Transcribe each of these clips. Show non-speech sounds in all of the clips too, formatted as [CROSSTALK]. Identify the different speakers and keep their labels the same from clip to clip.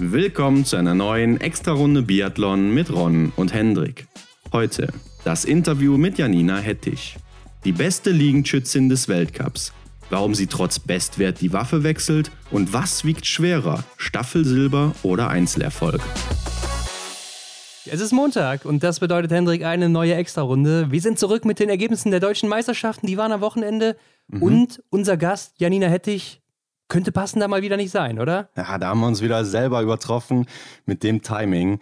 Speaker 1: Willkommen zu einer neuen Extra-Runde Biathlon mit Ron und Hendrik. Heute das Interview mit Janina Hettich, die beste Liegenschützin des Weltcups. Warum sie trotz Bestwert die Waffe wechselt und was wiegt schwerer, Staffelsilber oder Einzelerfolg.
Speaker 2: Es ist Montag und das bedeutet, Hendrik, eine neue Extra-Runde. Wir sind zurück mit den Ergebnissen der deutschen Meisterschaften, die waren am Wochenende. Mhm. Und unser Gast, Janina Hettich, könnte passender mal wieder nicht sein, oder?
Speaker 1: Ja, da haben wir uns wieder selber übertroffen mit dem Timing,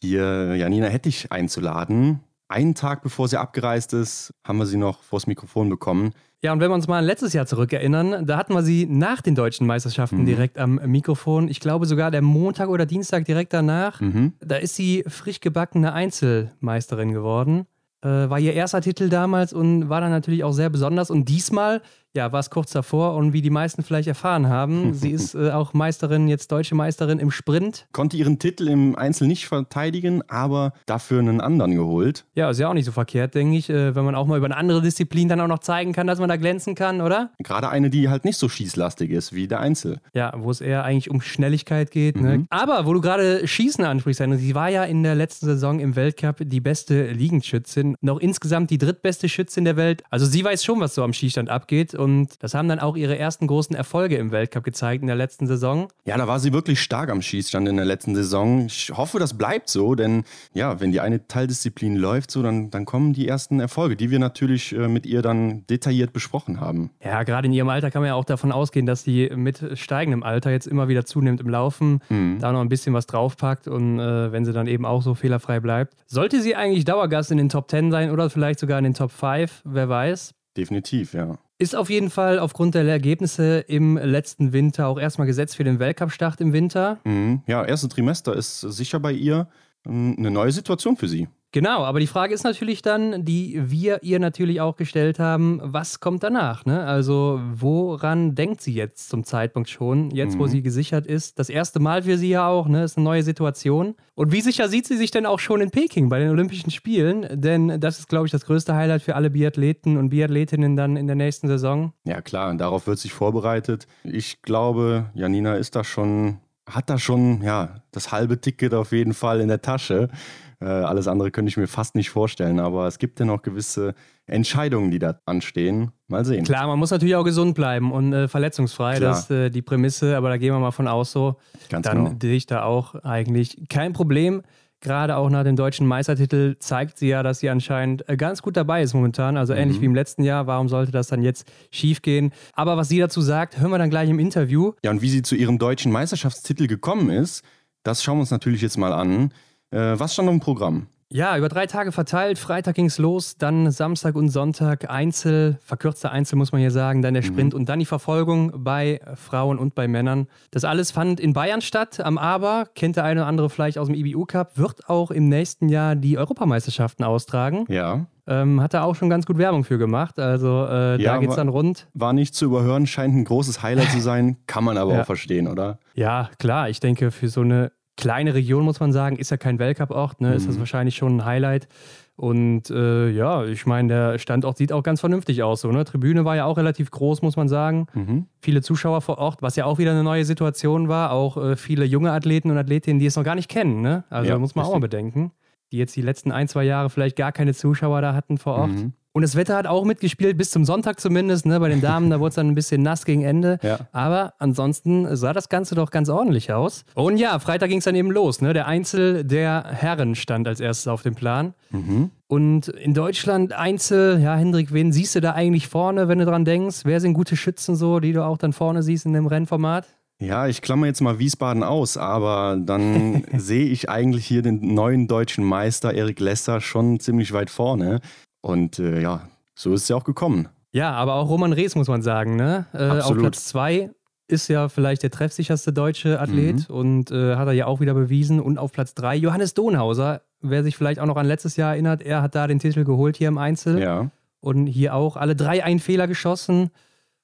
Speaker 1: hier Janina Hettich einzuladen. Einen Tag bevor sie abgereist ist, haben wir sie noch vors Mikrofon bekommen.
Speaker 2: Ja, und wenn wir uns mal an letztes Jahr zurückerinnern, da hatten wir sie nach den deutschen Meisterschaften mhm. direkt am Mikrofon. Ich glaube sogar der Montag oder Dienstag direkt danach. Mhm. Da ist sie frisch gebackene Einzelmeisterin geworden. Äh, war ihr erster Titel damals und war dann natürlich auch sehr besonders. Und diesmal ja, war es kurz davor und wie die meisten vielleicht erfahren haben, [LAUGHS] sie ist äh, auch Meisterin, jetzt deutsche Meisterin im Sprint.
Speaker 1: Konnte ihren Titel im Einzel nicht verteidigen, aber dafür einen anderen geholt.
Speaker 2: Ja, ist ja auch nicht so verkehrt, denke ich, äh, wenn man auch mal über eine andere Disziplin dann auch noch zeigen kann, dass man da glänzen kann, oder?
Speaker 1: Gerade eine, die halt nicht so schießlastig ist wie der Einzel.
Speaker 2: Ja, wo es eher eigentlich um Schnelligkeit geht. Ne? Mhm. Ne? Aber wo du gerade Schießen ansprichst, sie war ja in der letzten Saison im Weltcup die beste Liegenschützin, noch insgesamt die drittbeste Schützin der Welt. Also sie weiß schon, was so am Schießstand abgeht und das haben dann auch ihre ersten großen Erfolge im Weltcup gezeigt in der letzten Saison.
Speaker 1: Ja, da war sie wirklich stark am Schießstand in der letzten Saison. Ich hoffe, das bleibt so, denn ja, wenn die eine Teildisziplin läuft, so dann, dann kommen die ersten Erfolge, die wir natürlich äh, mit ihr dann detailliert besprochen haben.
Speaker 2: Ja, gerade in ihrem Alter kann man ja auch davon ausgehen, dass sie mit steigendem Alter jetzt immer wieder zunimmt im Laufen, mhm. da noch ein bisschen was draufpackt und äh, wenn sie dann eben auch so fehlerfrei bleibt. Sollte sie eigentlich Dauergast in den Top 10 sein oder vielleicht sogar in den Top 5, wer weiß.
Speaker 1: Definitiv, ja.
Speaker 2: Ist auf jeden Fall aufgrund der Ergebnisse im letzten Winter auch erstmal gesetzt für den Weltcup-Start im Winter.
Speaker 1: Mhm. Ja, erste Trimester ist sicher bei ihr ähm, eine neue Situation für sie.
Speaker 2: Genau, aber die Frage ist natürlich dann, die wir ihr natürlich auch gestellt haben, was kommt danach? Ne? Also woran denkt sie jetzt zum Zeitpunkt schon, jetzt mhm. wo sie gesichert ist? Das erste Mal für sie ja auch, ne? ist eine neue Situation. Und wie sicher sieht sie sich denn auch schon in Peking bei den Olympischen Spielen? Denn das ist, glaube ich, das größte Highlight für alle Biathleten und Biathletinnen dann in der nächsten Saison.
Speaker 1: Ja klar, und darauf wird sich vorbereitet. Ich glaube, Janina ist da schon, hat da schon ja, das halbe Ticket auf jeden Fall in der Tasche. Äh, alles andere könnte ich mir fast nicht vorstellen, aber es gibt ja noch gewisse Entscheidungen, die da anstehen. Mal sehen.
Speaker 2: Klar, man muss natürlich auch gesund bleiben und äh, verletzungsfrei. Klar. Das ist äh, die Prämisse, aber da gehen wir mal von aus so. Ganz Dann genau. sehe ich da auch eigentlich kein Problem. Gerade auch nach dem deutschen Meistertitel zeigt sie ja, dass sie anscheinend äh, ganz gut dabei ist momentan. Also ähnlich mhm. wie im letzten Jahr. Warum sollte das dann jetzt schief gehen? Aber was sie dazu sagt, hören wir dann gleich im Interview.
Speaker 1: Ja, und wie sie zu ihrem deutschen Meisterschaftstitel gekommen ist, das schauen wir uns natürlich jetzt mal an. Äh, was stand im Programm?
Speaker 2: Ja, über drei Tage verteilt. Freitag ging es los, dann Samstag und Sonntag Einzel, verkürzter Einzel muss man hier sagen, dann der mhm. Sprint mhm. und dann die Verfolgung bei Frauen und bei Männern. Das alles fand in Bayern statt, am Aber, kennt der eine oder andere vielleicht aus dem IBU Cup, wird auch im nächsten Jahr die Europameisterschaften austragen.
Speaker 1: Ja.
Speaker 2: Ähm, hat er auch schon ganz gut Werbung für gemacht. Also äh, ja, da geht es dann rund.
Speaker 1: War nicht zu überhören, scheint ein großes Highlight zu [LAUGHS] sein. Kann man aber ja. auch verstehen, oder?
Speaker 2: Ja, klar. Ich denke, für so eine kleine Region, muss man sagen, ist ja kein Weltcup-Ort, ne? Mhm. ist das mhm. wahrscheinlich schon ein Highlight. Und äh, ja, ich meine, der Standort sieht auch ganz vernünftig aus. So, ne? Tribüne war ja auch relativ groß, muss man sagen. Mhm. Viele Zuschauer vor Ort, was ja auch wieder eine neue Situation war. Auch äh, viele junge Athleten und Athletinnen, die es noch gar nicht kennen. Ne? Also ja, muss man richtig. auch mal bedenken. Die jetzt die letzten ein, zwei Jahre vielleicht gar keine Zuschauer da hatten vor Ort. Mhm. Und das Wetter hat auch mitgespielt, bis zum Sonntag zumindest. Ne? Bei den Damen, da wurde es dann ein bisschen nass gegen Ende. Ja. Aber ansonsten sah das Ganze doch ganz ordentlich aus. Und ja, Freitag ging es dann eben los. Ne? Der Einzel der Herren stand als erstes auf dem Plan. Mhm. Und in Deutschland Einzel, ja, Hendrik, wen siehst du da eigentlich vorne, wenn du dran denkst? Wer sind gute Schützen so, die du auch dann vorne siehst in dem Rennformat?
Speaker 1: Ja, ich klammer jetzt mal Wiesbaden aus, aber dann [LAUGHS] sehe ich eigentlich hier den neuen deutschen Meister Erik Lesser schon ziemlich weit vorne. Und äh, ja, so ist es ja auch gekommen.
Speaker 2: Ja, aber auch Roman Rees muss man sagen, ne? Äh, auf Platz zwei ist ja vielleicht der treffsicherste deutsche Athlet mhm. und äh, hat er ja auch wieder bewiesen. Und auf Platz drei Johannes Donhauser, wer sich vielleicht auch noch an letztes Jahr erinnert, er hat da den Titel geholt hier im Einzel.
Speaker 1: Ja.
Speaker 2: Und hier auch alle drei einen Fehler geschossen.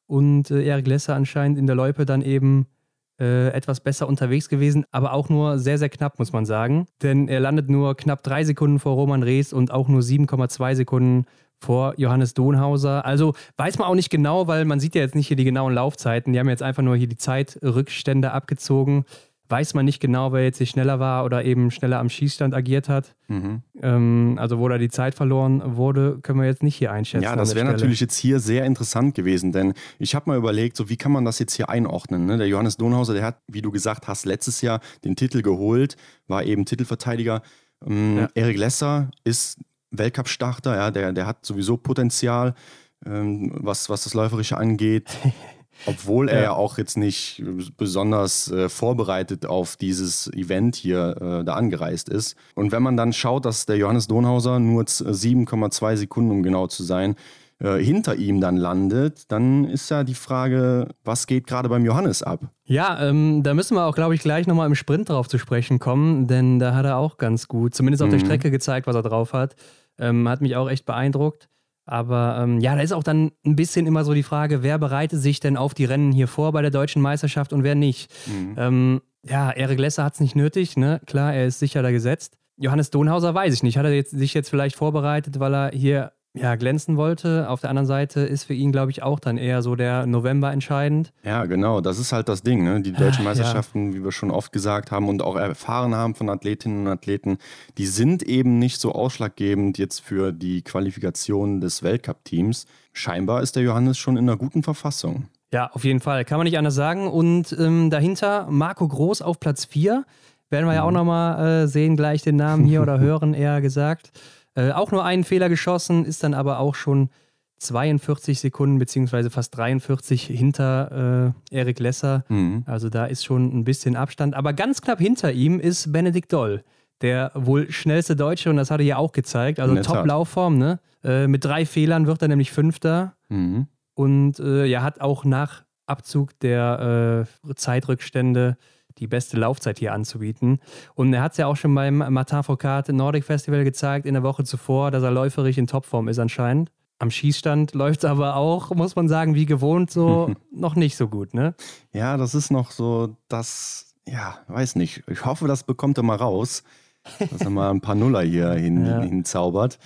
Speaker 2: Und äh, Erik Lesser anscheinend in der Loipe dann eben äh, etwas besser unterwegs gewesen, aber auch nur sehr, sehr knapp, muss man sagen. Denn er landet nur knapp drei Sekunden vor Roman Rees und auch nur 7,2 Sekunden vor Johannes Donhauser. Also weiß man auch nicht genau, weil man sieht ja jetzt nicht hier die genauen Laufzeiten. Die haben jetzt einfach nur hier die Zeitrückstände abgezogen. Weiß man nicht genau, wer jetzt hier schneller war oder eben schneller am Schießstand agiert hat. Mhm. Ähm, also wo da die Zeit verloren wurde, können wir jetzt nicht hier einschätzen.
Speaker 1: Ja, das wäre natürlich jetzt hier sehr interessant gewesen, denn ich habe mal überlegt, so wie kann man das jetzt hier einordnen? Ne? Der Johannes Donhauser, der hat, wie du gesagt hast, letztes Jahr den Titel geholt, war eben Titelverteidiger. Ähm, ja. Erik Lesser ist Weltcup-Starter, ja, der, der hat sowieso Potenzial, ähm, was, was das Läuferische angeht. [LAUGHS] Obwohl er ja auch jetzt nicht besonders äh, vorbereitet auf dieses Event hier äh, da angereist ist. Und wenn man dann schaut, dass der Johannes Donhauser nur 7,2 Sekunden, um genau zu sein, äh, hinter ihm dann landet, dann ist ja die Frage, was geht gerade beim Johannes ab?
Speaker 2: Ja, ähm, da müssen wir auch, glaube ich, gleich nochmal im Sprint drauf zu sprechen kommen, denn da hat er auch ganz gut, zumindest auf mhm. der Strecke gezeigt, was er drauf hat. Ähm, hat mich auch echt beeindruckt. Aber ähm, ja, da ist auch dann ein bisschen immer so die Frage, wer bereitet sich denn auf die Rennen hier vor bei der deutschen Meisterschaft und wer nicht. Mhm. Ähm, ja, Erik Lesser hat es nicht nötig, ne? Klar, er ist sicher da gesetzt. Johannes Donhauser weiß ich nicht. Hat er jetzt, sich jetzt vielleicht vorbereitet, weil er hier ja, glänzen wollte. Auf der anderen Seite ist für ihn, glaube ich, auch dann eher so der November entscheidend.
Speaker 1: Ja, genau. Das ist halt das Ding. Ne? Die deutschen Meisterschaften, ja. wie wir schon oft gesagt haben und auch erfahren haben von Athletinnen und Athleten, die sind eben nicht so ausschlaggebend jetzt für die Qualifikation des Weltcup-Teams. Scheinbar ist der Johannes schon in einer guten Verfassung.
Speaker 2: Ja, auf jeden Fall. Kann man nicht anders sagen. Und ähm, dahinter Marco Groß auf Platz 4. Werden wir ja auch mhm. nochmal äh, sehen, gleich den Namen hier oder [LAUGHS] hören, eher gesagt. Äh, auch nur einen Fehler geschossen, ist dann aber auch schon 42 Sekunden beziehungsweise fast 43 hinter äh, Erik Lesser. Mhm. Also da ist schon ein bisschen Abstand. Aber ganz knapp hinter ihm ist Benedikt Doll, der wohl schnellste Deutsche und das hat er ja auch gezeigt. Also Top-Laufform. Ne? Äh, mit drei Fehlern wird er nämlich Fünfter. Mhm. Und äh, ja, hat auch nach Abzug der äh, Zeitrückstände die beste Laufzeit hier anzubieten. Und er hat es ja auch schon beim Martin Foucault Nordic Festival gezeigt in der Woche zuvor, dass er läuferisch in Topform ist anscheinend. Am Schießstand läuft es aber auch, muss man sagen, wie gewohnt, so [LAUGHS] noch nicht so gut, ne?
Speaker 1: Ja, das ist noch so das, ja, weiß nicht. Ich hoffe, das bekommt er mal raus, dass er mal ein paar Nuller hier [LAUGHS] hin, ja. hinzaubert.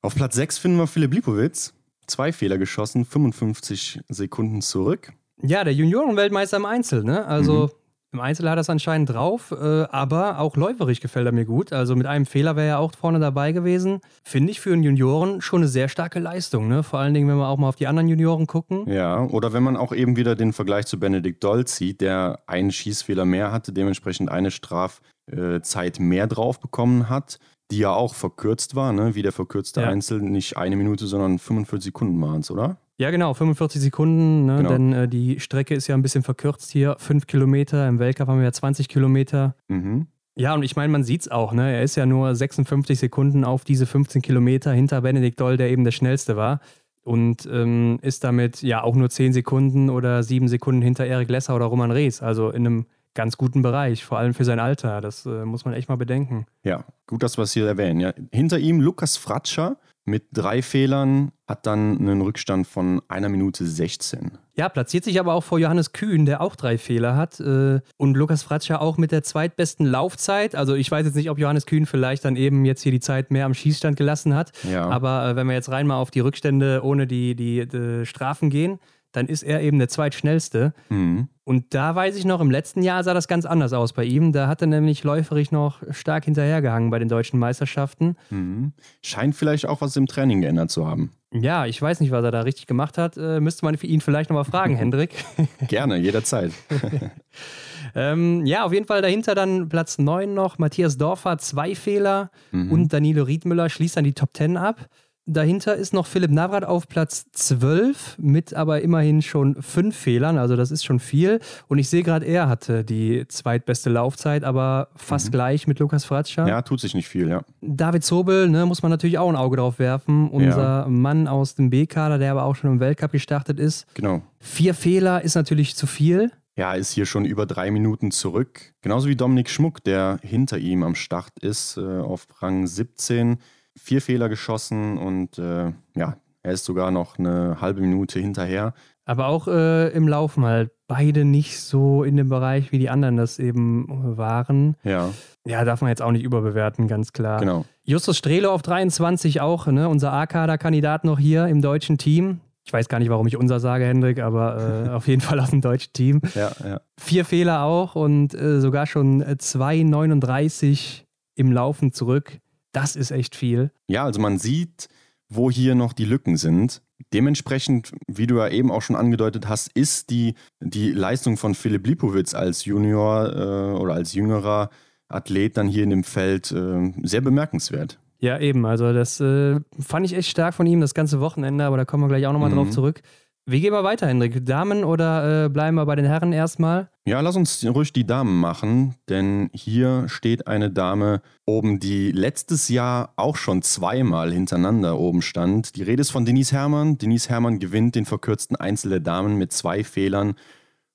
Speaker 1: Auf Platz 6 finden wir Philipp Lipowitz. Zwei Fehler geschossen, 55 Sekunden zurück.
Speaker 2: Ja, der Juniorenweltmeister im Einzel, ne? Also mhm. Im Einzel hat er es anscheinend drauf, äh, aber auch läuferisch gefällt er mir gut. Also mit einem Fehler wäre er auch vorne dabei gewesen. Finde ich für einen Junioren schon eine sehr starke Leistung. Ne? Vor allen Dingen, wenn wir auch mal auf die anderen Junioren gucken.
Speaker 1: Ja, oder wenn man auch eben wieder den Vergleich zu Benedikt Doll zieht, der einen Schießfehler mehr hatte, dementsprechend eine Strafzeit mehr drauf bekommen hat die ja auch verkürzt war, ne? wie der verkürzte ja. Einzel, nicht eine Minute, sondern 45 Sekunden waren es, oder?
Speaker 2: Ja, genau, 45 Sekunden, ne? genau. denn äh, die Strecke ist ja ein bisschen verkürzt hier. Fünf Kilometer, im Weltcup haben wir ja 20 Kilometer. Mhm. Ja, und ich meine, man sieht es auch, ne? er ist ja nur 56 Sekunden auf diese 15 Kilometer hinter Benedikt Doll, der eben der schnellste war. Und ähm, ist damit ja auch nur 10 Sekunden oder 7 Sekunden hinter Erik Lesser oder Roman Rees. Also in einem ganz guten Bereich, vor allem für sein Alter. Das äh, muss man echt mal bedenken.
Speaker 1: Ja, gut, dass wir es hier erwähnen. Ja. Hinter ihm Lukas Fratscher, mit drei Fehlern, hat dann einen Rückstand von einer Minute 16.
Speaker 2: Ja, platziert sich aber auch vor Johannes Kühn, der auch drei Fehler hat. Äh, und Lukas Fratscher auch mit der zweitbesten Laufzeit. Also ich weiß jetzt nicht, ob Johannes Kühn vielleicht dann eben jetzt hier die Zeit mehr am Schießstand gelassen hat. Ja. Aber äh, wenn wir jetzt rein mal auf die Rückstände ohne die, die, die Strafen gehen, dann ist er eben der zweitschnellste. Mhm. Und da weiß ich noch, im letzten Jahr sah das ganz anders aus bei ihm. Da hat er nämlich läuferig noch stark hinterhergehangen bei den deutschen Meisterschaften.
Speaker 1: Mhm. Scheint vielleicht auch was im Training geändert zu haben.
Speaker 2: Ja, ich weiß nicht, was er da richtig gemacht hat. Äh, müsste man ihn vielleicht nochmal fragen, [LAUGHS] Hendrik. [LAUGHS]
Speaker 1: Gerne, jederzeit. [LAUGHS]
Speaker 2: ähm, ja, auf jeden Fall dahinter dann Platz 9 noch. Matthias Dorfer, zwei Fehler. Mhm. Und Danilo Riedmüller schließt dann die Top 10 ab. Dahinter ist noch Philipp Navrat auf Platz 12 mit aber immerhin schon fünf Fehlern, also das ist schon viel. Und ich sehe gerade, er hatte die zweitbeste Laufzeit, aber fast mhm. gleich mit Lukas Fratscher.
Speaker 1: Ja, tut sich nicht viel, ja.
Speaker 2: David Zobel, ne, muss man natürlich auch ein Auge drauf werfen. Unser ja. Mann aus dem B-Kader, der aber auch schon im Weltcup gestartet ist.
Speaker 1: Genau.
Speaker 2: Vier Fehler ist natürlich zu viel.
Speaker 1: Ja, ist hier schon über drei Minuten zurück. Genauso wie Dominik Schmuck, der hinter ihm am Start ist, äh, auf Rang 17 vier Fehler geschossen und äh, ja, er ist sogar noch eine halbe Minute hinterher.
Speaker 2: Aber auch äh, im Laufen halt beide nicht so in dem Bereich, wie die anderen das eben waren.
Speaker 1: Ja.
Speaker 2: Ja, darf man jetzt auch nicht überbewerten, ganz klar.
Speaker 1: Genau.
Speaker 2: Justus Strelo auf 23 auch, ne, unser A-Kader-Kandidat noch hier im deutschen Team. Ich weiß gar nicht, warum ich unser sage, Hendrik, aber äh, [LAUGHS] auf jeden Fall aus dem deutschen Team.
Speaker 1: Ja, ja.
Speaker 2: Vier Fehler auch und äh, sogar schon 2,39 im Laufen zurück. Das ist echt viel.
Speaker 1: Ja, also man sieht, wo hier noch die Lücken sind. Dementsprechend, wie du ja eben auch schon angedeutet hast, ist die, die Leistung von Philipp Lipowitz als Junior äh, oder als jüngerer Athlet dann hier in dem Feld äh, sehr bemerkenswert.
Speaker 2: Ja, eben. Also das äh, fand ich echt stark von ihm das ganze Wochenende, aber da kommen wir gleich auch nochmal mhm. drauf zurück. Wie gehen wir weiter, Hendrik? Damen oder äh, bleiben wir bei den Herren erstmal?
Speaker 1: Ja, lass uns ruhig die Damen machen, denn hier steht eine Dame oben, die letztes Jahr auch schon zweimal hintereinander oben stand. Die Rede ist von Denise Herrmann. Denise Herrmann gewinnt den verkürzten Einzel der Damen mit zwei Fehlern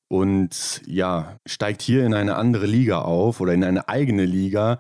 Speaker 1: und ja, steigt hier in eine andere Liga auf oder in eine eigene Liga.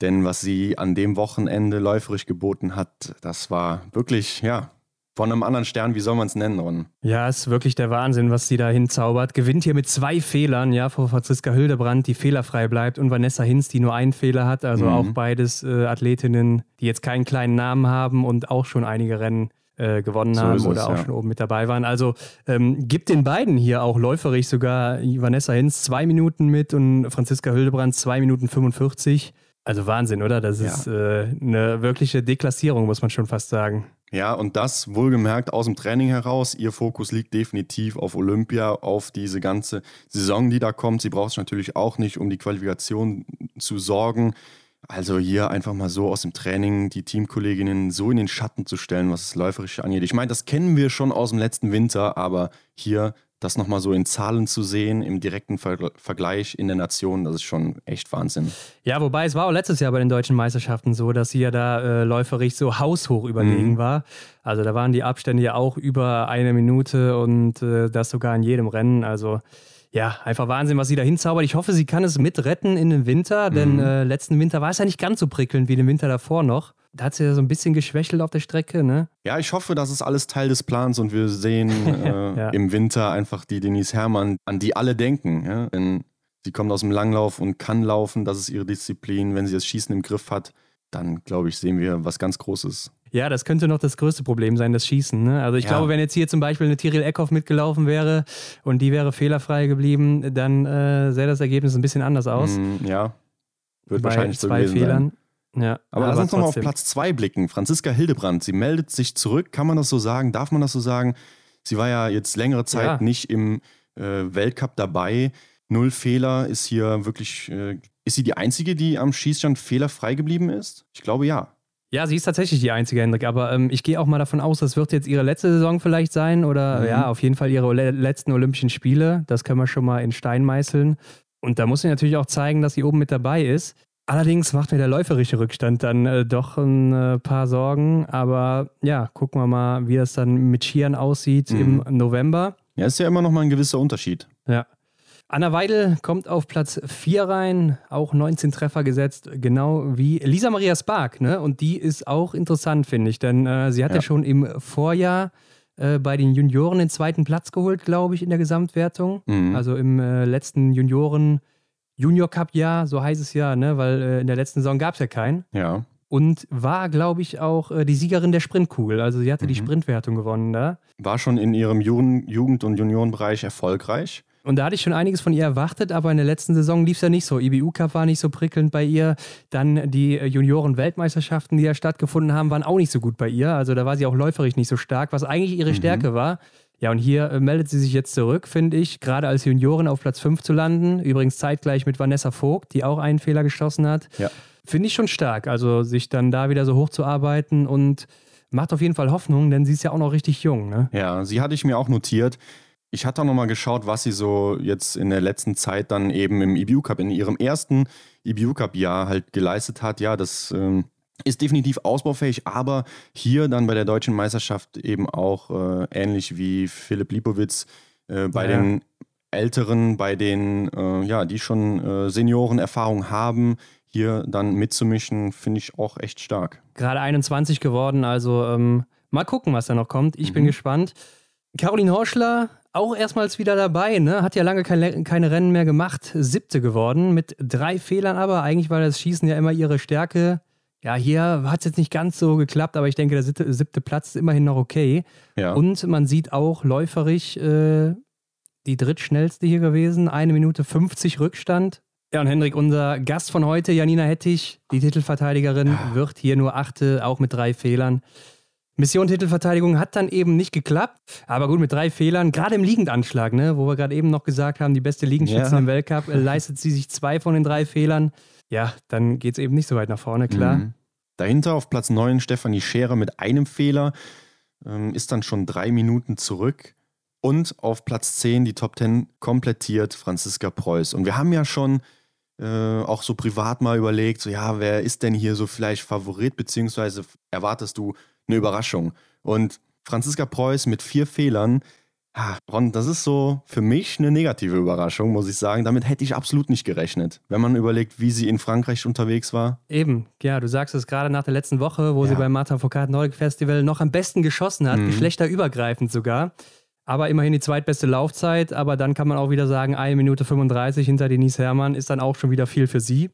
Speaker 1: Denn was sie an dem Wochenende läuferisch geboten hat, das war wirklich, ja, von einem anderen Stern, wie soll man es nennen, Ron?
Speaker 2: Ja, ist wirklich der Wahnsinn, was sie da hinzaubert. Gewinnt hier mit zwei Fehlern, ja, vor Franziska Hildebrand, die fehlerfrei bleibt, und Vanessa Hinz, die nur einen Fehler hat. Also mhm. auch beides äh, Athletinnen, die jetzt keinen kleinen Namen haben und auch schon einige Rennen äh, gewonnen so haben es, oder auch ja. schon oben mit dabei waren. Also ähm, gibt den beiden hier auch läuferisch sogar Vanessa Hinz zwei Minuten mit und Franziska Hildebrand zwei Minuten 45. Also Wahnsinn, oder? Das ja. ist äh, eine wirkliche Deklassierung, muss man schon fast sagen.
Speaker 1: Ja, und das wohlgemerkt aus dem Training heraus. Ihr Fokus liegt definitiv auf Olympia, auf diese ganze Saison, die da kommt. Sie braucht sich natürlich auch nicht, um die Qualifikation zu sorgen. Also hier einfach mal so aus dem Training die Teamkolleginnen so in den Schatten zu stellen, was das Läuferische angeht. Ich meine, das kennen wir schon aus dem letzten Winter, aber hier das nochmal so in Zahlen zu sehen, im direkten Ver Vergleich in der Nation, das ist schon echt Wahnsinn.
Speaker 2: Ja, wobei es war auch letztes Jahr bei den deutschen Meisterschaften so, dass sie ja da äh, läuferig so haushoch überlegen mhm. war. Also da waren die Abstände ja auch über eine Minute und äh, das sogar in jedem Rennen. Also ja, einfach Wahnsinn, was sie da hinzaubert. Ich hoffe, sie kann es mitretten in den Winter, denn mhm. äh, letzten Winter war es ja nicht ganz so prickelnd wie den Winter davor noch. Da hat sie ja so ein bisschen geschwächelt auf der Strecke, ne?
Speaker 1: Ja, ich hoffe, das ist alles Teil des Plans und wir sehen [LAUGHS] äh, ja. im Winter einfach die Denise Herrmann, an die alle denken. Ja? Denn sie kommt aus dem Langlauf und kann laufen, das ist ihre Disziplin. Wenn sie das Schießen im Griff hat, dann glaube ich, sehen wir was ganz Großes.
Speaker 2: Ja, das könnte noch das größte Problem sein, das Schießen. Ne? Also ich ja. glaube, wenn jetzt hier zum Beispiel eine Tiril Eckhoff mitgelaufen wäre und die wäre fehlerfrei geblieben, dann äh, sähe das Ergebnis ein bisschen anders aus.
Speaker 1: Mm, ja, wird Bei wahrscheinlich
Speaker 2: so zwei Fehlern. Sein.
Speaker 1: Ja, aber, aber lass uns nochmal auf Platz 2 blicken. Franziska Hildebrand, sie meldet sich zurück. Kann man das so sagen? Darf man das so sagen? Sie war ja jetzt längere Zeit ja. nicht im äh, Weltcup dabei. Null Fehler ist hier wirklich. Äh, ist sie die Einzige, die am Schießstand fehlerfrei geblieben ist? Ich glaube ja.
Speaker 2: Ja, sie ist tatsächlich die Einzige, Hendrik. Aber ähm, ich gehe auch mal davon aus, das wird jetzt ihre letzte Saison vielleicht sein oder mhm. ja, auf jeden Fall ihre le letzten Olympischen Spiele. Das können wir schon mal in Stein meißeln. Und da muss sie natürlich auch zeigen, dass sie oben mit dabei ist. Allerdings macht mir der läuferische Rückstand dann äh, doch ein äh, paar Sorgen. Aber ja, gucken wir mal, wie das dann mit Skiern aussieht mhm. im November.
Speaker 1: Ja, ist ja immer noch mal ein gewisser Unterschied.
Speaker 2: Ja. Anna Weidel kommt auf Platz 4 rein, auch 19 Treffer gesetzt, genau wie Lisa Maria Spark. Ne? Und die ist auch interessant, finde ich, denn äh, sie hat ja. ja. schon im Vorjahr äh, bei den Junioren den zweiten Platz geholt, glaube ich, in der Gesamtwertung. Mhm. Also im äh, letzten Junioren- Junior Cup Jahr, so heißt es ja, ne? weil äh, in der letzten Saison gab es ja keinen.
Speaker 1: Ja.
Speaker 2: Und war, glaube ich, auch äh, die Siegerin der Sprintkugel. Also sie hatte mhm. die Sprintwertung gewonnen da.
Speaker 1: War schon in ihrem Jugend- und Juniorenbereich erfolgreich.
Speaker 2: Und da hatte ich schon einiges von ihr erwartet, aber in der letzten Saison lief es ja nicht so. IBU Cup war nicht so prickelnd bei ihr. Dann die äh, Junioren-Weltmeisterschaften, die ja stattgefunden haben, waren auch nicht so gut bei ihr. Also da war sie auch läuferisch nicht so stark, was eigentlich ihre mhm. Stärke war. Ja, und hier äh, meldet sie sich jetzt zurück, finde ich, gerade als Juniorin auf Platz 5 zu landen. Übrigens zeitgleich mit Vanessa Vogt, die auch einen Fehler geschossen hat.
Speaker 1: Ja.
Speaker 2: Finde ich schon stark, also sich dann da wieder so hochzuarbeiten und macht auf jeden Fall Hoffnung, denn sie ist ja auch noch richtig jung. Ne?
Speaker 1: Ja, sie hatte ich mir auch notiert. Ich hatte auch nochmal geschaut, was sie so jetzt in der letzten Zeit dann eben im EBU Cup, in ihrem ersten EBU Cup Jahr halt geleistet hat. Ja, das ähm, ist definitiv ausbaufähig, aber hier dann bei der deutschen Meisterschaft eben auch äh, ähnlich wie Philipp Lipowitz äh, bei ja. den Älteren, bei den, äh, ja, die schon äh, Seniorenerfahrung haben, hier dann mitzumischen, finde ich auch echt stark.
Speaker 2: Gerade 21 geworden, also ähm, mal gucken, was da noch kommt. Ich mhm. bin gespannt. Caroline Horschler auch erstmals wieder dabei, ne? Hat ja lange keine, keine Rennen mehr gemacht. Siebte geworden mit drei Fehlern aber. Eigentlich war das Schießen ja immer ihre Stärke Ja, hier hat es jetzt nicht ganz so geklappt, aber ich denke, der siebte, siebte Platz ist immerhin noch okay.
Speaker 1: Ja.
Speaker 2: Und man sieht auch läuferig äh, die drittschnellste hier gewesen, eine Minute 50 Rückstand. Ja, und Hendrik, unser Gast von heute, Janina Hettich, die Titelverteidigerin, wird hier nur achte, auch mit drei Fehlern. Mission Titelverteidigung hat dann eben nicht geklappt, aber gut, mit drei Fehlern, gerade im Liegendanschlag, ne, wo wir gerade eben noch gesagt haben, die beste Liegenschützin
Speaker 1: Ja.
Speaker 2: im Weltcup, äh, leistet sie sich zwei von den drei Fehlern. Ja, dann geht es eben nicht so weit nach vorne, klar.
Speaker 1: Mhm. Dahinter auf Platz 9 Stefanie Scherer mit einem Fehler, ähm, ist dann schon drei Minuten zurück. Und auf Platz 10 die Top 10 komplettiert Franziska Preuß. Und wir haben ja schon äh, auch so privat mal überlegt, so ja, wer ist denn hier so vielleicht Favorit, beziehungsweise erwartest du eine Überraschung? Und Franziska Preuß mit vier Fehlern, ah, Ron, das ist so für mich eine negative Überraschung, muss ich sagen. Damit hätte ich absolut nicht gerechnet. Wenn man überlegt, wie sie in Frankreich unterwegs war.
Speaker 2: Eben, ja, du sagst es gerade nach der letzten Woche, wo sie
Speaker 1: Ja.
Speaker 2: beim Marta Foucault Nordic Festival noch am besten geschossen hat,
Speaker 1: Mhm.
Speaker 2: geschlechterübergreifend sogar. Aber immerhin die zweitbeste Laufzeit, aber dann kann man auch wieder sagen, 1 Minute 35 hinter Denise Herrmann ist dann auch schon wieder viel für sie.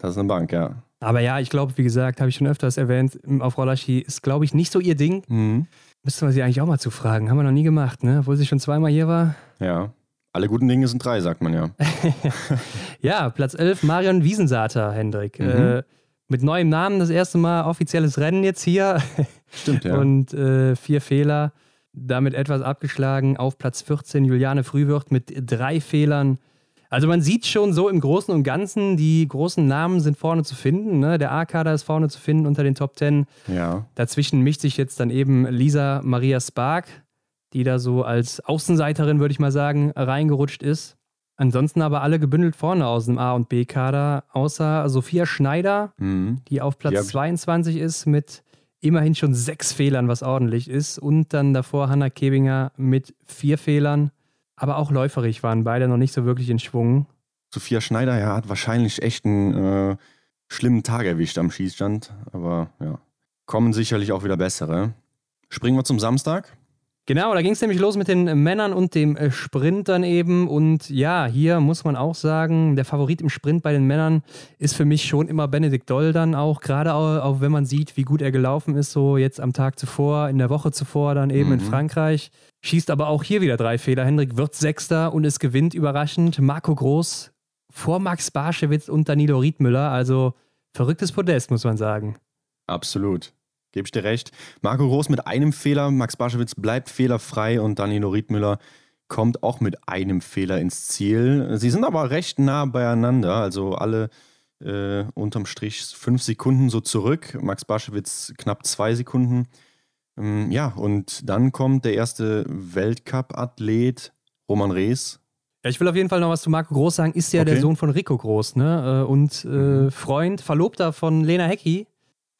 Speaker 1: Das ist eine Bank, ja.
Speaker 2: Aber ja, ich glaube, wie gesagt, habe ich schon öfters erwähnt, auf Rollaski ist, glaube ich, nicht so ihr Ding.
Speaker 1: Mhm.
Speaker 2: Müssten wir sie eigentlich auch mal zufragen. Haben wir noch nie gemacht, ne? Obwohl sie schon zweimal hier war.
Speaker 1: Ja. Alle guten Dinge sind drei, sagt man ja. [LAUGHS]
Speaker 2: Ja, Platz 11, Marion Wiesensater, Hendrik.
Speaker 1: Mhm.
Speaker 2: Äh, mit neuem Namen das erste Mal offizielles Rennen jetzt hier. [LAUGHS]
Speaker 1: Stimmt, ja.
Speaker 2: Und äh, vier Fehler. Damit etwas abgeschlagen. Auf Platz 14 Juliane Frühwirt mit drei Fehlern. Also man sieht schon so im Großen und Ganzen, die großen Namen sind vorne zu finden. Ne? Der A-Kader ist vorne zu finden unter den Top 10.
Speaker 1: ja.
Speaker 2: Dazwischen mischt sich jetzt dann eben Lisa Maria Spark, die da so als Außenseiterin, würde ich mal sagen, reingerutscht ist. Ansonsten aber alle gebündelt vorne aus dem A- und B-Kader, außer Sophia Schneider,
Speaker 1: Mhm.
Speaker 2: die auf Platz
Speaker 1: ich-
Speaker 2: 22 ist mit immerhin schon sechs Fehlern, was ordentlich ist. Und dann davor Hanna Kebinger mit vier Fehlern. Aber auch läuferig waren beide noch nicht so wirklich in Schwung.
Speaker 1: Sophia Schneider ja, hat wahrscheinlich echt einen äh, schlimmen Tag erwischt am Schießstand. Aber ja, kommen sicherlich auch wieder bessere. Springen wir zum Samstag.
Speaker 2: Genau, da ging es nämlich los mit den Männern und dem äh, Sprint dann eben. Und ja, hier muss man auch sagen, der Favorit im Sprint bei den Männern ist für mich schon immer Benedikt Doll dann auch, gerade auch, wenn man sieht, wie gut er gelaufen ist, so jetzt am Tag zuvor, in der Woche zuvor dann eben in
Speaker 1: Mhm.
Speaker 2: Frankreich. Schießt aber auch hier wieder drei Fehler. Hendrik wird Sechster und es gewinnt überraschend Marco Groß vor Max Barschewitz und Danilo Riedmüller. Also verrücktes Podest, muss man sagen.
Speaker 1: Absolut. Gebe ich dir recht. Marco Groß mit einem Fehler, Max Baschewitz bleibt fehlerfrei und Danilo Riedmüller kommt auch mit einem Fehler ins Ziel. Sie sind aber recht nah beieinander, also alle äh, unterm Strich fünf Sekunden so zurück. Max Baschewitz knapp zwei Sekunden. Ähm, ja, und dann kommt der erste Weltcup-Athlet, Roman Rees.
Speaker 2: Ja, ich will auf jeden Fall noch was zu Marco Groß sagen. Ist ja der
Speaker 1: Okay.
Speaker 2: Sohn von Rico Groß, ne? Äh, Und äh,
Speaker 1: Mhm.
Speaker 2: Freund, Verlobter von Lena Hecki.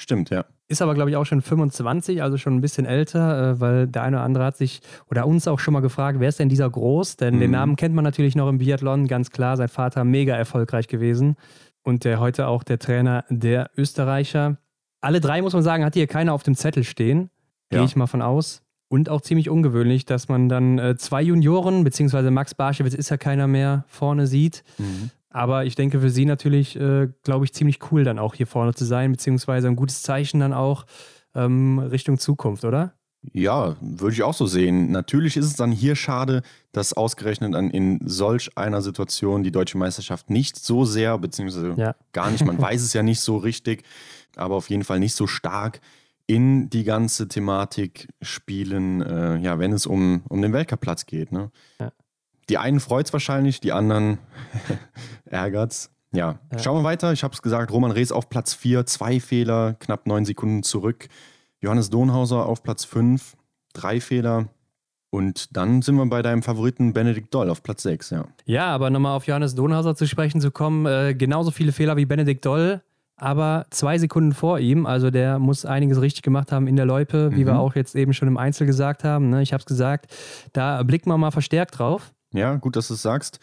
Speaker 1: Stimmt, ja.
Speaker 2: Ist aber, glaube ich, auch schon 25, also schon ein bisschen älter, äh, weil der eine oder andere hat sich oder uns auch schon mal gefragt, wer ist denn dieser Groß? Denn den
Speaker 1: Mhm.
Speaker 2: Namen kennt man natürlich noch im Biathlon, ganz klar. Sein Vater mega erfolgreich gewesen und der heute auch der Trainer der Österreicher. Alle drei, muss man sagen, hat hier keiner auf dem Zettel stehen. Gehe
Speaker 1: Ja.
Speaker 2: ich mal von aus. Und auch ziemlich ungewöhnlich, dass man dann äh, zwei Junioren, beziehungsweise Max Barschewitz ist ja keiner mehr, vorne sieht.
Speaker 1: Mhm.
Speaker 2: Aber ich denke für sie natürlich, äh, glaube ich, ziemlich cool dann auch hier vorne zu sein, beziehungsweise ein gutes Zeichen dann auch ähm, Richtung Zukunft, oder?
Speaker 1: Ja, würde ich auch so sehen. Natürlich ist es dann hier schade, dass ausgerechnet an, in solch einer Situation die deutsche Meisterschaft nicht so sehr, beziehungsweise
Speaker 2: Ja.
Speaker 1: gar nicht, man weiß es ja nicht so richtig, aber auf jeden Fall nicht so stark in die ganze Thematik spielen, äh, ja, wenn es um, um den Weltcup-Platz geht. Ne?
Speaker 2: Ja.
Speaker 1: Die einen freut es wahrscheinlich, die anderen [LAUGHS] ärgert's. Ja.
Speaker 2: Ja.
Speaker 1: schauen wir weiter. Ich habe es gesagt, Roman Rees auf Platz 4, zwei Fehler, knapp neun Sekunden zurück. Johannes Donhauser auf Platz 5, drei Fehler. Und dann sind wir bei deinem Favoriten Benedikt Doll auf Platz 6, ja.
Speaker 2: Ja, aber nochmal auf Johannes Donhauser zu sprechen zu kommen, äh, genauso viele Fehler wie Benedikt Doll, aber zwei Sekunden vor ihm. Also der muss einiges richtig gemacht haben in der Loipe, wie
Speaker 1: Mhm.
Speaker 2: wir auch jetzt eben schon im Einzel gesagt haben. Ne? Ich habe es gesagt, da blickt man mal verstärkt drauf.
Speaker 1: Ja, gut, dass du es sagst.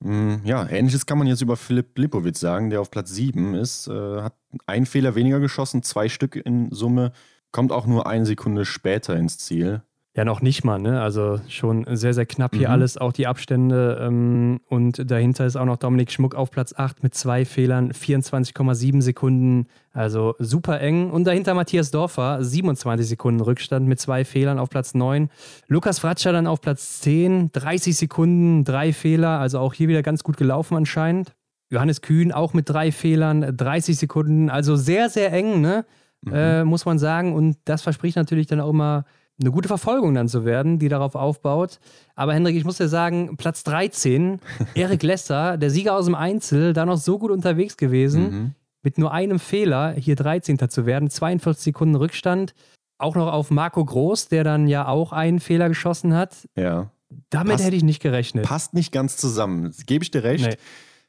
Speaker 1: Mm, Ja, ähnliches kann man jetzt über Philipp Lipowitz sagen, der auf Platz 7 ist. Äh, hat einen Fehler weniger geschossen, zwei Stück in Summe, kommt auch nur eine Sekunde später ins Ziel.
Speaker 2: Ja, noch nicht mal, ne? Also schon sehr, sehr knapp hier mhm. alles, auch die Abstände. Ähm, und dahinter ist auch noch Dominik Schmuck auf Platz 8 mit zwei Fehlern, 24,7 Sekunden. Also super eng. Und dahinter Matthias Dorfer, 27 Sekunden Rückstand mit zwei Fehlern auf Platz 9. Lukas Fratscher dann auf Platz 10, 30 Sekunden, drei Fehler. Also auch hier wieder ganz gut gelaufen anscheinend. Johannes Kühn auch mit drei Fehlern, 30 Sekunden. Also sehr, sehr eng, ne? Mhm. Äh, muss man sagen. Und das verspricht natürlich dann auch immer eine gute Verfolgung dann zu werden, die darauf aufbaut. Aber Hendrik, ich muss dir sagen, Platz 13, [LAUGHS] Erik Lesser, der Sieger aus dem Einzel, da noch so gut unterwegs gewesen, mhm. mit nur einem Fehler hier 13. zu werden, 42 Sekunden Rückstand. Auch noch auf Marco Groß, der dann ja auch einen Fehler geschossen hat.
Speaker 1: Ja.
Speaker 2: Damit passt, hätte ich nicht gerechnet.
Speaker 1: Passt nicht ganz zusammen. Gebe ich dir recht.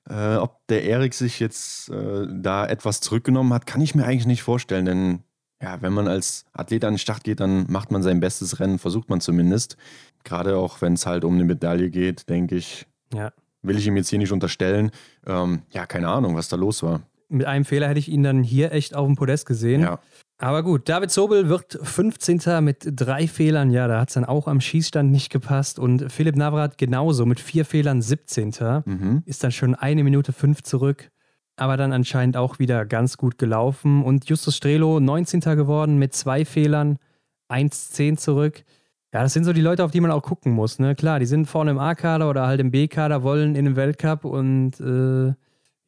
Speaker 1: Nee. Äh, ob der Erik sich jetzt äh, da etwas zurückgenommen hat, kann ich mir eigentlich nicht vorstellen, denn ja, wenn man als Athlet an den Start geht, dann macht man sein bestes Rennen, versucht man zumindest. Gerade auch wenn es halt um eine Medaille geht, denke ich, ja. will ich ihm jetzt hier nicht unterstellen. Ähm, ja, keine Ahnung, was da los war.
Speaker 2: Mit einem Fehler hätte ich ihn dann hier echt auf dem Podest gesehen. Ja. Aber gut, David Sobel wird 15. mit drei Fehlern. Ja, da hat es dann auch am Schießstand nicht gepasst. Und Philipp Navrat genauso mit vier Fehlern 17. Mhm. Ist dann schon eine Minute fünf zurück aber dann anscheinend auch wieder ganz gut gelaufen. Und Justus Strelo 19. geworden mit zwei Fehlern, 1-10 zurück. Ja, das sind so die Leute, auf die man auch gucken muss. Ne? Klar, die sind vorne im A-Kader oder halt im B-Kader, wollen in den Weltcup und äh,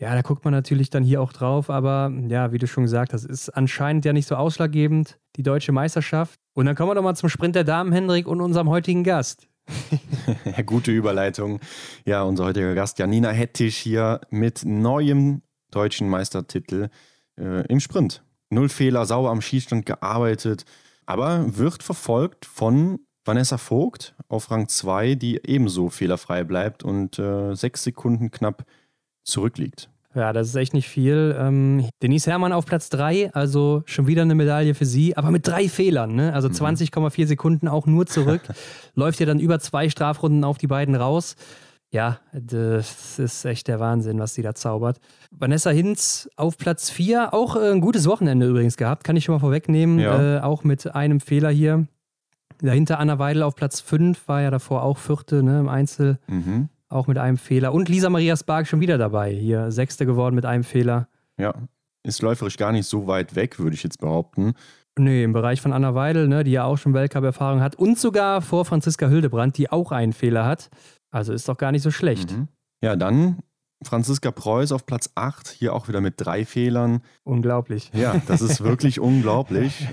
Speaker 2: ja, da guckt man natürlich dann hier auch drauf. Aber ja, wie du schon gesagt hast, ist anscheinend ja nicht so ausschlaggebend, die deutsche Meisterschaft. Und dann kommen wir doch mal zum Sprint der Damen, Hendrik, und unserem heutigen Gast. [LAUGHS]
Speaker 1: gute Überleitung. Ja, unser heutiger Gast Janina Hettich hier mit neuem deutschen Meistertitel äh, im Sprint. Null Fehler, sauber am Schießstand gearbeitet, aber wird verfolgt von Vanessa Vogt auf Rang 2, die ebenso fehlerfrei bleibt und äh, sechs Sekunden knapp zurückliegt.
Speaker 2: Ja, das ist echt nicht viel. Ähm, Denise Herrmann auf Platz 3, also schon wieder eine Medaille für sie, aber mit drei Fehlern, ne? Also 20,4 mhm. Sekunden auch nur zurück. [LAUGHS] Läuft ja dann über zwei Strafrunden auf die beiden raus. Ja, das ist echt der Wahnsinn, was sie da zaubert. Vanessa Hinz auf Platz 4, auch äh, ein gutes Wochenende übrigens gehabt, kann ich schon mal vorwegnehmen. Ja. Äh, auch mit einem Fehler hier. Dahinter Anna Weidel auf Platz 5, war ja davor auch Vierte ne, im Einzel, mhm. auch mit einem Fehler. Und Lisa Maria Spark schon wieder dabei, hier Sechste geworden mit einem Fehler.
Speaker 1: Ja, ist läuferisch gar nicht so weit weg, würde ich jetzt behaupten.
Speaker 2: Nee, im Bereich von Anna Weidel, ne, die ja auch schon Weltcup-Erfahrung hat und sogar vor Franziska Hildebrand, die auch einen Fehler hat. Also ist doch gar nicht so schlecht. Mhm.
Speaker 1: Ja, dann Franziska Preuß auf Platz 8, hier auch wieder mit drei Fehlern.
Speaker 2: Unglaublich.
Speaker 1: Ja, das ist wirklich [LAUGHS] unglaublich,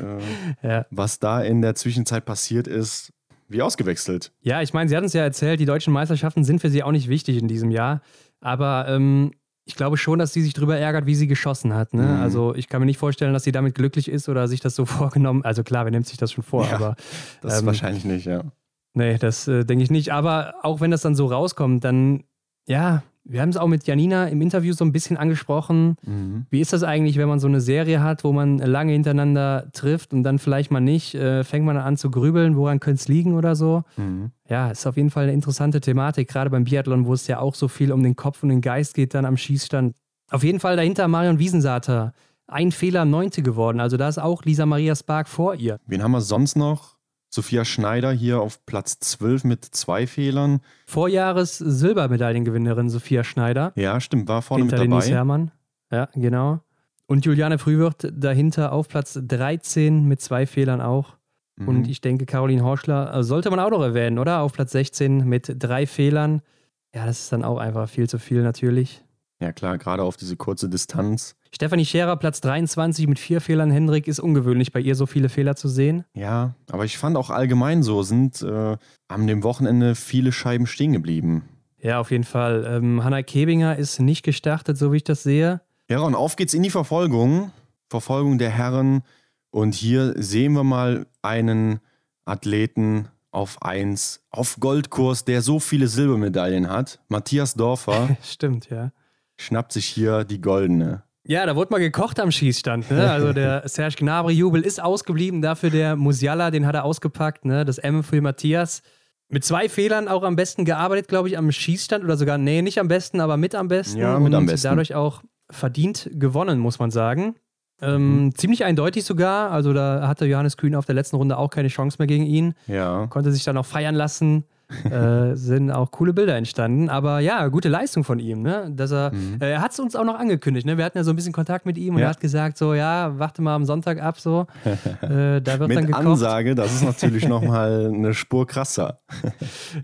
Speaker 1: äh, ja. was da in der Zwischenzeit passiert ist. Wie ausgewechselt.
Speaker 2: Ja, ich meine, Sie hatten es ja erzählt, die deutschen Meisterschaften sind für Sie auch nicht wichtig in diesem Jahr. Aber ähm, ich glaube schon, dass sie sich darüber ärgert, wie sie geschossen hat. Ne? Mhm. Also ich kann mir nicht vorstellen, dass sie damit glücklich ist oder sich das so [LAUGHS] vorgenommen. Also klar, wer nimmt sich das schon vor? Ja, aber
Speaker 1: das ähm, wahrscheinlich nicht, ja.
Speaker 2: Nee, das äh, denke ich nicht. Aber auch wenn das dann so rauskommt, dann, ja, wir haben es auch mit Janina im Interview so ein bisschen angesprochen. Mhm. Wie ist das eigentlich, wenn man so eine Serie hat, wo man lange hintereinander trifft und dann vielleicht mal nicht? Äh, fängt man an zu grübeln, woran könnte es liegen oder so? Mhm. Ja, ist auf jeden Fall eine interessante Thematik, gerade beim Biathlon, wo es ja auch so viel um den Kopf und den Geist geht, dann am Schießstand. Auf jeden Fall dahinter Marion Wiesensater. Ein Fehler, neunte geworden. Also da ist auch Lisa Maria Spark vor ihr.
Speaker 1: Wen haben wir sonst noch? Sophia Schneider hier auf Platz 12 mit zwei Fehlern.
Speaker 2: Vorjahres Silbermedaillengewinnerin Sophia Schneider.
Speaker 1: Ja, stimmt, war vorne
Speaker 2: Hinter
Speaker 1: mit dabei.
Speaker 2: Denise Herrmann. Ja, genau. Und Juliane Frühwirt dahinter auf Platz 13 mit zwei Fehlern auch. Mhm. Und ich denke, Caroline Horschler äh, sollte man auch noch erwähnen, oder? Auf Platz 16 mit drei Fehlern. Ja, das ist dann auch einfach viel zu viel natürlich.
Speaker 1: Ja, klar, gerade auf diese kurze Distanz.
Speaker 2: Stefanie Scherer, Platz 23 mit vier Fehlern. Hendrik ist ungewöhnlich, bei ihr so viele Fehler zu sehen.
Speaker 1: Ja, aber ich fand auch allgemein so, sind äh, an dem Wochenende viele Scheiben stehen geblieben.
Speaker 2: Ja, auf jeden Fall. Ähm, Hanna Kebinger ist nicht gestartet, so wie ich das sehe.
Speaker 1: Ja, und auf geht's in die Verfolgung. Verfolgung der Herren. Und hier sehen wir mal einen Athleten auf 1, auf Goldkurs, der so viele Silbermedaillen hat. Matthias Dorfer. [LAUGHS]
Speaker 2: Stimmt, ja.
Speaker 1: Schnappt sich hier die goldene.
Speaker 2: Ja, da wurde mal gekocht am Schießstand. Ne? Also der [LAUGHS] Serge Gnabry-Jubel ist ausgeblieben. Dafür der Musiala, den hat er ausgepackt. Ne? Das M für Matthias. Mit zwei Fehlern auch am besten gearbeitet, glaube ich, am Schießstand. Oder sogar, nee, nicht am besten, aber mit am besten.
Speaker 1: Ja, mit
Speaker 2: und
Speaker 1: am besten.
Speaker 2: dadurch auch verdient gewonnen, muss man sagen. Ähm, mhm. Ziemlich eindeutig sogar. Also da hatte Johannes Kühn auf der letzten Runde auch keine Chance mehr gegen ihn.
Speaker 1: Ja.
Speaker 2: Konnte sich dann auch feiern lassen. [LAUGHS] äh, sind auch coole Bilder entstanden. Aber ja, gute Leistung von ihm. Ne? Dass er mhm. äh, er hat es uns auch noch angekündigt. Ne? Wir hatten ja so ein bisschen Kontakt mit ihm und ja. er hat gesagt, so ja, warte mal am Sonntag ab. So. [LAUGHS]
Speaker 1: Äh, da wird mit dann gekocht. Ansage, das ist natürlich nochmal [LAUGHS] eine Spur krasser.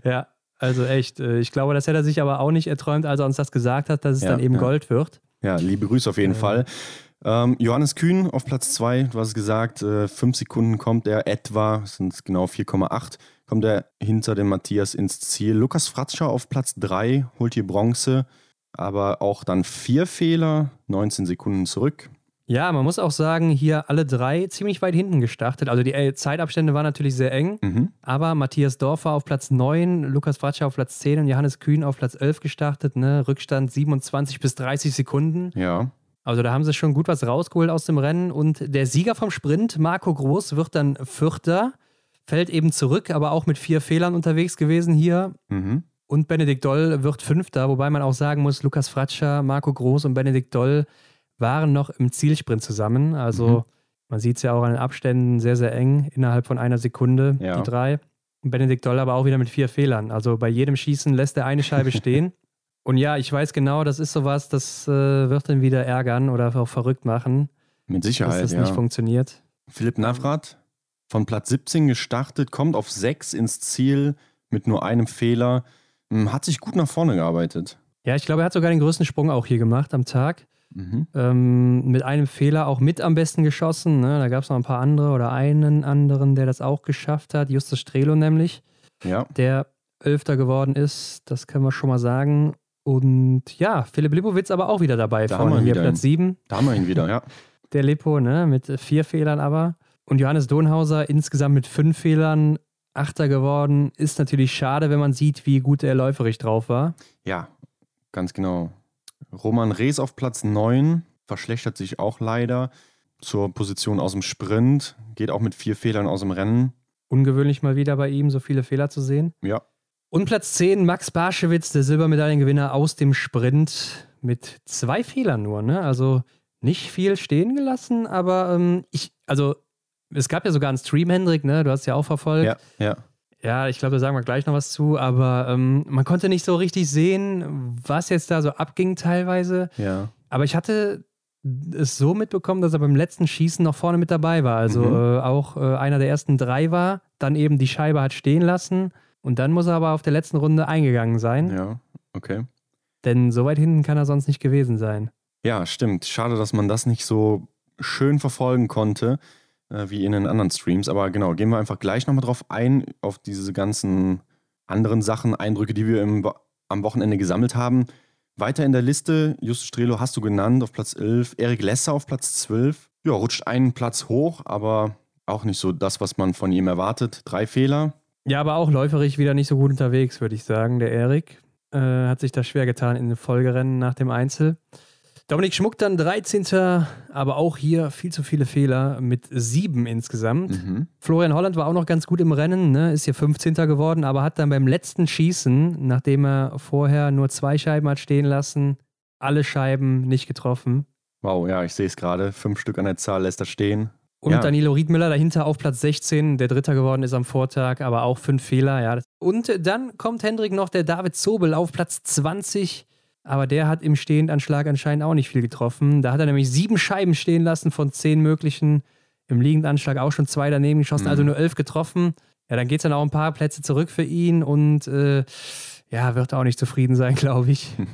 Speaker 2: ja, also echt. Äh, ich glaube, das hätte er sich aber auch nicht erträumt, als er uns das gesagt hat, dass es ja, dann eben ja. Gold wird.
Speaker 1: Ja, liebe Grüße auf jeden äh. Fall. Ähm, Johannes Kühn auf Platz 2, du hast gesagt, äh, fünf Sekunden kommt er etwa, sind genau 4,8, kommt er hinter dem Matthias ins Ziel. Lukas Fratscher auf Platz 3 holt hier Bronze, aber auch dann vier Fehler, 19 Sekunden zurück.
Speaker 2: Ja, man muss auch sagen, hier alle drei ziemlich weit hinten gestartet. Also die äh, Zeitabstände waren natürlich sehr eng, mhm. aber Matthias Dorfer auf Platz 9, Lukas Fratscher auf Platz 10 und Johannes Kühn auf Platz 11 gestartet. Ne? Rückstand 27 bis 30 Sekunden.
Speaker 1: Ja.
Speaker 2: Also da haben sie schon gut was rausgeholt aus dem Rennen. Und der Sieger vom Sprint, Marco Groß, wird dann Vierter, fällt eben zurück, aber auch mit vier Fehlern unterwegs gewesen hier. Mhm. Und Benedikt Doll wird Fünfter, wobei man auch sagen muss, Lukas Fratscher, Marco Groß und Benedikt Doll waren noch im Zielsprint zusammen. Also mhm. man sieht es ja auch an den Abständen sehr, sehr eng, innerhalb von einer Sekunde, ja. die drei. Und Benedikt Doll aber auch wieder mit vier Fehlern. Also bei jedem Schießen lässt er eine Scheibe [LAUGHS] stehen. Und ja, ich weiß genau, das ist sowas, das äh, wird dann wieder ärgern oder auch verrückt machen.
Speaker 1: Mit Sicherheit,
Speaker 2: dass das
Speaker 1: ja.
Speaker 2: nicht funktioniert.
Speaker 1: Philipp Navrat von Platz 17 gestartet, kommt auf 6 ins Ziel mit nur einem Fehler, hm, hat sich gut nach vorne gearbeitet.
Speaker 2: Ja, ich glaube, er hat sogar den größten Sprung auch hier gemacht am Tag. Mhm. Ähm, mit einem Fehler auch mit am besten geschossen. Ne? Da gab es noch ein paar andere oder einen anderen, der das auch geschafft hat. Justus Strelo nämlich.
Speaker 1: Ja.
Speaker 2: Der Elfter geworden ist. Das können wir schon mal sagen. Und ja, Philipp Lipowitz aber auch wieder dabei.
Speaker 1: Da haben wir
Speaker 2: hier Platz 7.
Speaker 1: Da haben wir ihn wieder, ja. [LAUGHS]
Speaker 2: Der Lippo, ne, mit vier Fehlern aber. Und Johannes Donhauser insgesamt mit fünf Fehlern Achter geworden. Ist natürlich schade, wenn man sieht, wie gut er läuferig drauf war.
Speaker 1: Ja, ganz genau. Roman Rees auf Platz 9 verschlechtert sich auch leider zur Position aus dem Sprint. Geht auch mit vier Fehlern aus dem Rennen.
Speaker 2: Ungewöhnlich mal wieder bei ihm, so viele Fehler zu sehen.
Speaker 1: Ja,
Speaker 2: und Platz 10, Max Barschewitz, der Silbermedaillengewinner aus dem Sprint mit zwei Fehlern nur. Ne? Also nicht viel stehen gelassen, aber ähm, ich, also es gab ja sogar einen Stream, Hendrik, ne? Du hast ja auch verfolgt.
Speaker 1: Ja, ja.
Speaker 2: Ja, ich glaube, da sagen wir gleich noch was zu, aber ähm, man konnte nicht so richtig sehen, was jetzt da so abging teilweise.
Speaker 1: Ja.
Speaker 2: Aber ich hatte es so mitbekommen, dass er beim letzten Schießen noch vorne mit dabei war. Also mhm. äh, auch äh, einer der ersten drei war, dann eben die Scheibe hat stehen lassen und dann muss er aber auf der letzten Runde eingegangen sein.
Speaker 1: Ja, okay.
Speaker 2: Denn so weit hinten kann er sonst nicht gewesen sein.
Speaker 1: Ja, stimmt. Schade, dass man das nicht so schön verfolgen konnte äh, wie in den anderen Streams. Aber genau, gehen wir einfach gleich nochmal drauf ein, auf diese ganzen anderen Sachen, Eindrücke, die wir im, am Wochenende gesammelt haben. Weiter in der Liste, Justus Strelo hast du genannt, auf Platz 11. Erik Lesser auf Platz 12. Ja, rutscht einen Platz hoch, aber auch nicht so das, was man von ihm erwartet. Drei Fehler.
Speaker 2: Ja, aber auch läuferig wieder nicht so gut unterwegs, würde ich sagen. Der Erik äh, hat sich da schwer getan in den Folgerennen nach dem Einzel. Dominik Schmuck dann 13. Aber auch hier viel zu viele Fehler mit sieben insgesamt. Mhm. Florian Holland war auch noch ganz gut im Rennen, ne? ist hier 15. geworden, aber hat dann beim letzten Schießen, nachdem er vorher nur zwei Scheiben hat stehen lassen, alle Scheiben nicht getroffen.
Speaker 1: Wow, ja, ich sehe es gerade. Fünf Stück an der Zahl lässt er stehen.
Speaker 2: Und ja. Danilo Riedmüller dahinter auf Platz 16, der Dritter geworden ist am Vortag, aber auch fünf Fehler. Ja. Und dann kommt Hendrik noch, der David Zobel auf Platz 20, aber der hat im Stehendanschlag anscheinend auch nicht viel getroffen. Da hat er nämlich sieben Scheiben stehen lassen von zehn möglichen. Im Liegendanschlag auch schon zwei daneben geschossen, also mhm. also nur elf getroffen. Ja, dann geht es dann auch ein paar Plätze zurück für ihn und äh, ja, wird auch nicht zufrieden sein, [LAUGHS] glaube ich. [LAUGHS]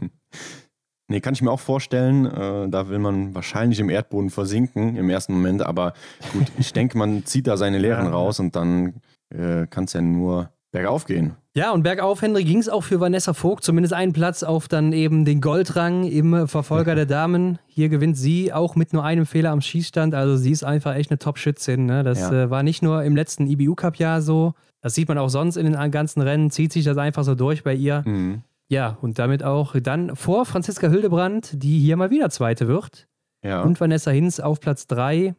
Speaker 1: Nee, kann ich mir auch vorstellen. Äh, da will man wahrscheinlich im Erdboden versinken im ersten Moment. Aber gut, ich denke, man zieht da seine Lehren raus und dann äh, kann es ja nur bergauf gehen.
Speaker 2: Ja, und bergauf, Henry, ging es auch für Vanessa Vogt. Zumindest einen Platz auf dann eben den Goldrang im Verfolger der Damen. Hier gewinnt sie auch mit nur einem Fehler am Schießstand. Also sie ist einfach echt eine Top-Schützin. Ne? Das ja. äh, war nicht nur im letzten IBU-Cup-Jahr so. Das sieht man auch sonst in den ganzen Rennen. Zieht sich das einfach so durch bei ihr. Mhm. Ja, und damit auch dann vor Franziska Hildebrand, die hier mal wieder Zweite wird.
Speaker 1: Ja.
Speaker 2: Und Vanessa Hinz auf Platz 3,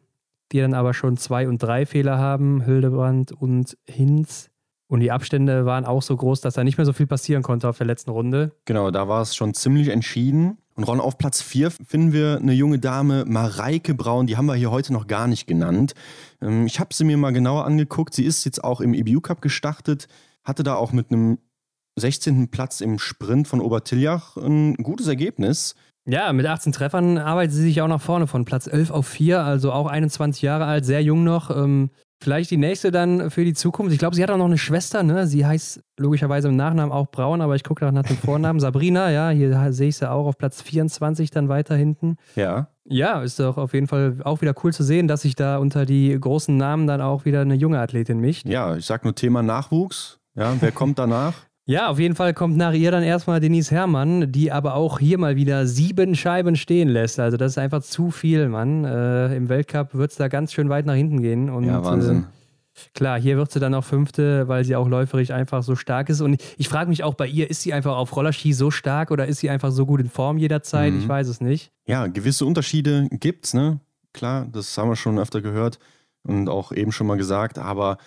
Speaker 2: die dann aber schon zwei und drei Fehler haben, Hildebrand und Hinz. Und die Abstände waren auch so groß, dass da nicht mehr so viel passieren konnte auf der letzten Runde.
Speaker 1: Genau, da war es schon ziemlich entschieden. Und Ron, auf Platz 4 finden wir eine junge Dame, Mareike Braun, die haben wir hier heute noch gar nicht genannt. Ähm, ich habe sie mir mal genauer angeguckt. Sie ist jetzt auch im EBU Cup gestartet, hatte da auch mit einem 16. Platz im Sprint von Obertiljach ein gutes Ergebnis.
Speaker 2: Ja, mit 18 Treffern arbeitet sie sich auch nach vorne von Platz 11 auf 4, also auch 21 Jahre alt, sehr jung noch. Ähm, vielleicht die nächste dann für die Zukunft. Ich glaube, sie hat auch noch eine Schwester, ne? Sie heißt logischerweise im Nachnamen auch Braun, aber ich gucke nach dem Vornamen. [LAUGHS] Sabrina, ja, hier sehe ich sie auch auf Platz 24 dann weiter hinten.
Speaker 1: Ja.
Speaker 2: Ja, ist doch auf jeden Fall auch wieder cool zu sehen, dass sich da unter die großen Namen dann auch wieder eine junge Athletin mischt.
Speaker 1: Ja, ich sag nur Thema Nachwuchs. Ja, wer kommt danach? [LAUGHS]
Speaker 2: Ja, auf jeden Fall kommt nach ihr dann erstmal Denise Herrmann, die aber auch hier mal wieder sieben Scheiben stehen lässt. Also das ist einfach zu viel, Mann. Äh, Im Weltcup wird es da ganz schön weit nach hinten gehen. Und,
Speaker 1: ja, Wahnsinn.
Speaker 2: Äh, klar, hier wird sie dann auch Fünfte, weil sie auch läuferisch einfach so stark ist. Und ich frage mich auch bei ihr, ist sie einfach auf Rollerski so stark oder ist sie einfach so gut in Form jederzeit? Mhm. Ich weiß es nicht.
Speaker 1: Ja, gewisse Unterschiede gibt's, ne? Klar, das haben wir schon öfter gehört und auch eben schon mal gesagt, aber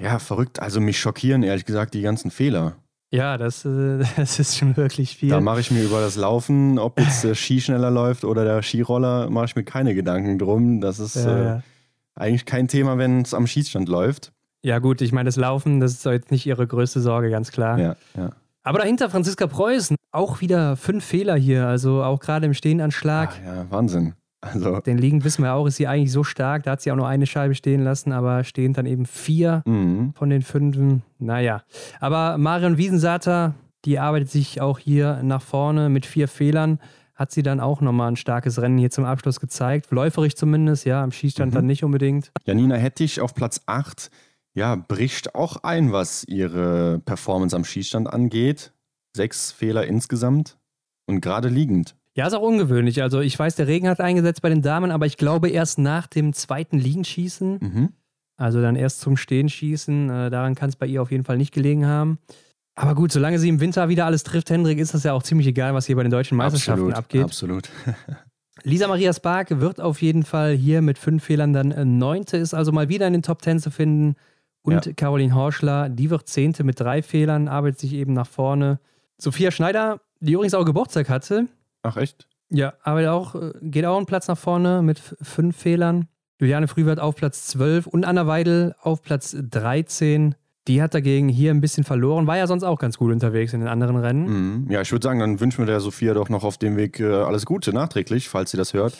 Speaker 1: ja, verrückt. Also mich schockieren ehrlich gesagt die ganzen Fehler.
Speaker 2: Ja, das, äh, [LAUGHS] das ist schon wirklich viel.
Speaker 1: Da mache ich mir über das Laufen, ob jetzt der Ski schneller läuft oder der Skiroller, mache ich mir keine Gedanken drum. Das ist ja, äh, eigentlich kein Thema, wenn es am Schießstand läuft.
Speaker 2: Ja, gut, ich meine, das Laufen, das ist jetzt nicht ihre größte Sorge, ganz klar.
Speaker 1: Ja, ja.
Speaker 2: Aber dahinter Franziska Preußen, auch wieder fünf Fehler hier, also auch gerade im Stehenanschlag.
Speaker 1: Ach, ja, Wahnsinn. Also.
Speaker 2: Den liegend wissen wir auch, ist sie eigentlich so stark. Da hat sie auch nur eine Scheibe stehen lassen, aber stehen dann eben vier mhm. von den fünfen. Naja. Aber Marion Wiesensater, die arbeitet sich auch hier nach vorne mit vier Fehlern. Hat sie dann auch nochmal ein starkes Rennen hier zum Abschluss gezeigt. Läuferig zumindest, ja, am Schießstand mhm. dann nicht unbedingt.
Speaker 1: Janina Hettich auf Platz 8, ja, bricht auch ein, was ihre Performance am Schießstand angeht. Sechs Fehler insgesamt und gerade liegend.
Speaker 2: Ja, ist auch ungewöhnlich. Also ich weiß, der Regen hat eingesetzt bei den Damen, aber ich glaube erst nach dem zweiten Liegenschießen. Mhm. Also dann erst zum Stehen schießen. Äh, daran kann es bei ihr auf jeden Fall nicht gelegen haben. Aber gut, solange sie im Winter wieder alles trifft, Hendrik, ist das ja auch ziemlich egal, was hier bei den deutschen Meisterschaften
Speaker 1: absolut,
Speaker 2: abgeht.
Speaker 1: Absolut. [LAUGHS]
Speaker 2: Lisa Maria Spark wird auf jeden Fall hier mit fünf Fehlern dann äh, Neunte, ist also mal wieder in den Top Ten zu finden. Und ja. Caroline Horschler, die wird Zehnte mit drei Fehlern, arbeitet sich eben nach vorne. Sophia Schneider, die übrigens auch Geburtstag hatte,
Speaker 1: Ach echt?
Speaker 2: Ja, aber auch, äh, geht auch einen Platz nach vorne mit fünf Fehlern. Juliane Frühwert auf Platz 12 und Anna Weidel auf Platz 13. Die hat dagegen hier ein bisschen verloren, war ja sonst auch ganz gut unterwegs in den anderen Rennen.
Speaker 1: Mhm. Ja, ich würde sagen, dann wünschen wir der Sophia doch noch auf dem Weg äh, alles Gute nachträglich, falls sie das hört.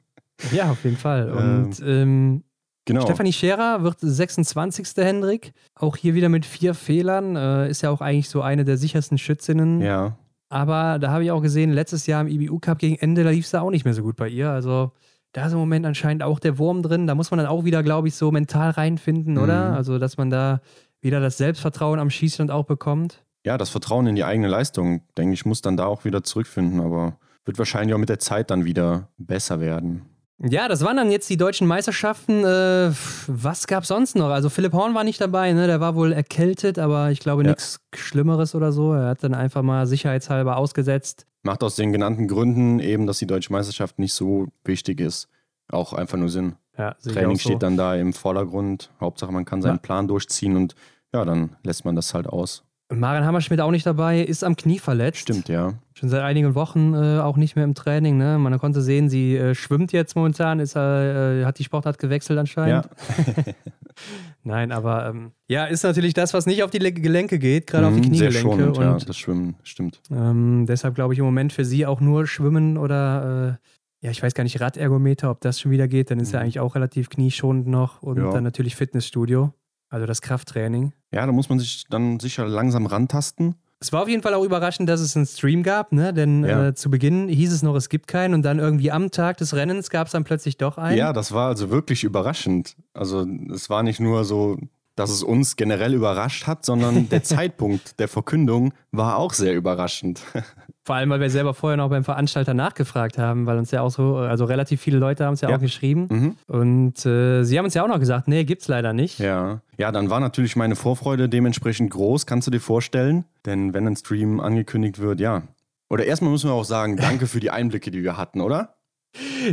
Speaker 1: [LAUGHS]
Speaker 2: ja, auf jeden Fall. Und ähm, ähm, genau. Stefanie Scherer wird 26. Hendrik. Auch hier wieder mit vier Fehlern. Äh, ist ja auch eigentlich so eine der sichersten Schützinnen.
Speaker 1: Ja.
Speaker 2: Aber da habe ich auch gesehen, letztes Jahr im IBU Cup gegen Ende, da lief es da auch nicht mehr so gut bei ihr. Also da ist im Moment anscheinend auch der Wurm drin. Da muss man dann auch wieder, glaube ich, so mental reinfinden, mhm. oder? Also, dass man da wieder das Selbstvertrauen am Schießstand auch bekommt.
Speaker 1: Ja, das Vertrauen in die eigene Leistung, denke ich, muss dann da auch wieder zurückfinden. Aber wird wahrscheinlich auch mit der Zeit dann wieder besser werden.
Speaker 2: Ja, das waren dann jetzt die deutschen Meisterschaften. Äh, was gab es sonst noch? Also Philipp Horn war nicht dabei, ne? der war wohl erkältet, aber ich glaube ja. nichts Schlimmeres oder so. Er hat dann einfach mal sicherheitshalber ausgesetzt.
Speaker 1: Macht aus den genannten Gründen eben, dass die deutsche Meisterschaft nicht so wichtig ist, auch einfach nur Sinn. Ja, Training so. steht dann da im Vordergrund. Hauptsache, man kann seinen ja. Plan durchziehen und ja, dann lässt man das halt aus.
Speaker 2: Maren Hammerschmidt auch nicht dabei, ist am Knie verletzt.
Speaker 1: Stimmt, ja.
Speaker 2: Schon seit einigen Wochen äh, auch nicht mehr im Training. Ne? Man konnte sehen, sie äh, schwimmt jetzt momentan, ist, äh, hat die Sportart gewechselt anscheinend. Ja. [LAUGHS] Nein, aber ähm, ja, ist natürlich das, was nicht auf die Gelenke geht, gerade mhm, auf die mhm, Kniegelenke. Sehr schonend,
Speaker 1: und, ja, das Schwimmen, stimmt.
Speaker 2: Ähm, deshalb glaube ich im Moment für sie auch nur Schwimmen oder äh, ja, ich weiß gar nicht, Radergometer, ob das schon wieder geht, dann ist mhm. ja eigentlich auch relativ knieschonend noch und ja. dann natürlich Fitnessstudio. Also das Krafttraining.
Speaker 1: Ja, da muss man sich dann sicher langsam rantasten.
Speaker 2: Es war auf jeden Fall auch überraschend, dass es einen Stream gab, ne? denn ja. äh, zu Beginn hieß es noch, es gibt keinen und dann irgendwie am Tag des Rennens gab es dann plötzlich doch einen.
Speaker 1: Ja, das war also wirklich überraschend. Also es war nicht nur so, dass es uns generell überrascht hat, sondern der [LAUGHS] Zeitpunkt der Verkündung war auch sehr überraschend. [LAUGHS]
Speaker 2: Vor allem, weil wir selber vorher noch beim Veranstalter nachgefragt haben, weil uns ja auch so, also relativ viele Leute haben es ja, ja, auch geschrieben. Mhm. Und äh, sie haben uns ja auch noch gesagt, nee, gibt's leider nicht.
Speaker 1: Ja. Ja, dann war natürlich meine Vorfreude dementsprechend groß, kannst du dir vorstellen? Denn wenn ein Stream angekündigt wird, ja. Oder erstmal müssen wir auch sagen, danke für die Einblicke, die wir hatten, oder?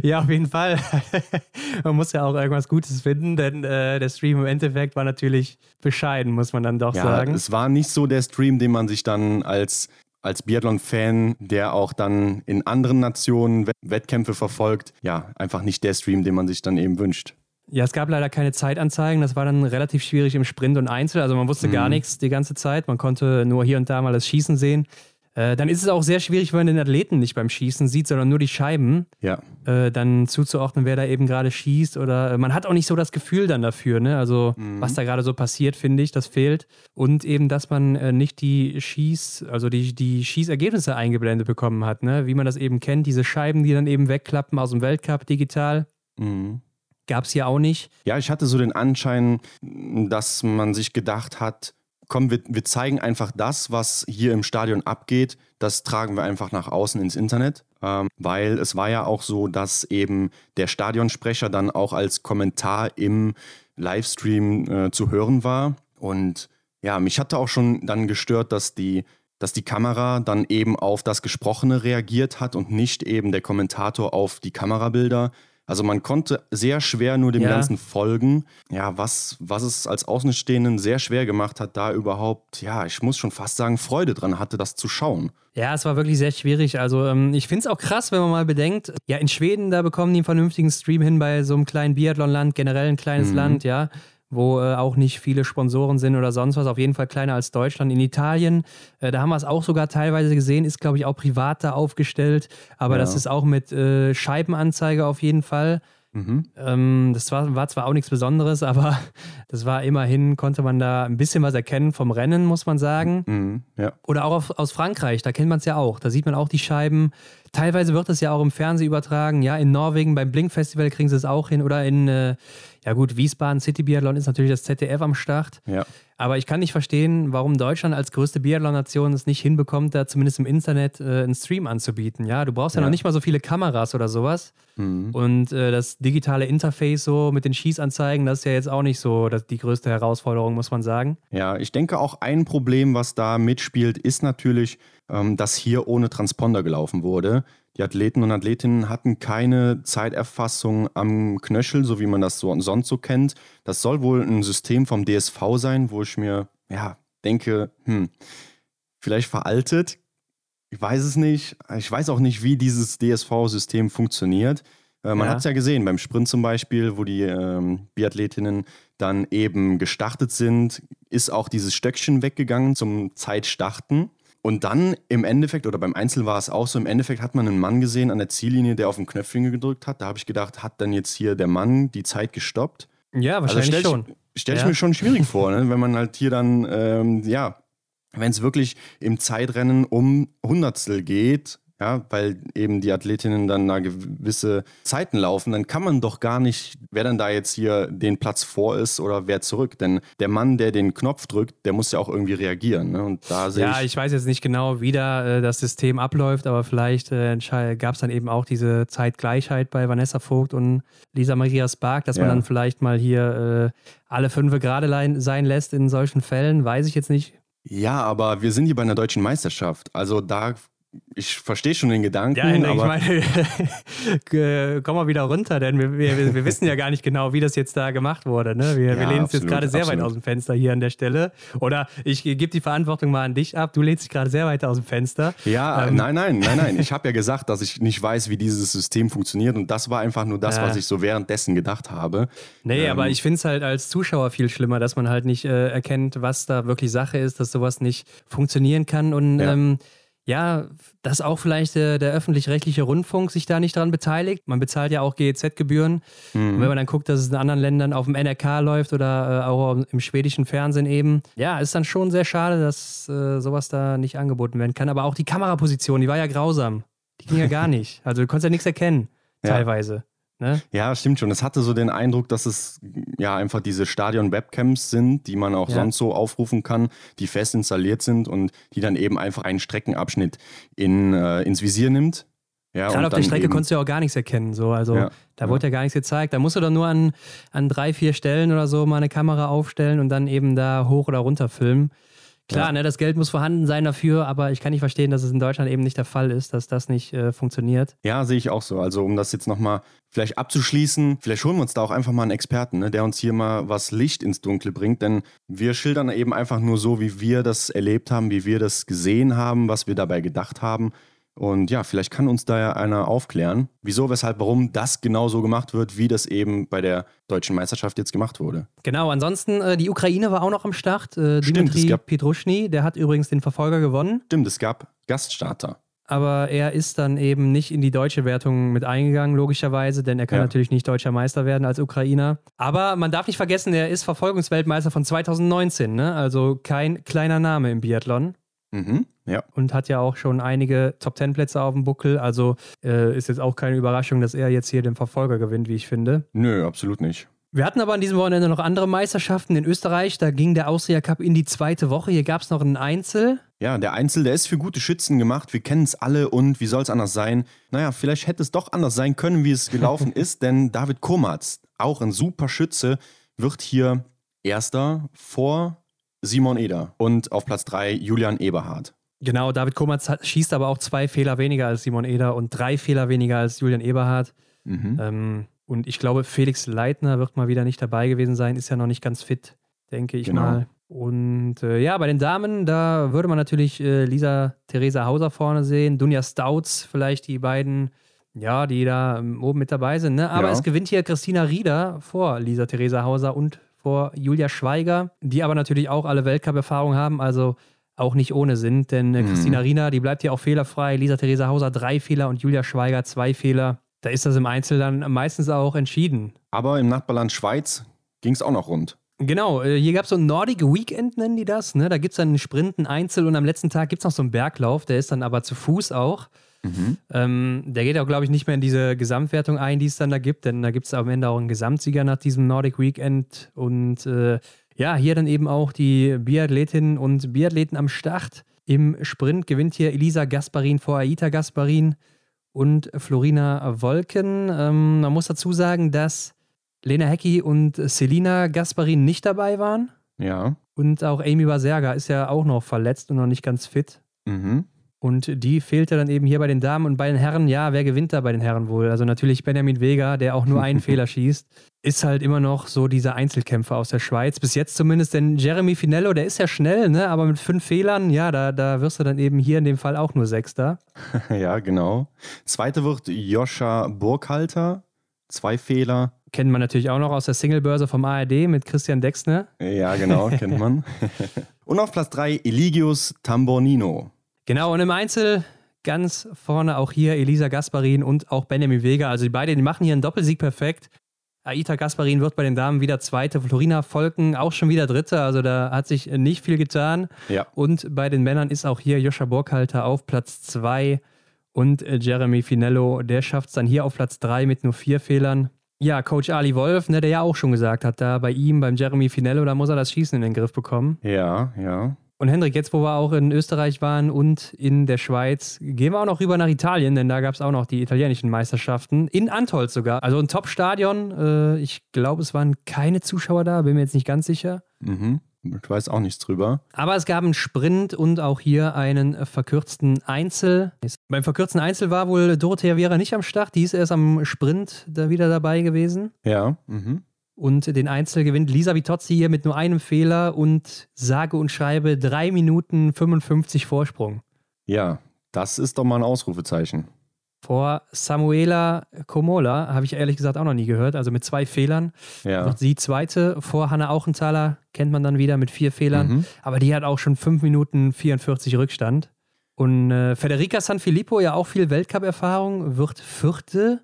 Speaker 2: Ja, auf jeden Fall. [LAUGHS] man muss ja auch irgendwas Gutes finden, denn äh, der Stream im Endeffekt war natürlich bescheiden, muss man dann doch
Speaker 1: ja,
Speaker 2: sagen.
Speaker 1: Es war nicht so der Stream, den man sich dann als als Biathlon-Fan, der auch dann in anderen Nationen Wettkämpfe verfolgt, ja, einfach nicht der Stream, den man sich dann eben wünscht.
Speaker 2: Ja, es gab leider keine Zeitanzeigen. Das war dann relativ schwierig im Sprint und Einzel. Also man wusste mhm. gar nichts die ganze Zeit. Man konnte nur hier und da mal das Schießen sehen. Äh, dann ist es auch sehr schwierig, wenn man den Athleten nicht beim Schießen sieht, sondern nur die Scheiben.
Speaker 1: Ja.
Speaker 2: Äh, dann zuzuordnen, wer da eben gerade schießt. Oder äh, man hat auch nicht so das Gefühl dann dafür, ne? Also, mhm. was da gerade so passiert, finde ich, das fehlt. Und eben, dass man äh, nicht die Schieß, also die, die Schießergebnisse eingeblendet bekommen hat, ne? Wie man das eben kennt, diese Scheiben, die dann eben wegklappen aus dem Weltcup digital. Mhm. Gab es hier auch nicht.
Speaker 1: Ja, ich hatte so den Anschein, dass man sich gedacht hat, komm, wir, wir zeigen einfach das, was hier im Stadion abgeht, das tragen wir einfach nach außen ins Internet. Ähm, weil es war ja auch so, dass eben der Stadionsprecher dann auch als Kommentar im Livestream äh, zu hören war. Und ja, mich hatte auch schon dann gestört, dass die, dass die Kamera dann eben auf das Gesprochene reagiert hat und nicht eben der Kommentator auf die Kamerabilder. Also man konnte sehr schwer nur dem ja. Ganzen folgen. Ja, was, was es als Außenstehenden sehr schwer gemacht hat, da überhaupt, ja, ich muss schon fast sagen, Freude dran hatte, das zu schauen.
Speaker 2: Ja, es war wirklich sehr schwierig. Also ähm, ich finde es auch krass, wenn man mal bedenkt, ja, in Schweden, da bekommen die einen vernünftigen Stream hin bei so einem kleinen Biathlonland, generell ein kleines mhm. Land, ja wo äh, auch nicht viele Sponsoren sind oder sonst was, auf jeden Fall kleiner als Deutschland. In Italien, äh, da haben wir es auch sogar teilweise gesehen, ist, glaube ich, auch privat da aufgestellt, aber ja. das ist auch mit äh, Scheibenanzeige auf jeden Fall. Mhm. Ähm, das war, war, zwar auch nichts Besonderes, [LAUGHS] aber das war immerhin, konnte man da ein bisschen was erkennen vom Rennen, muss man sagen. Mhm. Ja. Oder auch auf, aus Frankreich, da kennt man es ja auch. Da sieht man auch die Scheiben. Teilweise wird das ja auch im Fernsehen übertragen. Ja, in Norwegen beim Blink Festival kriegen sie es auch hin. Oder in, äh, ja gut, Wiesbaden City Biathlon ist natürlich das ZDF am Start.
Speaker 1: Ja.
Speaker 2: Aber ich kann nicht verstehen, warum Deutschland als größte Biathlon-Nation es nicht hinbekommt, da zumindest im Internet äh, einen Stream anzubieten. Ja, du brauchst ja, ja, noch nicht mal so viele Kameras oder sowas. Mhm. Und äh, das digitale Interface so mit den Schießanzeigen, das ist ja jetzt auch nicht so das, die größte Herausforderung, muss man sagen.
Speaker 1: Ja, ich denke auch ein Problem, was da mitspielt, ist natürlich, ähm, dass hier ohne Transponder gelaufen wurde. Die Athleten und Athletinnen hatten keine Zeiterfassung am Knöchel, so wie man das so sonst so kennt. Das soll wohl ein System vom DSV sein, wo ich mir ja denke, hm, vielleicht veraltet. Ich weiß es nicht. Ich weiß auch nicht, wie dieses DSV-System funktioniert. Äh, man ja. hat es ja gesehen beim Sprint zum Beispiel, wo die ähm, Biathletinnen dann eben gestartet sind, ist auch dieses Stöckchen weggegangen zum Zeitstarten. Und dann im Endeffekt, oder beim Einzel war es auch so, im Endeffekt hat man einen Mann gesehen an der Ziellinie, der auf den Knöpfchen gedrückt hat. Da habe ich gedacht, hat dann jetzt hier der Mann die Zeit gestoppt?
Speaker 2: Ja, also wahrscheinlich also
Speaker 1: schon. Stelle ich ja. mir schon schwierig vor, ne? wenn man halt hier dann, ähm, ja, wenn es wirklich im Zeitrennen um Hundertstel geht, ja, weil eben die Athletinnen dann da gewisse Zeiten laufen, dann kann man doch gar nicht, wer dann da jetzt hier den Platz vor ist oder wer zurück. Denn der Mann, der den Knopf drückt, der muss ja auch irgendwie reagieren. Ne? Und da sehe
Speaker 2: ja, ich, ich weiß jetzt nicht genau, wie da äh, das System abläuft, aber vielleicht äh, gab es dann eben auch diese Zeitgleichheit bei Vanessa Vogt und Lisa Maria Spark, dass ja. man dann vielleicht mal hier äh, alle fünf gerade sein lässt in solchen Fällen, weiß ich jetzt nicht.
Speaker 1: Ja, aber wir sind hier bei einer deutschen Meisterschaft. Also da ich verstehe schon den Gedanken.
Speaker 2: Ja, Hendrik, aber ich meine, [LAUGHS] komm mal wieder runter, denn wir, wir, wir, wissen ja gar nicht genau, wie das jetzt da gemacht wurde. Ne? Wir, ja, wir lehnen uns jetzt gerade sehr absolut. weit aus dem Fenster hier an der Stelle. Oder ich gebe die Verantwortung mal an dich ab. Du lehnst dich gerade sehr weit aus dem Fenster.
Speaker 1: Ja, ähm. nein, nein, nein, nein. Ich habe ja gesagt, dass ich nicht weiß, wie dieses System funktioniert. Und das war einfach nur das, ja. was ich so währenddessen gedacht habe.
Speaker 2: Nee, ähm. aber ich finde es halt als Zuschauer viel schlimmer, dass man halt nicht äh, erkennt, was da wirklich Sache ist, dass sowas nicht funktionieren kann. Und ja. ähm, ja, dass auch vielleicht der, der öffentlich-rechtliche Rundfunk sich da nicht dran beteiligt. Man bezahlt ja auch GEZ-Gebühren. Mhm. Und wenn man dann guckt, dass es in anderen Ländern auf dem NRK läuft oder äh, auch im schwedischen Fernsehen eben, ja, ist dann schon sehr schade, dass äh, sowas da nicht angeboten werden kann. Aber auch die Kameraposition, die war ja grausam. Die ging ja gar [LAUGHS] nicht. Also du konntest ja nichts erkennen, ja. teilweise. Ne?
Speaker 1: Ja, stimmt schon. Es hatte so den Eindruck, dass es ja einfach diese Stadion-Webcams sind, die man auch ja. sonst so aufrufen kann, die fest installiert sind und die dann eben einfach einen Streckenabschnitt in, äh, ins Visier nimmt.
Speaker 2: Ja, Gerade auf der Strecke konntest du ja auch gar nichts erkennen. So. Also ja, da ja. wurde ja gar nichts gezeigt. Da musst du dann nur an, an drei, vier Stellen oder so mal eine Kamera aufstellen und dann eben da hoch oder runter filmen. Klar,
Speaker 1: Ja.
Speaker 2: ne, das Geld muss vorhanden sein dafür, aber ich kann nicht verstehen, dass es in Deutschland eben nicht der Fall ist, dass das nicht äh, funktioniert.
Speaker 1: Ja, sehe ich auch so. Also um das jetzt nochmal vielleicht abzuschließen, vielleicht holen wir uns da auch einfach mal einen Experten, ne, der uns hier mal was Licht ins Dunkle bringt, denn wir schildern eben einfach nur so, wie wir das erlebt haben, wie wir das gesehen haben, was wir dabei gedacht haben. Und ja, vielleicht kann uns da ja einer aufklären, wieso, weshalb, warum das genau so gemacht wird, wie das eben bei der deutschen Meisterschaft jetzt gemacht wurde.
Speaker 2: Genau, ansonsten, äh, die Ukraine war auch noch am Start. Äh,
Speaker 1: Stimmt,
Speaker 2: Dimitri
Speaker 1: es gab-
Speaker 2: Petruschny, der hat übrigens den Verfolger gewonnen,
Speaker 1: Stimmt, es gab Gaststarter.
Speaker 2: aber er ist dann eben nicht in die deutsche Wertung mit eingegangen, logischerweise, denn er kann
Speaker 1: Ja.
Speaker 2: natürlich nicht deutscher Meister werden als Ukrainer. Aber man darf nicht vergessen, er ist Verfolgungsweltmeister von 2019, ne? also kein kleiner Name im Biathlon.
Speaker 1: Mhm, ja.
Speaker 2: und hat ja auch schon einige Top-10-Plätze auf dem Buckel. Also äh, ist jetzt auch keine Überraschung, dass er jetzt hier den Verfolger gewinnt, wie ich finde.
Speaker 1: Nö, absolut nicht.
Speaker 2: Wir hatten aber an diesem Wochenende noch andere Meisterschaften in Österreich. Da ging der Austria Cup in die zweite Woche. Hier gab es noch ein Einzel.
Speaker 1: Ja, der Einzel, der ist für gute Schützen gemacht. Wir kennen es alle und wie soll es anders sein? Naja, vielleicht hätte es doch anders sein können, wie es [LAUGHS] gelaufen ist, denn David Komatz, auch ein super Schütze, wird hier Erster vor Simon Eder und auf Platz 3 Julian Eberhardt.
Speaker 2: Genau, David Komatz hat, schießt aber auch zwei Fehler weniger als Simon Eder und drei Fehler weniger als Julian Eberhardt.
Speaker 1: Mhm.
Speaker 2: Ähm, und ich glaube, Felix Leitner wird mal wieder nicht dabei gewesen sein, ist ja noch nicht ganz fit, denke ich
Speaker 1: Genau.
Speaker 2: mal. Und äh, ja, bei den Damen, da würde man natürlich äh, Lisa Theresa Hauser vorne sehen, Dunja Stauts, vielleicht die beiden, ja, die da ähm, oben mit dabei sind. Ne? Aber
Speaker 1: Ja.
Speaker 2: es gewinnt hier Christina Rieder vor Lisa Theresa Hauser und vor Julia Schweiger, die aber natürlich auch alle Weltcup-Erfahrung haben, also auch nicht ohne sind, denn äh,
Speaker 1: Mhm.
Speaker 2: Christina Rieder, die bleibt hier auch fehlerfrei, Lisa Theresa Hauser drei Fehler und Julia Schweiger zwei Fehler. Da ist das im Einzel dann meistens auch entschieden.
Speaker 1: Aber im Nachbarland Schweiz ging es auch noch rund.
Speaker 2: Genau, äh, hier gab es so ein Nordic Weekend, nennen die das. Ne? Da gibt es dann einen Sprint, einen Einzel und am letzten Tag gibt es noch so einen Berglauf, der ist dann aber zu Fuß auch.
Speaker 1: Mhm.
Speaker 2: Ähm, der geht auch, glaube ich, nicht mehr in diese Gesamtwertung ein, die es dann da gibt, denn da gibt es am Ende auch einen Gesamtsieger nach diesem Nordic Weekend. Und äh, ja, hier dann eben auch die Biathletinnen und Biathleten am Start. Im Sprint gewinnt hier Elisa Gasparin vor Aita Gasparin und Florina Wolken. Ähm, man muss dazu sagen, dass Lena Hecki und Selina Gasparin nicht dabei waren.
Speaker 1: Ja.
Speaker 2: Und auch Amy Baserga ist ja auch noch verletzt und noch nicht ganz fit.
Speaker 1: Mhm.
Speaker 2: Und die fehlte dann eben hier bei den Damen und bei den Herren. Ja, wer gewinnt da bei den Herren wohl? Also natürlich Benjamin Vega, der auch nur einen [LAUGHS] Fehler schießt, ist halt immer noch so dieser Einzelkämpfer aus der Schweiz. Bis jetzt zumindest, denn Jeremy Finello, der ist ja schnell, ne? aber mit fünf Fehlern, ja, da, da wirst du dann eben hier in dem Fall auch nur Sechster. [LAUGHS]
Speaker 1: ja, genau. Zweite wird Joscha Burkhalter. Zwei Fehler.
Speaker 2: Kennt man natürlich auch noch aus der Singlebörse vom ARD mit Christian Dexner.
Speaker 1: Ja, genau, kennt man. [LAUGHS] und auf Platz 3 Eligius Tambornino.
Speaker 2: Genau, und im Einzel ganz vorne auch hier Elisa Gasparin und auch Benjamin Vega. Also die beiden die machen hier einen Doppelsieg perfekt. Aita Gasparin wird bei den Damen wieder Zweite, Florina Volken auch schon wieder Dritte. Also da hat sich nicht viel getan.
Speaker 1: Ja.
Speaker 2: Und bei den Männern ist auch hier Joscha Burkhalter auf Platz 2 und äh, Jeremy Finello, der schafft es dann hier auf Platz 3 mit nur vier Fehlern. Ja, Coach Ali Wolf, ne, der ja auch schon gesagt hat, da bei ihm, beim Jeremy Finello, da muss er das Schießen in den Griff bekommen.
Speaker 1: Ja, ja.
Speaker 2: Und Hendrik, jetzt wo wir auch in Österreich waren und in der Schweiz, gehen wir auch noch rüber nach Italien, denn da gab es auch noch die italienischen Meisterschaften. In Antolz sogar. Also ein Top-Stadion. Äh, ich glaube, es waren keine Zuschauer da, bin mir jetzt nicht ganz sicher.
Speaker 1: Mhm. Ich weiß auch nichts drüber.
Speaker 2: Aber es gab einen Sprint und auch hier einen verkürzten Einzel. Beim verkürzten Einzel war wohl Dorothea Viera nicht am Start. Die ist erst am Sprint da wieder dabei gewesen.
Speaker 1: Ja. Mhm.
Speaker 2: Und den Einzel gewinnt Lisa Vitozzi hier mit nur einem Fehler und sage und schreibe 3 Minuten 55 Vorsprung.
Speaker 1: Ja, das ist doch mal ein Ausrufezeichen.
Speaker 2: Vor Samuela Komola habe ich ehrlich gesagt auch noch nie gehört, also mit zwei Fehlern.
Speaker 1: Ja.
Speaker 2: Sie zweite. Vor Hanna Auchenthaler kennt man dann wieder mit vier Fehlern.
Speaker 1: Mhm.
Speaker 2: Aber die hat auch schon 5 Minuten 44 Rückstand. Und äh, Federica Sanfilippo, ja auch viel Weltcup-Erfahrung, wird vierte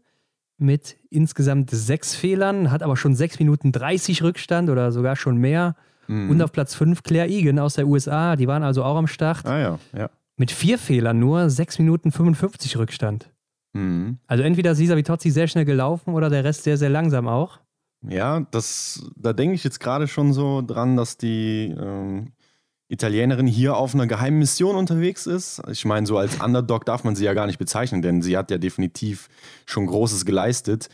Speaker 2: mit insgesamt sechs Fehlern, hat aber schon 6 Minuten 30 Rückstand oder sogar schon mehr.
Speaker 1: Mhm.
Speaker 2: Und auf Platz 5 Claire Egan aus der USA, die waren also auch am Start.
Speaker 1: ah ja, ja.
Speaker 2: Mit vier Fehlern nur 6 Minuten 55 Rückstand.
Speaker 1: Mhm.
Speaker 2: Also entweder ist Lisa Vitozzi sehr schnell gelaufen oder der Rest sehr, sehr langsam auch.
Speaker 1: Ja, das, da denke ich jetzt gerade schon so dran, dass die ähm, Italienerin hier auf einer geheimen Mission unterwegs ist. Ich meine, so als Underdog darf man sie ja gar nicht bezeichnen, denn sie hat ja definitiv schon Großes geleistet.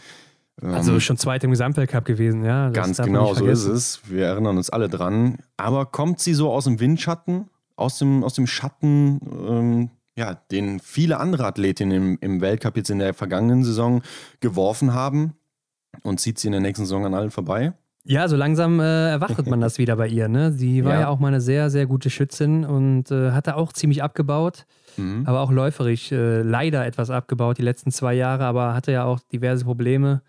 Speaker 1: Ähm,
Speaker 2: Also schon zweite im Gesamtweltcup gewesen, ja. Das
Speaker 1: ganz genau, so ist es. Wir erinnern uns alle dran. Aber kommt sie so aus dem Windschatten aus dem, aus dem Schatten, ähm, ja, den viele andere Athletinnen im, im Weltcup jetzt in der vergangenen Saison geworfen haben und zieht sie in der nächsten Saison an allen vorbei.
Speaker 2: Ja, so langsam äh, erwartet man das [LAUGHS] wieder bei ihr. Ne? Sie war ja. ja auch mal eine sehr, sehr gute Schützin und äh, hatte auch ziemlich abgebaut, mhm. aber auch läuferisch äh, leider etwas abgebaut die letzten zwei Jahre, aber hatte ja auch diverse Probleme.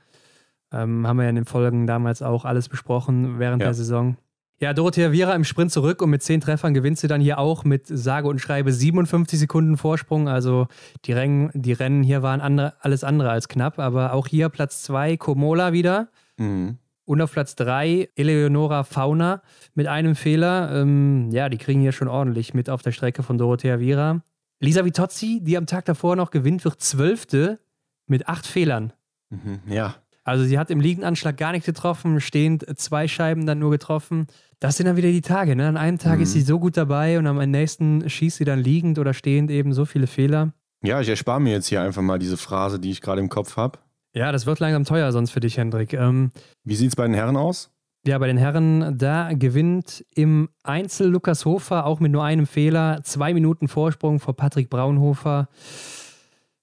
Speaker 2: Ähm, haben wir ja in den Folgen damals auch alles besprochen während ja. der Saison. Ja, Dorothea Viera im Sprint zurück und mit zehn Treffern gewinnt sie dann hier auch mit sage und schreibe 57 Sekunden Vorsprung. Also die Rennen, die Rennen hier waren andere, alles andere als knapp, aber auch hier Platz zwei Komola wieder. Mhm. Und auf Platz 3 Eleonora Fauna mit einem Fehler. Ähm, ja, die kriegen hier schon ordentlich mit auf der Strecke von Dorothea Viera. Lisa Vitozzi, die am Tag davor noch gewinnt, wird Zwölfte mit acht Fehlern.
Speaker 1: Mhm, ja.
Speaker 2: Also sie hat im Liegendanschlag gar nichts getroffen, stehend zwei Scheiben dann nur getroffen. Das sind dann wieder die Tage. Ne? An einem Tag mhm. ist sie so gut dabei und am nächsten schießt sie dann liegend oder stehend eben so viele Fehler.
Speaker 1: Ja, ich erspare mir jetzt hier einfach mal diese Phrase, die ich gerade im Kopf habe.
Speaker 2: Ja, das wird langsam teuer sonst für dich, Hendrik. Ähm,
Speaker 1: Wie sieht es bei den Herren aus?
Speaker 2: Ja, bei den Herren, da gewinnt im Einzel Lukas Hofer auch mit nur einem Fehler. Zwei Minuten Vorsprung vor Patrick Braunhofer.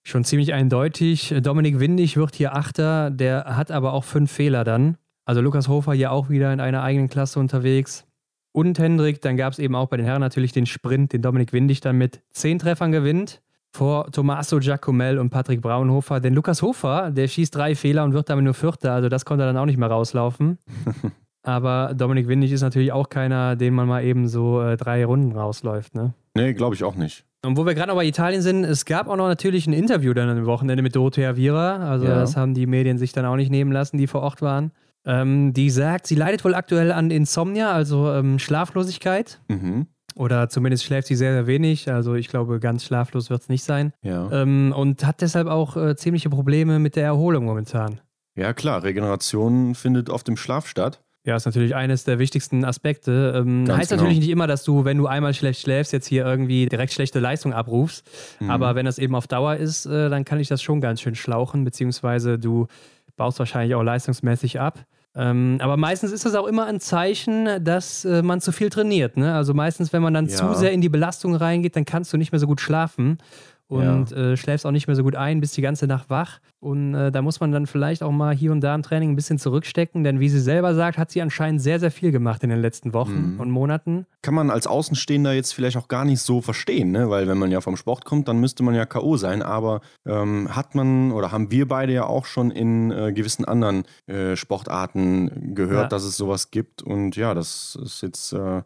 Speaker 2: Schon ziemlich eindeutig. Dominik Windig wird hier Achter, der hat aber auch fünf Fehler dann. Also Lukas Hofer hier auch wieder in einer eigenen Klasse unterwegs. Und Hendrik, dann gab es eben auch bei den Herren natürlich den Sprint, den Dominik Windig dann mit zehn Treffern gewinnt vor Tommaso Giacomel und Patrick Braunhofer. Denn Lukas Hofer, der schießt drei Fehler und wird damit nur Vierter, also das konnte er dann auch nicht mehr rauslaufen. [LAUGHS] Aber Dominik Windig ist natürlich auch keiner, den man mal eben so äh, drei Runden rausläuft, ne?
Speaker 1: Nee, glaube ich auch nicht.
Speaker 2: Und wo wir gerade noch bei Italien sind, es gab auch noch natürlich ein Interview dann am Wochenende mit Dorothea Viera. Also ja. das haben die Medien sich dann auch nicht nehmen lassen, die vor Ort waren. Ähm, die sagt, sie leidet wohl aktuell an Insomnia, also ähm, Schlaflosigkeit. Mhm. Oder zumindest schläft sie sehr, sehr wenig. Also ich glaube, ganz schlaflos wird es nicht sein.
Speaker 1: Ja.
Speaker 2: Ähm, und hat deshalb auch äh, ziemliche Probleme mit der Erholung momentan.
Speaker 1: Ja, klar. Regeneration findet oft im Schlaf statt.
Speaker 2: Ja, ist natürlich eines der wichtigsten Aspekte. Ähm, heißt genau. natürlich nicht immer, dass du, wenn du einmal schlecht schläfst, jetzt hier irgendwie direkt schlechte Leistung abrufst. Mhm. Aber wenn das eben auf Dauer ist, äh, dann kann ich das schon ganz schön schlauchen, beziehungsweise du baust wahrscheinlich auch leistungsmäßig ab. Ähm, aber meistens ist das auch immer ein Zeichen, dass äh, man zu viel trainiert. Ne? Also meistens, wenn man dann ja. zu sehr in die Belastung reingeht, dann kannst du nicht mehr so gut schlafen und ja. äh, schläfst auch nicht mehr so gut ein, bist die ganze Nacht wach. Und äh, da muss man dann vielleicht auch mal hier und da im Training ein bisschen zurückstecken, denn wie sie selber sagt, hat sie anscheinend sehr, sehr viel gemacht in den letzten Wochen mhm. und Monaten.
Speaker 1: Kann man als Außenstehender jetzt vielleicht auch gar nicht so verstehen, ne? weil wenn man ja vom Sport kommt, dann müsste man ja K.O. sein. Aber ähm, hat man oder haben wir beide ja auch schon in äh, gewissen anderen äh, Sportarten gehört, ja. dass es sowas gibt. Und ja, das ist jetzt äh,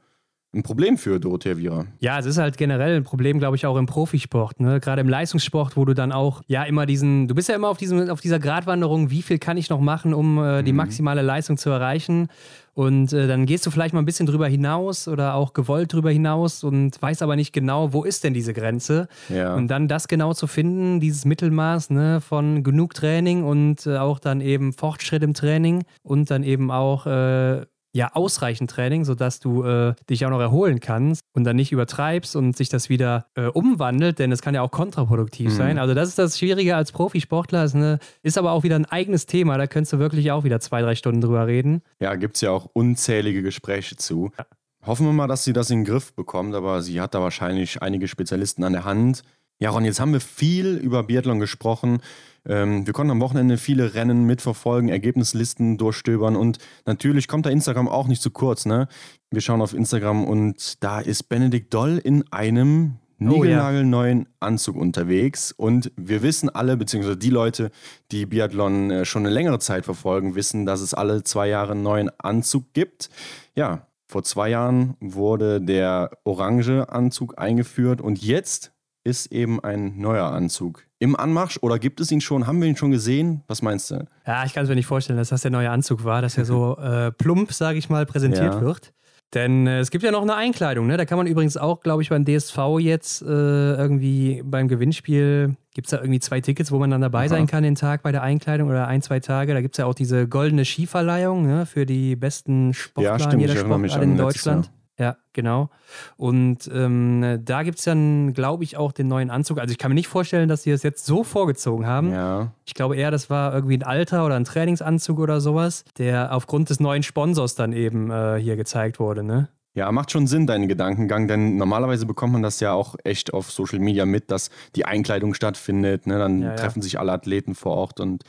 Speaker 1: ein Problem für Dorothea Viera.
Speaker 2: Ja, es ist halt generell ein Problem, glaube ich, auch im Profisport. Ne? Gerade im Leistungssport, wo du dann auch, ja, immer diesen, du bist ja immer auf, diesem, auf dieser Gratwanderung, wie viel kann ich noch machen, um äh, die mhm. maximale Leistung zu erreichen. Und äh, dann gehst du vielleicht mal ein bisschen drüber hinaus oder auch gewollt drüber hinaus und weißt aber nicht genau, wo ist denn diese Grenze.
Speaker 1: Ja.
Speaker 2: Und dann das genau zu finden, dieses Mittelmaß ne, von genug Training und äh, auch dann eben Fortschritt im Training und dann eben auch äh, ja ausreichend Training, sodass du äh, dich auch noch erholen kannst und dann nicht übertreibst und sich das wieder äh, umwandelt, denn es kann ja auch kontraproduktiv mhm. sein. Also das ist das Schwierige als Profisportler, ist, ne, ist aber auch wieder ein eigenes Thema, da könntest du wirklich auch wieder zwei, drei Stunden drüber reden.
Speaker 1: Ja, gibt es ja auch unzählige Gespräche zu. Ja. Hoffen wir mal, dass sie das in den Griff bekommt, aber sie hat da wahrscheinlich einige Spezialisten an der Hand. Ja, Ron, jetzt haben wir viel über Biathlon gesprochen. Ähm, wir konnten am Wochenende viele Rennen mitverfolgen, Ergebnislisten durchstöbern und natürlich kommt da Instagram auch nicht zu kurz. Ne? Wir schauen auf Instagram und da ist Benedikt Doll in einem niegelnagelneuen oh, ja. Anzug unterwegs. Und wir wissen alle, beziehungsweise die Leute, die Biathlon äh, schon eine längere Zeit verfolgen, wissen, dass es alle zwei Jahre einen neuen Anzug gibt. Ja, vor zwei Jahren wurde der orange Anzug eingeführt und jetzt ist eben ein neuer Anzug im Anmarsch oder gibt es ihn schon? Haben wir ihn schon gesehen? Was meinst du?
Speaker 2: Ja, ich kann es mir nicht vorstellen, dass das der neue Anzug war, dass er so [LAUGHS] äh, plump, sage ich mal, präsentiert ja. wird. Denn äh, es gibt ja noch eine Einkleidung, ne? Da kann man übrigens auch, glaube ich, beim DSV jetzt äh, irgendwie beim Gewinnspiel gibt es da irgendwie zwei Tickets, wo man dann dabei Aha. sein kann den Tag bei der Einkleidung oder ein, zwei Tage. Da gibt es ja auch diese goldene Skiverleihung ne? für die besten Sportler
Speaker 1: ja, stimmt,
Speaker 2: jeder Sportart in Deutschland. Ja, genau. Und ähm, da gibt es dann, glaube ich, auch den neuen Anzug. Also ich kann mir nicht vorstellen, dass sie das jetzt so vorgezogen haben.
Speaker 1: Ja.
Speaker 2: Ich glaube eher, das war irgendwie ein Alter oder ein Trainingsanzug oder sowas, der aufgrund des neuen Sponsors dann eben äh, hier gezeigt wurde, ne?
Speaker 1: Ja, macht schon Sinn, dein Gedankengang, denn normalerweise bekommt man das ja auch echt auf Social Media mit, dass die Einkleidung stattfindet. Ne? Dann ja, treffen ja. sich alle Athleten vor Ort und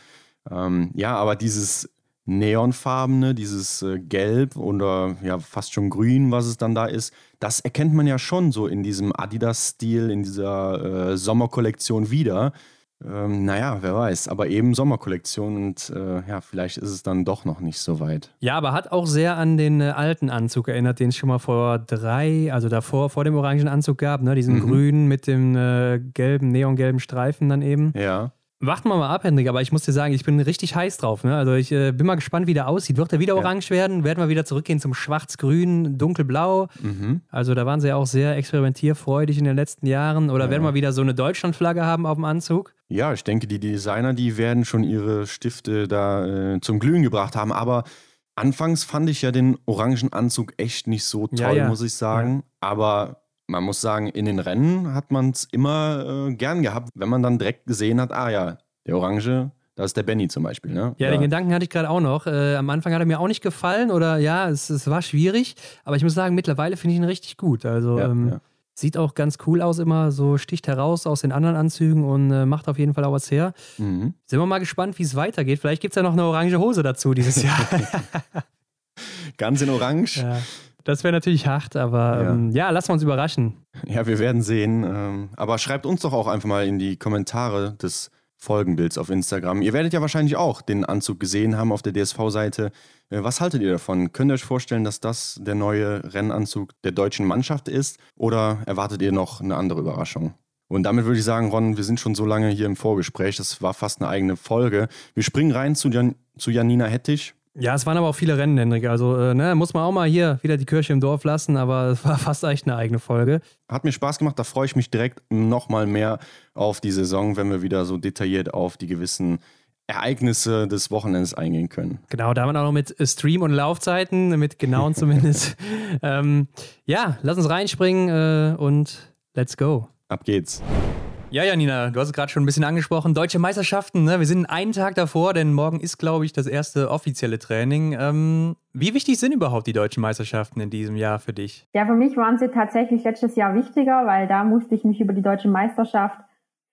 Speaker 1: ähm, ja, aber dieses neonfarbene, dieses äh, Gelb oder ja fast schon Grün, was es dann da ist, das erkennt man ja schon so in diesem Adidas-Stil, in dieser äh, Sommerkollektion wieder. Ähm, naja, wer weiß, aber eben Sommerkollektion und äh, ja, vielleicht ist es dann doch noch nicht so weit.
Speaker 2: Ja, aber hat auch sehr an den äh, alten Anzug erinnert, den es schon mal vor drei, also davor, vor dem orangen Anzug gab, ne? diesen mhm. grünen mit dem äh, gelben, neongelben Streifen dann eben.
Speaker 1: Ja.
Speaker 2: Warten wir mal ab, Hendrik, aber ich muss dir sagen, ich bin richtig heiß drauf. Ne? Also ich äh, bin mal gespannt, wie der aussieht. Wird er wieder ja. orange werden? Werden wir wieder zurückgehen zum Schwarz-Grün, Dunkelblau? Mhm. Also da waren sie ja auch sehr experimentierfreudig in den letzten Jahren. Oder ja. werden wir wieder so eine Deutschlandflagge haben auf dem Anzug?
Speaker 1: Ja, ich denke, die Designer, die werden schon ihre Stifte da äh, zum Glühen gebracht haben. Aber anfangs fand ich ja den orangen Anzug echt nicht so toll, muss ich sagen. Aber man muss sagen, in den Rennen hat man es immer äh, gern gehabt, wenn man dann direkt gesehen hat, ah ja, der Orange, das ist der Benny zum Beispiel. Ne?
Speaker 2: Ja, den Gedanken hatte ich gerade auch noch. Äh, am Anfang hat er mir auch nicht gefallen oder ja, es, es war schwierig, aber ich muss sagen, mittlerweile finde ich ihn richtig gut. Also ja, ähm, ja. sieht auch ganz cool aus, immer so sticht heraus aus den anderen Anzügen und äh, macht auf jeden Fall auch was her. Mhm. Sind wir mal gespannt, wie es weitergeht. Vielleicht gibt es ja noch eine orange Hose dazu dieses Jahr. [LAUGHS]
Speaker 1: Ganz in Orange. [LAUGHS] Ja.
Speaker 2: Das wäre natürlich hart, aber ja. Ähm, ja, lassen wir uns überraschen.
Speaker 1: Ja, wir werden sehen. Ähm, aber schreibt uns doch auch einfach mal in die Kommentare des Folgenbilds auf Instagram. Ihr werdet ja wahrscheinlich auch den Anzug gesehen haben auf der DSV-Seite. Äh, was haltet ihr davon? Könnt ihr euch vorstellen, dass das der neue Rennanzug der deutschen Mannschaft ist? Oder erwartet ihr noch eine andere Überraschung? Und damit würde ich sagen, Ron, wir sind schon so lange hier im Vorgespräch. Das war fast eine eigene Folge. Wir springen rein zu, Jan zu Janina Hettich.
Speaker 2: Ja, es waren aber auch viele Rennen, Hendrik. Also, äh, ne, muss man auch mal hier wieder die Kirche im Dorf lassen, aber [LAUGHS] es war fast echt eine eigene Folge.
Speaker 1: Hat mir Spaß gemacht, da freue ich mich direkt nochmal mehr auf die Saison, wenn wir wieder so detailliert auf die gewissen Ereignisse des Wochenends eingehen können.
Speaker 2: Genau, da haben wir auch noch mit Stream- und Laufzeiten, mit genauen zumindest. [LAUGHS] ähm, ja, lass uns reinspringen äh, und let's go.
Speaker 1: Ab geht's.
Speaker 2: Ja, Janina, du hast es gerade schon ein bisschen angesprochen. Deutsche Meisterschaften, ne? wir sind einen Tag davor, denn morgen ist, glaube ich, das erste offizielle Training. Ähm, wie wichtig sind überhaupt die deutschen Meisterschaften in diesem Jahr für dich?
Speaker 3: Ja, für mich waren sie tatsächlich letztes Jahr wichtiger, weil da musste ich mich über die deutsche Meisterschaft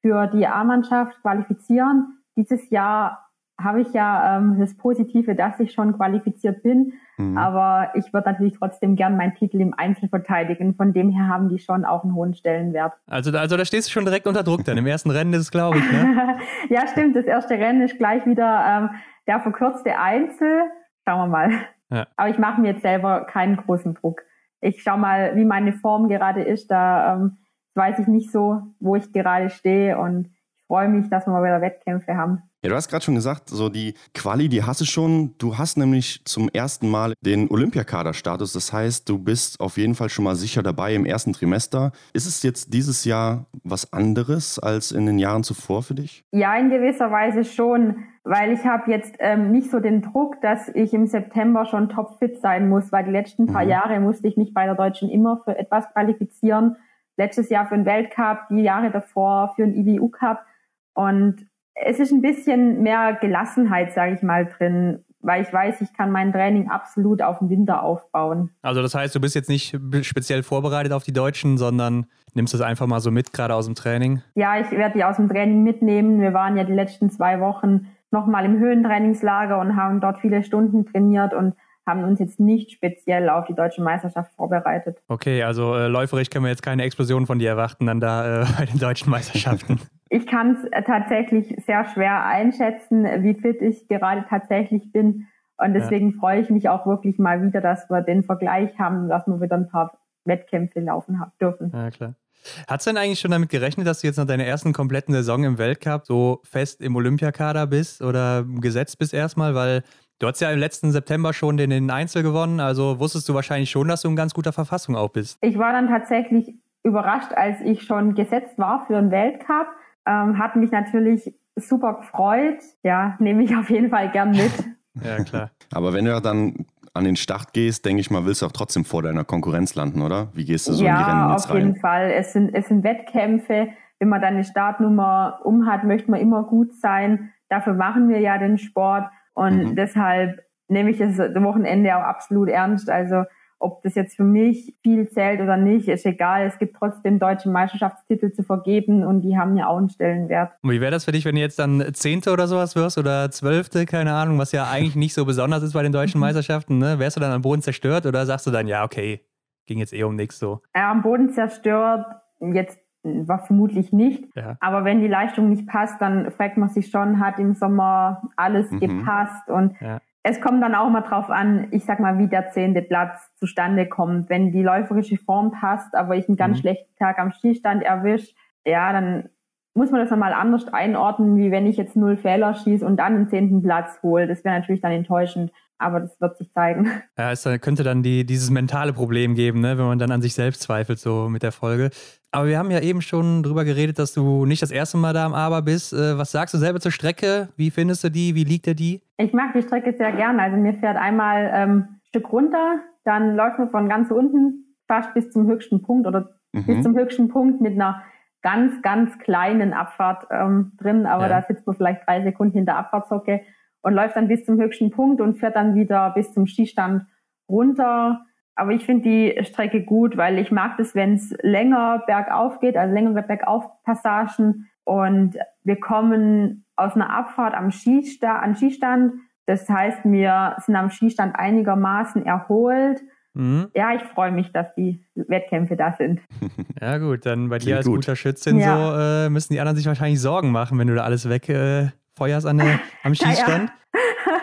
Speaker 3: für die A-Mannschaft qualifizieren. Dieses Jahr habe ich ja ähm, das Positive, dass ich schon qualifiziert bin. Mhm. Aber ich würde natürlich trotzdem gern meinen Titel im Einzel verteidigen. Von dem her haben die schon auch einen hohen Stellenwert.
Speaker 2: Also, also da stehst du schon direkt unter Druck dann. Im ersten Rennen ist es, glaube ich. Ne? [LAUGHS]
Speaker 3: ja, stimmt. Das erste Rennen ist gleich wieder ähm, der verkürzte Einzel. Schauen wir mal. Ja. Aber ich mache mir jetzt selber keinen großen Druck. Ich schaue mal, wie meine Form gerade ist. Da ähm, weiß ich nicht so, wo ich gerade stehe und ich freue mich, dass wir mal wieder Wettkämpfe haben.
Speaker 1: Ja, du hast gerade schon gesagt, so die Quali, die hast du schon. Du hast nämlich zum ersten Mal den Olympiakader-Status. Das heißt, du bist auf jeden Fall schon mal sicher dabei im ersten Trimester. Ist es jetzt dieses Jahr was anderes als in den Jahren zuvor für dich?
Speaker 3: Ja, in gewisser Weise schon, weil ich habe jetzt ähm, nicht so den Druck, dass ich im September schon topfit sein muss, weil die letzten paar mhm. Jahre musste ich mich bei der Deutschen immer für etwas qualifizieren. Letztes Jahr für den Weltcup, die Jahre davor für den IBU Cup. Und es ist ein bisschen mehr Gelassenheit, sage ich mal, drin, weil ich weiß, ich kann mein Training absolut auf den Winter aufbauen.
Speaker 2: Also das heißt, du bist jetzt nicht speziell vorbereitet auf die Deutschen, sondern nimmst es einfach mal so mit, gerade aus dem Training?
Speaker 3: Ja, ich werde die aus dem Training mitnehmen. Wir waren ja die letzten zwei Wochen nochmal im Höhentrainingslager und haben dort viele Stunden trainiert und haben uns jetzt nicht speziell auf die deutsche Meisterschaft vorbereitet.
Speaker 2: Okay, also äh, läuferisch können wir jetzt keine Explosion von dir erwarten dann da äh, [LAUGHS] bei den deutschen Meisterschaften.
Speaker 3: Ich kann es äh, tatsächlich sehr schwer einschätzen, wie fit ich gerade tatsächlich bin. Und deswegen ja. freue ich mich auch wirklich mal wieder, dass wir den Vergleich haben, dass wir wieder ein paar Wettkämpfe laufen dürfen.
Speaker 2: Ja, klar. Hat es denn eigentlich schon damit gerechnet, dass du jetzt nach deiner ersten kompletten Saison im Weltcup so fest im Olympiakader bist oder gesetzt bist erstmal? Weil du hast ja im letzten September schon den, den Einzel gewonnen, also wusstest du wahrscheinlich schon, dass du in ganz guter Verfassung auch bist.
Speaker 3: Ich war dann tatsächlich überrascht, als ich schon gesetzt war für den Weltcup ähm, hat mich natürlich super gefreut. Ja, nehme ich auf jeden Fall gern mit. [LAUGHS]
Speaker 2: ja, klar.
Speaker 1: Aber wenn du dann an den Start gehst, denke ich mal, willst du auch trotzdem vor deiner Konkurrenz landen, oder? Wie gehst du so
Speaker 3: ja,
Speaker 1: in die Rennen
Speaker 3: jetzt rein? Ja, auf jeden Fall. Es sind, es sind Wettkämpfe. Wenn man dann eine Startnummer um hat, möchte man immer gut sein. Dafür machen wir ja den Sport. Und mhm. deshalb nehme ich das Wochenende auch absolut ernst. Also ob das jetzt für mich viel zählt oder nicht, ist egal. Es gibt trotzdem deutsche Meisterschaftstitel zu vergeben und die haben ja auch einen Stellenwert.
Speaker 2: Und wie wäre das für dich, wenn du jetzt dann Zehnte oder sowas wirst oder Zwölfte, keine Ahnung, was ja eigentlich nicht so besonders ist bei den deutschen [LAUGHS] Meisterschaften? Ne? Wärst du dann am Boden zerstört oder sagst du dann, ja, okay, ging jetzt eh um nichts so?
Speaker 3: Ja, am Boden zerstört, jetzt war vermutlich nicht. Ja. Aber wenn die Leistung nicht passt, dann fragt man sich schon, hat im Sommer alles mhm. gepasst und ja es kommt dann auch mal drauf an, ich sag mal, wie der zehnte Platz zustande kommt. Wenn die läuferische Form passt, aber ich einen ganz mhm. schlechten Tag am Skistand erwische, ja, dann muss man das nochmal anders einordnen, wie wenn ich jetzt null Fehler schieße und dann den zehnten Platz hole. Das wäre natürlich dann enttäuschend, aber das wird sich zeigen. [LAUGHS]
Speaker 2: Ja, es könnte dann die, dieses mentale Problem geben, ne, wenn man dann an sich selbst zweifelt, so mit der Folge. Aber wir haben ja eben schon drüber geredet, dass du nicht das erste Mal da am Aber bist. Äh, was sagst du selber zur Strecke? Wie findest du die? Wie liegt dir die?
Speaker 3: Ich mag die Strecke sehr gerne. Also mir fährt einmal ähm, ein Stück runter, dann läuft man von ganz unten fast bis zum höchsten Punkt oder mhm. bis zum höchsten Punkt mit einer ganz, ganz kleinen Abfahrt ähm, drin. Aber ja. da sitzt man vielleicht drei Sekunden hinter Abfahrtshocke und läuft dann bis zum höchsten Punkt und fährt dann wieder bis zum Skistand runter aber ich finde die Strecke gut, weil ich mag das, wenn es länger bergauf geht, also längere Bergaufpassagen. Und wir kommen aus einer Abfahrt am Skistand, an Skistand. Das heißt, wir sind am Skistand einigermaßen erholt. Mhm. Ja, ich freue mich, dass die Wettkämpfe da sind. [LAUGHS]
Speaker 2: Ja, gut, dann bei dir als gut. guter Schützin ja. so äh, müssen die anderen sich wahrscheinlich Sorgen machen, wenn du da alles wegfeuerst äh, an [LAUGHS] am Skistand.
Speaker 3: Ja, ja. [LAUGHS]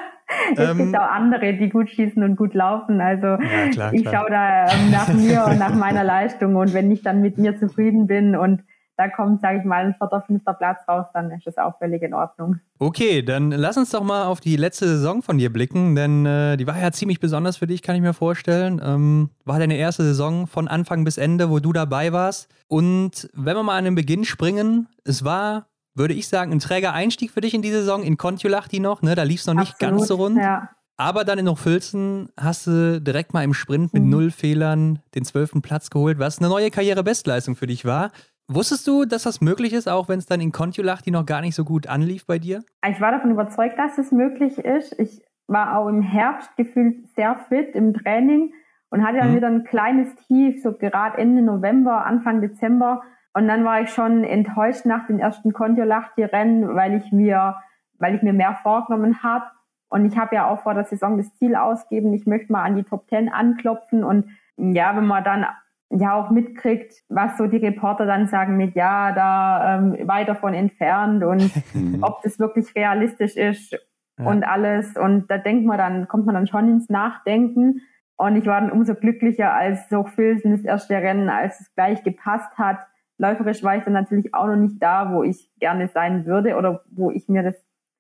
Speaker 3: Es ähm, gibt auch andere, die gut schießen und gut laufen. Also ja, klar, ich schaue da ähm, nach mir und nach meiner Leistung und wenn ich dann mit mir zufrieden bin und da kommt, sage ich mal, ein vierter, fünfter Platz raus, dann ist das auch völlig in Ordnung.
Speaker 2: Okay, dann lass uns doch mal auf die letzte Saison von dir blicken, denn äh, die war ja ziemlich besonders für dich, kann ich mir vorstellen. Ähm, war deine erste Saison von Anfang bis Ende, wo du dabei warst. Und wenn wir mal an den Beginn springen, es war würde ich sagen, ein träger Einstieg für dich in die Saison. In Kontiolahti noch, ne? da lief es noch nicht Absolut, ganz so rund. Ja. Aber dann in Hochfilzen hast du direkt mal im Sprint mit mhm. null Fehlern den zwölften Platz geholt, was eine neue Karrierebestleistung für dich war. Wusstest du, dass das möglich ist, auch wenn es dann in Kontiolahti noch gar nicht so gut anlief bei dir?
Speaker 3: Ich war davon überzeugt, dass es möglich ist. Ich war auch im Herbst gefühlt sehr fit im Training und hatte dann mhm. wieder ein kleines Tief, so gerade Ende November, Anfang Dezember und dann war ich schon enttäuscht nach den ersten Kontiolahti-Rennen, weil ich mir, weil ich mir mehr vorgenommen habe. Und ich habe ja auch vor der Saison das Ziel ausgeben, ich möchte mal an die Top Ten anklopfen. Und ja, wenn man dann ja auch mitkriegt, was so die Reporter dann sagen mit, ja, da ähm, weit davon entfernt und [LAUGHS] ob das wirklich realistisch ist ja. und alles. Und da denkt man dann, kommt man dann schon ins Nachdenken. Und ich war dann umso glücklicher, als so Filsen das erste Rennen, als es gleich gepasst hat läuferisch war ich dann natürlich auch noch nicht da, wo ich gerne sein würde oder wo ich mir das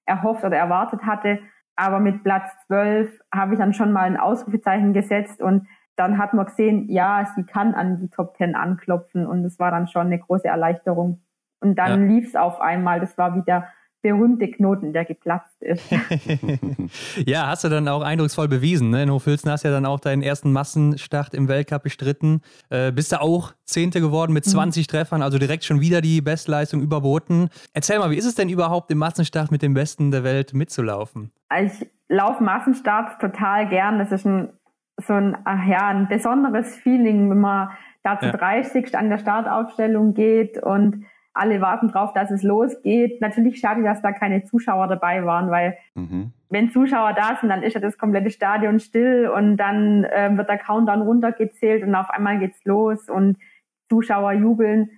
Speaker 3: erhofft oder erwartet hatte. Aber mit Platz 12 habe ich dann schon mal ein Ausrufezeichen gesetzt und dann hat man gesehen, ja, sie kann an die Top 10 anklopfen und das war dann schon eine große Erleichterung. Und dann ja. lief es auf einmal. Das war wieder berühmte Knoten, der geplatzt ist. [LAUGHS]
Speaker 2: ja, hast du dann auch eindrucksvoll bewiesen. Ne? In Hofilzen hast du ja dann auch deinen ersten Massenstart im Weltcup bestritten. Äh, bist du auch Zehnte geworden mit 20 mhm. Treffern, also direkt schon wieder die Bestleistung überboten. Erzähl mal, wie ist es denn überhaupt im Massenstart mit den Besten der Welt mitzulaufen?
Speaker 3: Ich laufe Massenstarts total gern. Das ist ein, so ein, ach ja, ein besonderes Feeling, wenn man da zu ja. 30 an der Startaufstellung geht und alle warten drauf, dass es losgeht. Natürlich schade, dass da keine Zuschauer dabei waren, weil mhm. wenn Zuschauer da sind, dann ist ja das komplette Stadion still und dann äh, wird der Countdown runtergezählt und auf einmal geht's los und Zuschauer jubeln.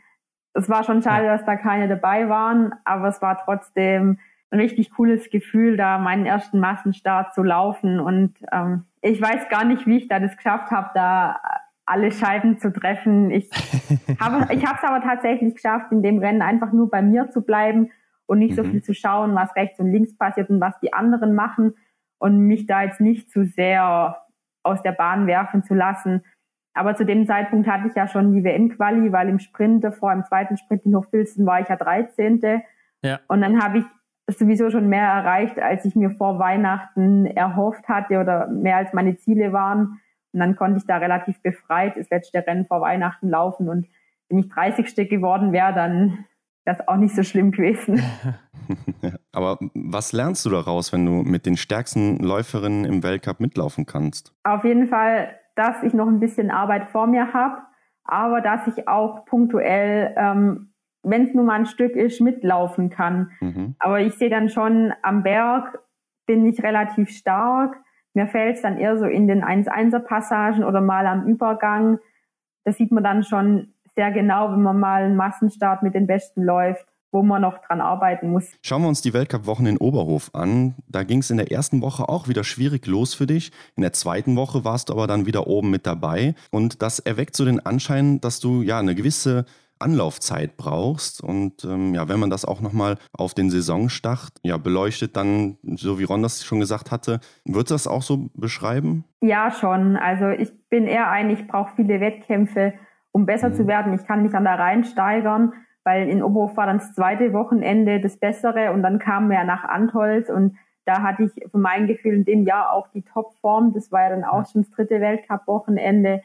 Speaker 3: Es war schon schade, dass da keine dabei waren, aber es war trotzdem richtig cooles Gefühl, da meinen ersten Massenstart zu laufen. Und ähm, ich weiß gar nicht, wie ich da das geschafft habe, da alle Scheiben zu treffen. Ich [LAUGHS] habe ich habe es aber tatsächlich geschafft, in dem Rennen einfach nur bei mir zu bleiben und nicht mhm. so viel zu schauen, was rechts und links passiert und was die anderen machen und mich da jetzt nicht zu sehr aus der Bahn werfen zu lassen. Aber zu dem Zeitpunkt hatte ich ja schon die WM-Quali, weil im Sprint vor im zweiten Sprint in Hochfilzen war ich ja 13. Ja. Und dann habe ich sowieso schon mehr erreicht, als ich mir vor Weihnachten erhofft hatte oder mehr als meine Ziele waren. Und dann konnte ich da relativ befreit das letzte Rennen vor Weihnachten laufen. Und wenn ich 30. geworden wäre, dann wäre es auch nicht so schlimm gewesen. [LAUGHS]
Speaker 1: Aber was lernst du daraus, wenn du mit den stärksten Läuferinnen im Weltcup mitlaufen kannst?
Speaker 3: Auf jeden Fall, dass ich noch ein bisschen Arbeit vor mir habe, aber dass ich auch punktuell, ähm, wenn es nur mal ein Stück ist, mitlaufen kann. Mhm. Aber ich sehe dann schon, am Berg bin ich relativ stark. Mir fällt es dann eher so in den 1-1er-Passagen oder mal am Übergang. Das sieht man dann schon sehr genau, wenn man mal einen Massenstart mit den Besten läuft wo man noch dran arbeiten muss.
Speaker 1: Schauen wir uns die Weltcup-Wochen in Oberhof an. Da ging es in der ersten Woche auch wieder schwierig los für dich. In der zweiten Woche warst du aber dann wieder oben mit dabei. Und das erweckt so den Anschein, dass du ja eine gewisse Anlaufzeit brauchst. Und ähm, ja, wenn man das auch nochmal auf den Saisonstart ja, beleuchtet, dann, so wie Ron das schon gesagt hatte, wird das auch so beschreiben?
Speaker 3: Ja, schon. Also ich bin eher ein, ich brauche viele Wettkämpfe, um besser mhm. zu werden. Ich kann mich an der Reihen steigern weil in Oberhof war dann das zweite Wochenende das Bessere und dann kamen wir nach Antholz und da hatte ich für mein Gefühl in dem Jahr auch die Topform. Das war ja dann auch schon das dritte Weltcup-Wochenende.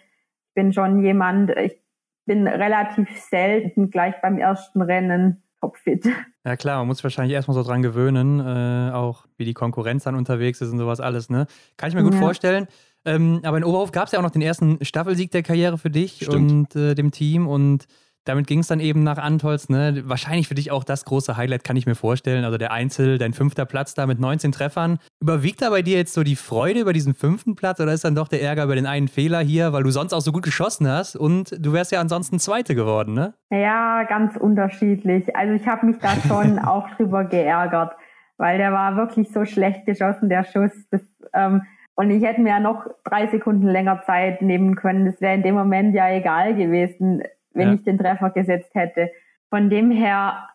Speaker 3: Ich bin schon jemand, ich bin relativ selten gleich beim ersten Rennen topfit.
Speaker 2: Ja klar, man muss sich wahrscheinlich erstmal so dran gewöhnen, äh, auch wie die Konkurrenz dann unterwegs ist und sowas alles, ne? Kann ich mir gut ja. vorstellen. Ähm, aber in Oberhof gab es ja auch noch den ersten Staffelsieg der Karriere für dich Stimmt. und äh, dem Team und damit ging es dann eben nach Antolz. Ne? Wahrscheinlich für dich auch das große Highlight, kann ich mir vorstellen. Also der Einzel, dein fünfter Platz da mit 19 Treffern. Überwiegt da bei dir jetzt so die Freude über diesen fünften Platz oder ist dann doch der Ärger über den einen Fehler hier, weil du sonst auch so gut geschossen hast und du wärst ja ansonsten Zweite geworden, ne?
Speaker 3: Ja, ganz unterschiedlich. Also ich habe mich da schon [LAUGHS] auch drüber geärgert, weil der war wirklich so schlecht geschossen, der Schuss. Das, ähm, und ich hätte mir ja noch drei Sekunden länger Zeit nehmen können. Das wäre in dem Moment ja egal gewesen wenn ja. ich den Treffer gesetzt hätte. Von dem her,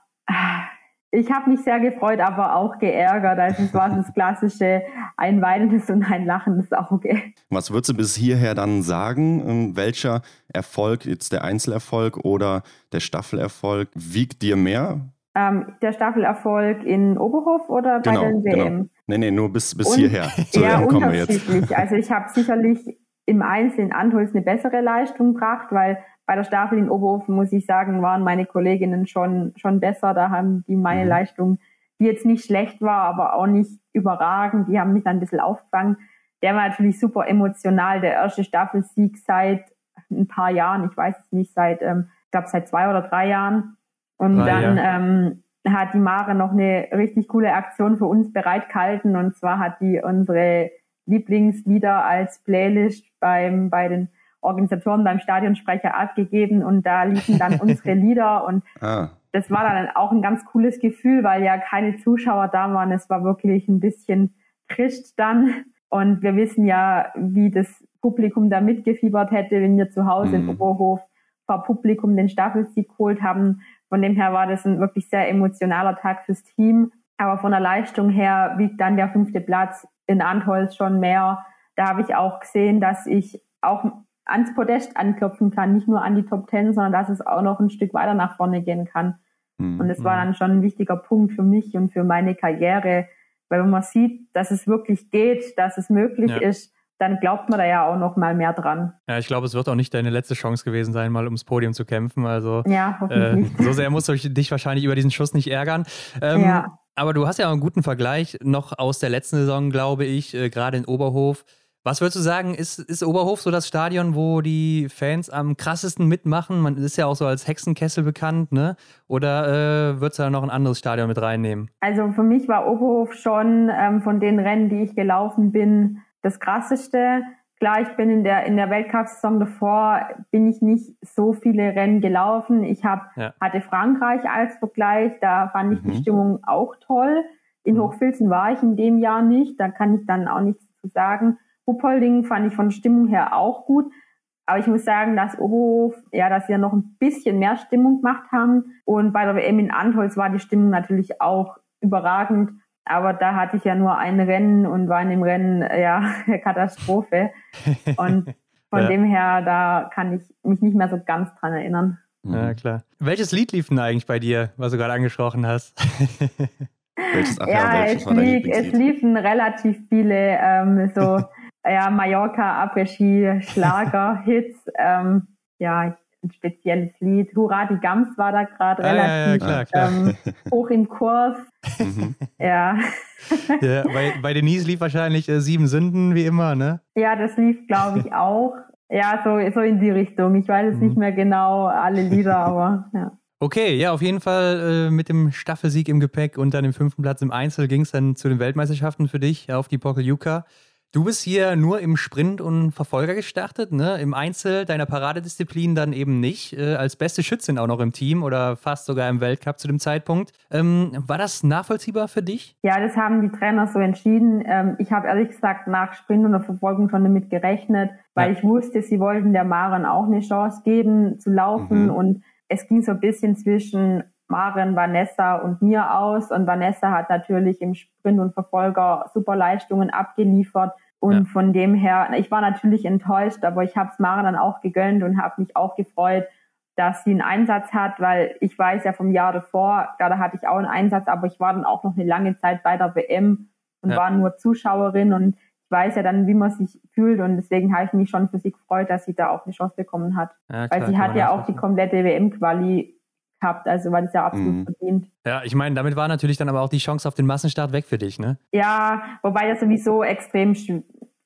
Speaker 3: ich habe mich sehr gefreut, aber auch geärgert. Also es war das klassische ein weinendes und ein lachendes Auge.
Speaker 1: Was würdest du bis hierher dann sagen? Ähm, welcher Erfolg, jetzt der Einzelerfolg oder der Staffelerfolg, wiegt dir mehr?
Speaker 3: Ähm, der Staffelerfolg in Oberhof oder genau, bei den WM? Genau.
Speaker 1: Nee, nee, nur bis, bis und, hierher.
Speaker 3: So ja, unterschiedlich. Also ich habe sicherlich im Einzel in Antholz eine bessere Leistung gebracht, weil bei der Staffel in Oberhofen, muss ich sagen, waren meine Kolleginnen schon, schon besser. Da haben die meine mhm. Leistung, die jetzt nicht schlecht war, aber auch nicht überragend, die haben mich dann ein bisschen aufgefangen. Der war natürlich super emotional. Der erste Staffelsieg seit ein paar Jahren, ich weiß es nicht, seit, ähm, ich glaube, seit zwei oder drei Jahren. Und ah, dann ja. ähm, hat die Mare noch eine richtig coole Aktion für uns bereitgehalten. Und zwar hat die unsere Lieblingslieder als Playlist beim, bei den Organisatoren beim Stadionsprecher abgegeben und da liefen dann [LAUGHS] unsere Lieder und ah. das war dann auch ein ganz cooles Gefühl, weil ja keine Zuschauer da waren. Es war wirklich ein bisschen Christ dann und wir wissen ja, wie das Publikum da mitgefiebert hätte, wenn wir zu Hause mhm. in Oberhof vor Publikum den Staffelsieg geholt haben. Von dem her war das ein wirklich sehr emotionaler Tag fürs Team. Aber von der Leistung her wiegt dann der fünfte Platz in Antholz schon mehr. Da habe ich auch gesehen, dass ich auch ans Podest anklopfen kann, nicht nur an die Top Ten, sondern dass es auch noch ein Stück weiter nach vorne gehen kann. Mhm. Und es war dann schon ein wichtiger Punkt für mich und für meine Karriere, weil wenn man sieht, dass es wirklich geht, dass es möglich ja. ist, dann glaubt man da ja auch noch mal mehr dran.
Speaker 2: Ja, ich glaube, es wird auch nicht deine letzte Chance gewesen sein, mal ums Podium zu kämpfen. Also
Speaker 3: ja, hoffentlich
Speaker 2: äh, so sehr musst du dich wahrscheinlich über diesen Schuss nicht ärgern. Ähm, ja. Aber du hast ja auch einen guten Vergleich noch aus der letzten Saison, glaube ich, äh, gerade in Oberhof. Was würdest du sagen, ist, ist Oberhof so das Stadion, wo die Fans am krassesten mitmachen? Man ist ja auch so als Hexenkessel bekannt, ne? Oder äh, würdest du da noch ein anderes Stadion mit reinnehmen?
Speaker 3: Also für mich war Oberhof schon ähm, von den Rennen, die ich gelaufen bin, das krasseste. Klar, ich bin in der, in der Weltcup-Saison davor, bin ich nicht so viele Rennen gelaufen. Ich hab, ja. hatte Frankreich als Vergleich, da fand ich mhm. die Stimmung auch toll. In mhm. Hochfilzen war ich in dem Jahr nicht, da kann ich dann auch nichts zu sagen. Ruppolding fand ich von Stimmung her auch gut. Aber ich muss sagen, dass Oberhof, ja, dass wir noch ein bisschen mehr Stimmung gemacht haben. Und bei der WM in Antholz war die Stimmung natürlich auch überragend. Aber da hatte ich ja nur ein Rennen und war in dem Rennen, ja, [LAUGHS] Katastrophe. [LAUGHS] Und von ja. dem her, da kann ich mich nicht mehr so ganz dran erinnern.
Speaker 2: Ja, klar. Welches Lied lief denn eigentlich bei dir, was du gerade angesprochen hast?
Speaker 3: welches, [LAUGHS] ach ja, ja welches es, lief, es liefen relativ viele ähm, so ja, Mallorca, Après-Ski, Schlager, [LAUGHS] Hits. Ähm, ja, ein spezielles Lied. Hurra, die Gams war da gerade ah, relativ ja, ja, klar, klar. Ähm, [LAUGHS] hoch im Kurs. Mhm. ja. [LAUGHS]
Speaker 2: ja. Bei, bei Denise lief wahrscheinlich äh, Sieben Sünden, wie immer, ne?
Speaker 3: Ja, das lief, glaube ich, auch. Ja, so, so in die Richtung. Ich weiß jetzt mhm. nicht mehr genau alle Lieder, aber ja.
Speaker 2: Okay, ja, auf jeden Fall äh, mit dem Staffelsieg im Gepäck und dann im fünften Platz im Einzel ging es dann zu den Weltmeisterschaften für dich auf die Pokeljuka. Du bist hier nur im Sprint und Verfolger gestartet, ne? Im Einzel deiner Paradedisziplin dann eben nicht. Äh, als beste Schützin auch noch im Team oder fast sogar im Weltcup zu dem Zeitpunkt. Ähm, war das nachvollziehbar für dich?
Speaker 3: Ja, das haben die Trainer so entschieden. Ähm, ich habe ehrlich gesagt nach Sprint und Verfolgung schon damit gerechnet, weil ja. ich wusste, sie wollten der Maren auch eine Chance geben zu laufen mhm. und es ging so ein bisschen zwischen Maren, Vanessa und mir aus. Und Vanessa hat natürlich im Sprint und Verfolger super Leistungen abgeliefert. Und ja. von dem her, ich war natürlich enttäuscht, aber ich habe es Maren dann auch gegönnt und habe mich auch gefreut, dass sie einen Einsatz hat, weil ich weiß ja vom Jahr davor, da hatte ich auch einen Einsatz, aber ich war dann auch noch eine lange Zeit bei der WM und ja. war nur Zuschauerin und ich weiß ja dann, wie man sich fühlt und deswegen habe ich mich schon für sie gefreut, dass sie da auch eine Chance bekommen hat. Ja, klar, weil sie hat ja auch die komplette WM-Quali gehabt, also war das ja absolut mhm. verdient.
Speaker 2: Ja, ich meine, damit war natürlich dann aber auch die Chance auf den Massenstart weg für dich, ne?
Speaker 3: Ja, wobei das sowieso extrem,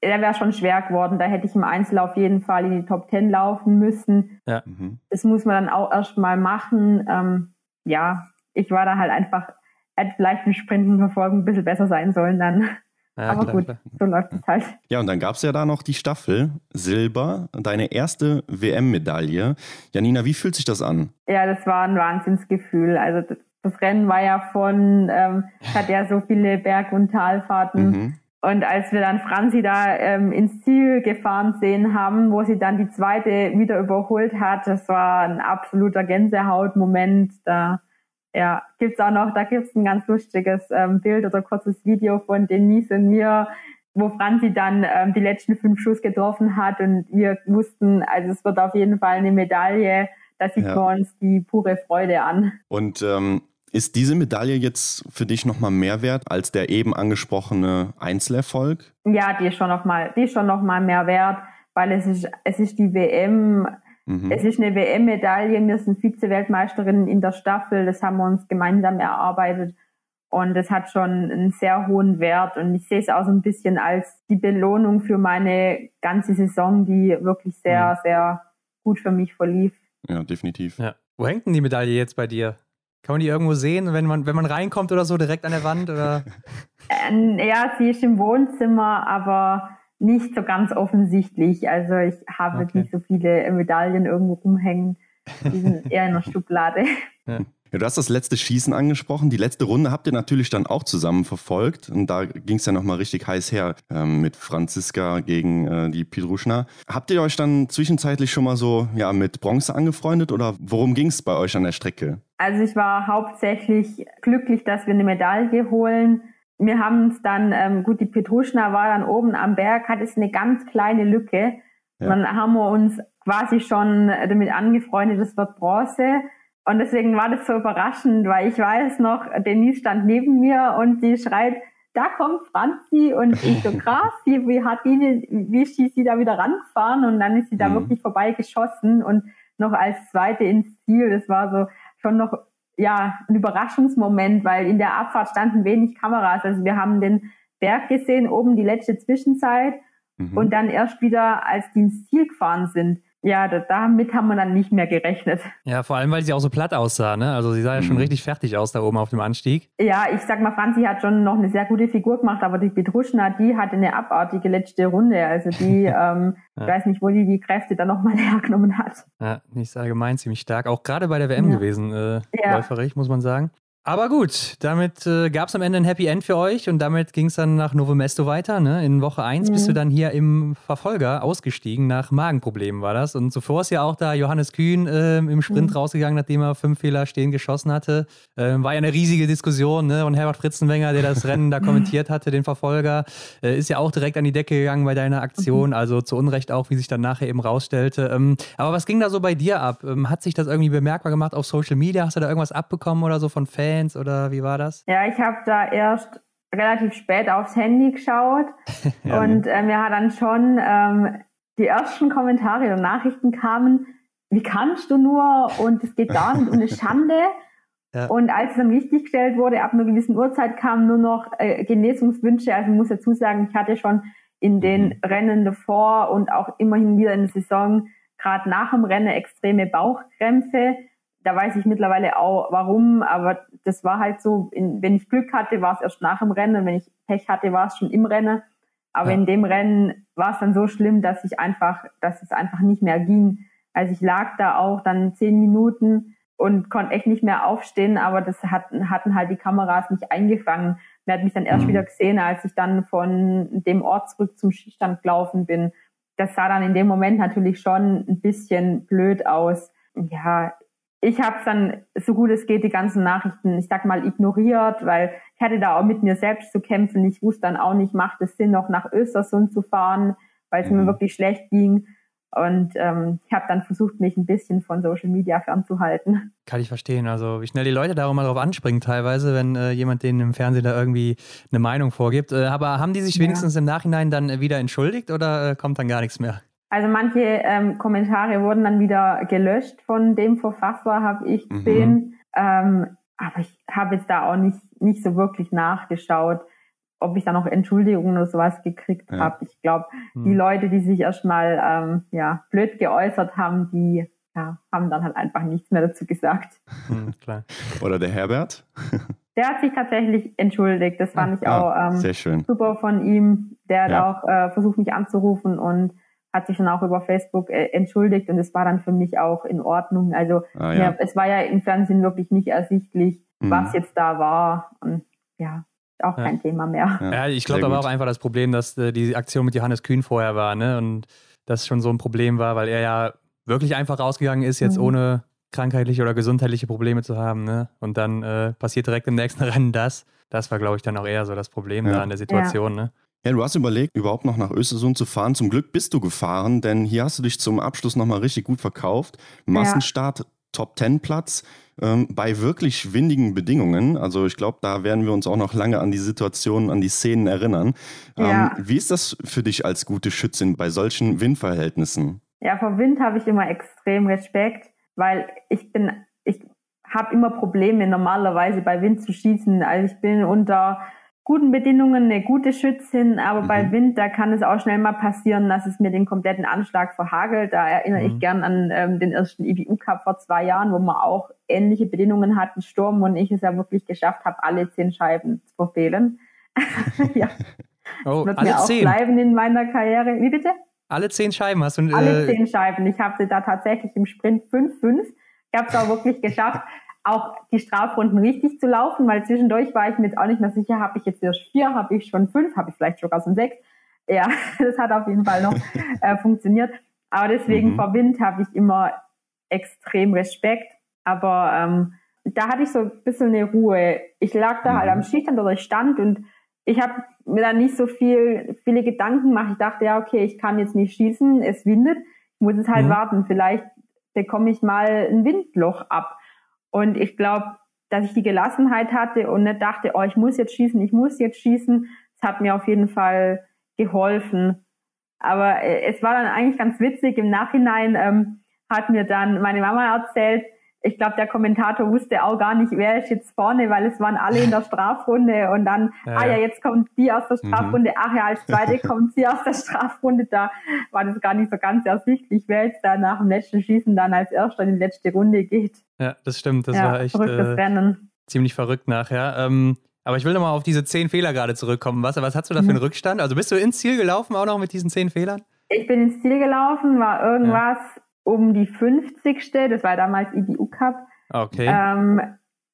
Speaker 3: der wäre schon schwer geworden. Da hätte ich im Einzel auf jeden Fall in die Top Ten laufen müssen. Ja. Mhm. Das muss man dann auch erstmal machen. Ähm, ja, ich war da halt einfach, hätte vielleicht im Sprinten verfolgen ein bisschen besser sein sollen dann. Ja, Aber klar, gut, klar. so läuft es halt.
Speaker 1: Ja, und dann gab es ja da noch die Staffel Silber, deine erste WM-Medaille. Janina, wie fühlt sich das an?
Speaker 3: Ja, das war ein Wahnsinnsgefühl. Also das, das Rennen war ja von, ähm, hat ja so viele Berg- und Talfahrten. Mhm. Und als wir dann Franzi da ähm, ins Ziel gefahren sehen haben, wo sie dann die zweite wieder überholt hat, das war ein absoluter Gänsehautmoment. Da ja, gibt's auch noch, da gibt's ein ganz lustiges ähm, Bild oder kurzes Video von Denise und mir, wo Franzi dann ähm, die letzten fünf Schuss getroffen hat und wir wussten, also es wird auf jeden Fall eine Medaille. Da sieht ja. man uns die pure Freude an.
Speaker 1: Und ähm, ist diese Medaille jetzt für dich nochmal mehr wert als der eben angesprochene Einzelerfolg?
Speaker 3: Ja, die ist schon nochmal, die ist schon noch mal mehr wert, weil es ist, es ist die WM Mhm. Es ist eine WM-Medaille, wir sind Vize-Weltmeisterinnen in der Staffel, das haben wir uns gemeinsam erarbeitet und das hat schon einen sehr hohen Wert und ich sehe es auch so ein bisschen als die Belohnung für meine ganze Saison, die wirklich sehr, mhm. sehr gut für mich verlief.
Speaker 1: Ja, definitiv. Ja.
Speaker 2: Wo hängt denn die Medaille jetzt bei dir? Kann man die irgendwo sehen, wenn man, wenn man reinkommt oder so, direkt an der Wand? Oder? [LAUGHS]
Speaker 3: äh, ja, sie ist im Wohnzimmer, aber nicht so ganz offensichtlich. Also ich habe okay. nicht so viele Medaillen irgendwo rumhängen. Die sind [LAUGHS] eher in der Schublade.
Speaker 1: Ja. Ja, du hast das letzte Schießen angesprochen. Die letzte Runde habt ihr natürlich dann auch zusammen verfolgt. Und da ging es ja nochmal richtig heiß her ähm, mit Franziska gegen äh, die Pidruschna. Habt ihr euch dann zwischenzeitlich schon mal so ja, mit Bronze angefreundet oder worum ging es bei euch an der Strecke?
Speaker 3: Also ich war hauptsächlich glücklich, dass wir eine Medaille holen wir haben es dann, ähm, gut, die Petruschna war dann oben am Berg, hat es eine ganz kleine Lücke. Ja. Dann haben wir uns quasi schon damit angefreundet, es wird Bronze. Und deswegen war das so überraschend, weil ich weiß noch, Denise stand neben mir und sie schreit, da kommt Franzi und ich so krass, wie, wie hat die, wie ist sie da wieder rangefahren und dann ist sie da mhm. wirklich vorbei geschossen und noch als zweite ins Ziel. Das war so schon noch ja, ein Überraschungsmoment, weil in der Abfahrt standen wenig Kameras. Also wir haben den Berg gesehen, oben die letzte Zwischenzeit mhm. und dann erst wieder, als die ins Ziel gefahren sind ja, damit haben wir dann nicht mehr gerechnet.
Speaker 2: Ja, vor allem, weil sie auch so platt aussah, ne? Also sie sah ja schon mhm. richtig fertig aus da oben auf dem Anstieg.
Speaker 3: Ja, ich sag mal, Franzi hat schon noch eine sehr gute Figur gemacht, aber die Petruschna, die hatte eine abartige letzte Runde. Also die, [LAUGHS] ähm, ja. ich weiß nicht, wo die die Kräfte dann nochmal [LAUGHS] hergenommen hat.
Speaker 2: Ja, nicht allgemein ziemlich stark. Auch gerade bei der WM ja. gewesen, äh, ja. läuferig, muss man sagen. Aber gut, damit äh, gab es am Ende ein Happy End für euch und damit ging es dann nach Novo Mesto weiter. Ne? In Woche 1 mhm. bist du dann hier im Verfolger ausgestiegen. Nach Magenproblemen war das. Und zuvor ist ja auch da Johannes Kühn äh, im Sprint mhm. rausgegangen, nachdem er fünf Fehler stehen geschossen hatte. Äh, war ja eine riesige Diskussion. Ne? Und Herbert Fritzenwenger, der das Rennen da [LAUGHS] kommentiert hatte, den Verfolger, äh, ist ja auch direkt an die Decke gegangen bei deiner Aktion. Mhm. Also zu Unrecht auch, wie sich dann nachher eben rausstellte. Ähm, aber was ging da so bei dir ab? Ähm, hat sich das irgendwie bemerkbar gemacht auf Social Media? Hast du da irgendwas abbekommen oder so von Fans? Fans oder wie war das?
Speaker 3: Ja, ich habe da erst relativ spät aufs Handy geschaut [LAUGHS] ja, und äh, mir hat dann schon ähm, die ersten Kommentare und Nachrichten kamen, wie kannst du nur und es geht gar nicht und eine [LAUGHS] Schande. Ja. Und als es dann richtig gestellt wurde, ab einer gewissen Uhrzeit kamen nur noch äh, Genesungswünsche. Also ich muss dazu sagen, ich hatte schon in den mhm. Rennen davor und auch immerhin wieder in der Saison, gerade nach dem Rennen, extreme Bauchkrämpfe. Da weiß ich mittlerweile auch warum, aber das war halt so, in, wenn ich Glück hatte, war es erst nach dem Rennen, wenn ich Pech hatte, war es schon im Rennen. Aber ja. in dem Rennen war es dann so schlimm, dass ich einfach, dass es einfach nicht mehr ging. Also ich lag da auch dann zehn Minuten und konnte echt nicht mehr aufstehen, aber das hatten, hatten halt die Kameras nicht eingefangen. Man hat mich dann erst mhm. wieder gesehen, als ich dann von dem Ort zurück zum Skistand gelaufen bin. Das sah dann in dem Moment natürlich schon ein bisschen blöd aus. Ja, ich habe dann so gut es geht die ganzen Nachrichten, ich sag mal, ignoriert, weil ich hatte da auch mit mir selbst zu kämpfen. Ich wusste dann auch nicht, macht es Sinn, noch nach Östersund zu fahren, weil es mhm. mir wirklich schlecht ging. Und ähm, ich habe dann versucht, mich ein bisschen von Social Media fernzuhalten.
Speaker 2: Kann ich verstehen. Also wie schnell die Leute da auch mal drauf anspringen teilweise, wenn äh, jemand denen im Fernsehen da irgendwie eine Meinung vorgibt. Äh, aber haben die sich wenigstens ja. im Nachhinein dann wieder entschuldigt oder äh, kommt dann gar nichts mehr?
Speaker 3: Also manche ähm, Kommentare wurden dann wieder gelöscht von dem Verfasser, habe ich mhm. gesehen. Mhm. Ähm, aber ich habe jetzt da auch nicht, nicht so wirklich nachgeschaut ob ich da noch Entschuldigungen oder sowas gekriegt ja. habe. Ich glaube, hm. die Leute, die sich erstmal ähm, ja, blöd geäußert haben, die ja, haben dann halt einfach nichts mehr dazu gesagt.
Speaker 1: Hm, oder der Herbert? [LAUGHS]
Speaker 3: Der hat sich tatsächlich entschuldigt. Das fand ich auch ähm, super von ihm. Der hat ja. auch äh, versucht, mich anzurufen und hat sich dann auch über Facebook äh, entschuldigt und es war dann für mich auch in Ordnung. Also ah, ja. es war ja im Fernsehen wirklich nicht ersichtlich, mhm. was jetzt da war. Und ja, auch ja. kein Thema mehr.
Speaker 2: Ja, ich glaube, da war auch einfach das Problem, dass äh, die Aktion mit Johannes Kühn vorher war, ne? Und das schon so ein Problem war, weil er ja wirklich einfach rausgegangen ist, jetzt mhm. ohne krankheitliche oder gesundheitliche Probleme zu haben, ne? Und dann äh, passiert direkt im nächsten [LAUGHS] Rennen das. Das war, glaube ich, dann auch eher so das Problem ja. da an der Situation, ne?
Speaker 1: Ja, du hast überlegt, überhaupt noch nach Östersund zu fahren. Zum Glück bist du gefahren, denn hier hast du dich zum Abschluss nochmal richtig gut verkauft. Massenstart, Top Ten Platz ähm, bei wirklich windigen Bedingungen. Also ich glaube, da werden wir uns auch noch lange an die Situationen, an die Szenen erinnern. Ähm, ja. Wie ist das für dich als gute Schützin bei solchen Windverhältnissen?
Speaker 3: Ja, vor Wind habe ich immer extrem Respekt, weil ich bin, ich habe immer Probleme normalerweise bei Wind zu schießen. Also ich bin unter guten Bedingungen eine gute Schützin, aber mhm. bei Wind, da kann es auch schnell mal passieren, dass es mir den kompletten Anschlag verhagelt. Da erinnere mhm. ich gern an ähm, den ersten IBU Cup vor zwei Jahren, wo man auch ähnliche Bedingungen hatten, Sturm und ich es ja wirklich geschafft habe, alle zehn Scheiben zu verfehlen. [LAUGHS] ja. [LAUGHS] Oh, wird alle mir auch zehn. bleiben in meiner Karriere. Wie bitte?
Speaker 2: Alle zehn Scheiben hast du. Äh,
Speaker 3: alle zehn Scheiben. Ich habe sie da tatsächlich im Sprint 5-5. Ich habe es auch wirklich geschafft, [LAUGHS] auch die Strafrunden richtig zu laufen, weil zwischendurch war ich mir jetzt auch nicht mehr sicher, habe ich jetzt erst vier, habe ich schon fünf, habe ich vielleicht sogar schon sechs. Ja, [LAUGHS] das hat auf jeden Fall noch [LAUGHS] äh, funktioniert. Aber deswegen mhm. vor Wind habe ich immer extrem Respekt. Aber ähm, da hatte ich so ein bisschen eine Ruhe. Ich lag da halt mhm. halt am Schießstand oder ich stand und ich habe mir da nicht so viel, viele Gedanken gemacht. Ich dachte, ja, okay, ich kann jetzt nicht schießen, es windet, ich muss jetzt halt mhm. warten. Vielleicht bekomme ich mal ein Windloch ab. Und ich glaube, dass ich die Gelassenheit hatte und nicht dachte, oh, ich muss jetzt schießen, ich muss jetzt schießen, das hat mir auf jeden Fall geholfen. Aber äh, es war dann eigentlich ganz witzig. Im Nachhinein ähm, hat mir dann meine Mama erzählt, ich glaube, der Kommentator wusste auch gar nicht, wer ist jetzt vorne, weil es waren alle in der [LAUGHS] Strafrunde und dann, ja, ah ja, jetzt kommt die aus der mhm. Strafrunde, mhm. ach ja, als zweite [LAUGHS] kommt sie aus der Strafrunde, da war das gar nicht so ganz ersichtlich, wer jetzt da nach dem letzten Schießen dann als erster in die letzte Runde geht.
Speaker 2: Ja, das stimmt, das ja, war echt äh, ziemlich verrückt nachher. Ähm, aber ich will nochmal auf diese zehn Fehler gerade zurückkommen. Was, was hast du da für einen mhm. Rückstand? Also bist du ins Ziel gelaufen auch noch mit diesen zehn Fehlern?
Speaker 3: Ich bin ins Ziel gelaufen, war irgendwas um die 50. Das war damals IBU Cup.
Speaker 2: Okay.
Speaker 3: Ähm,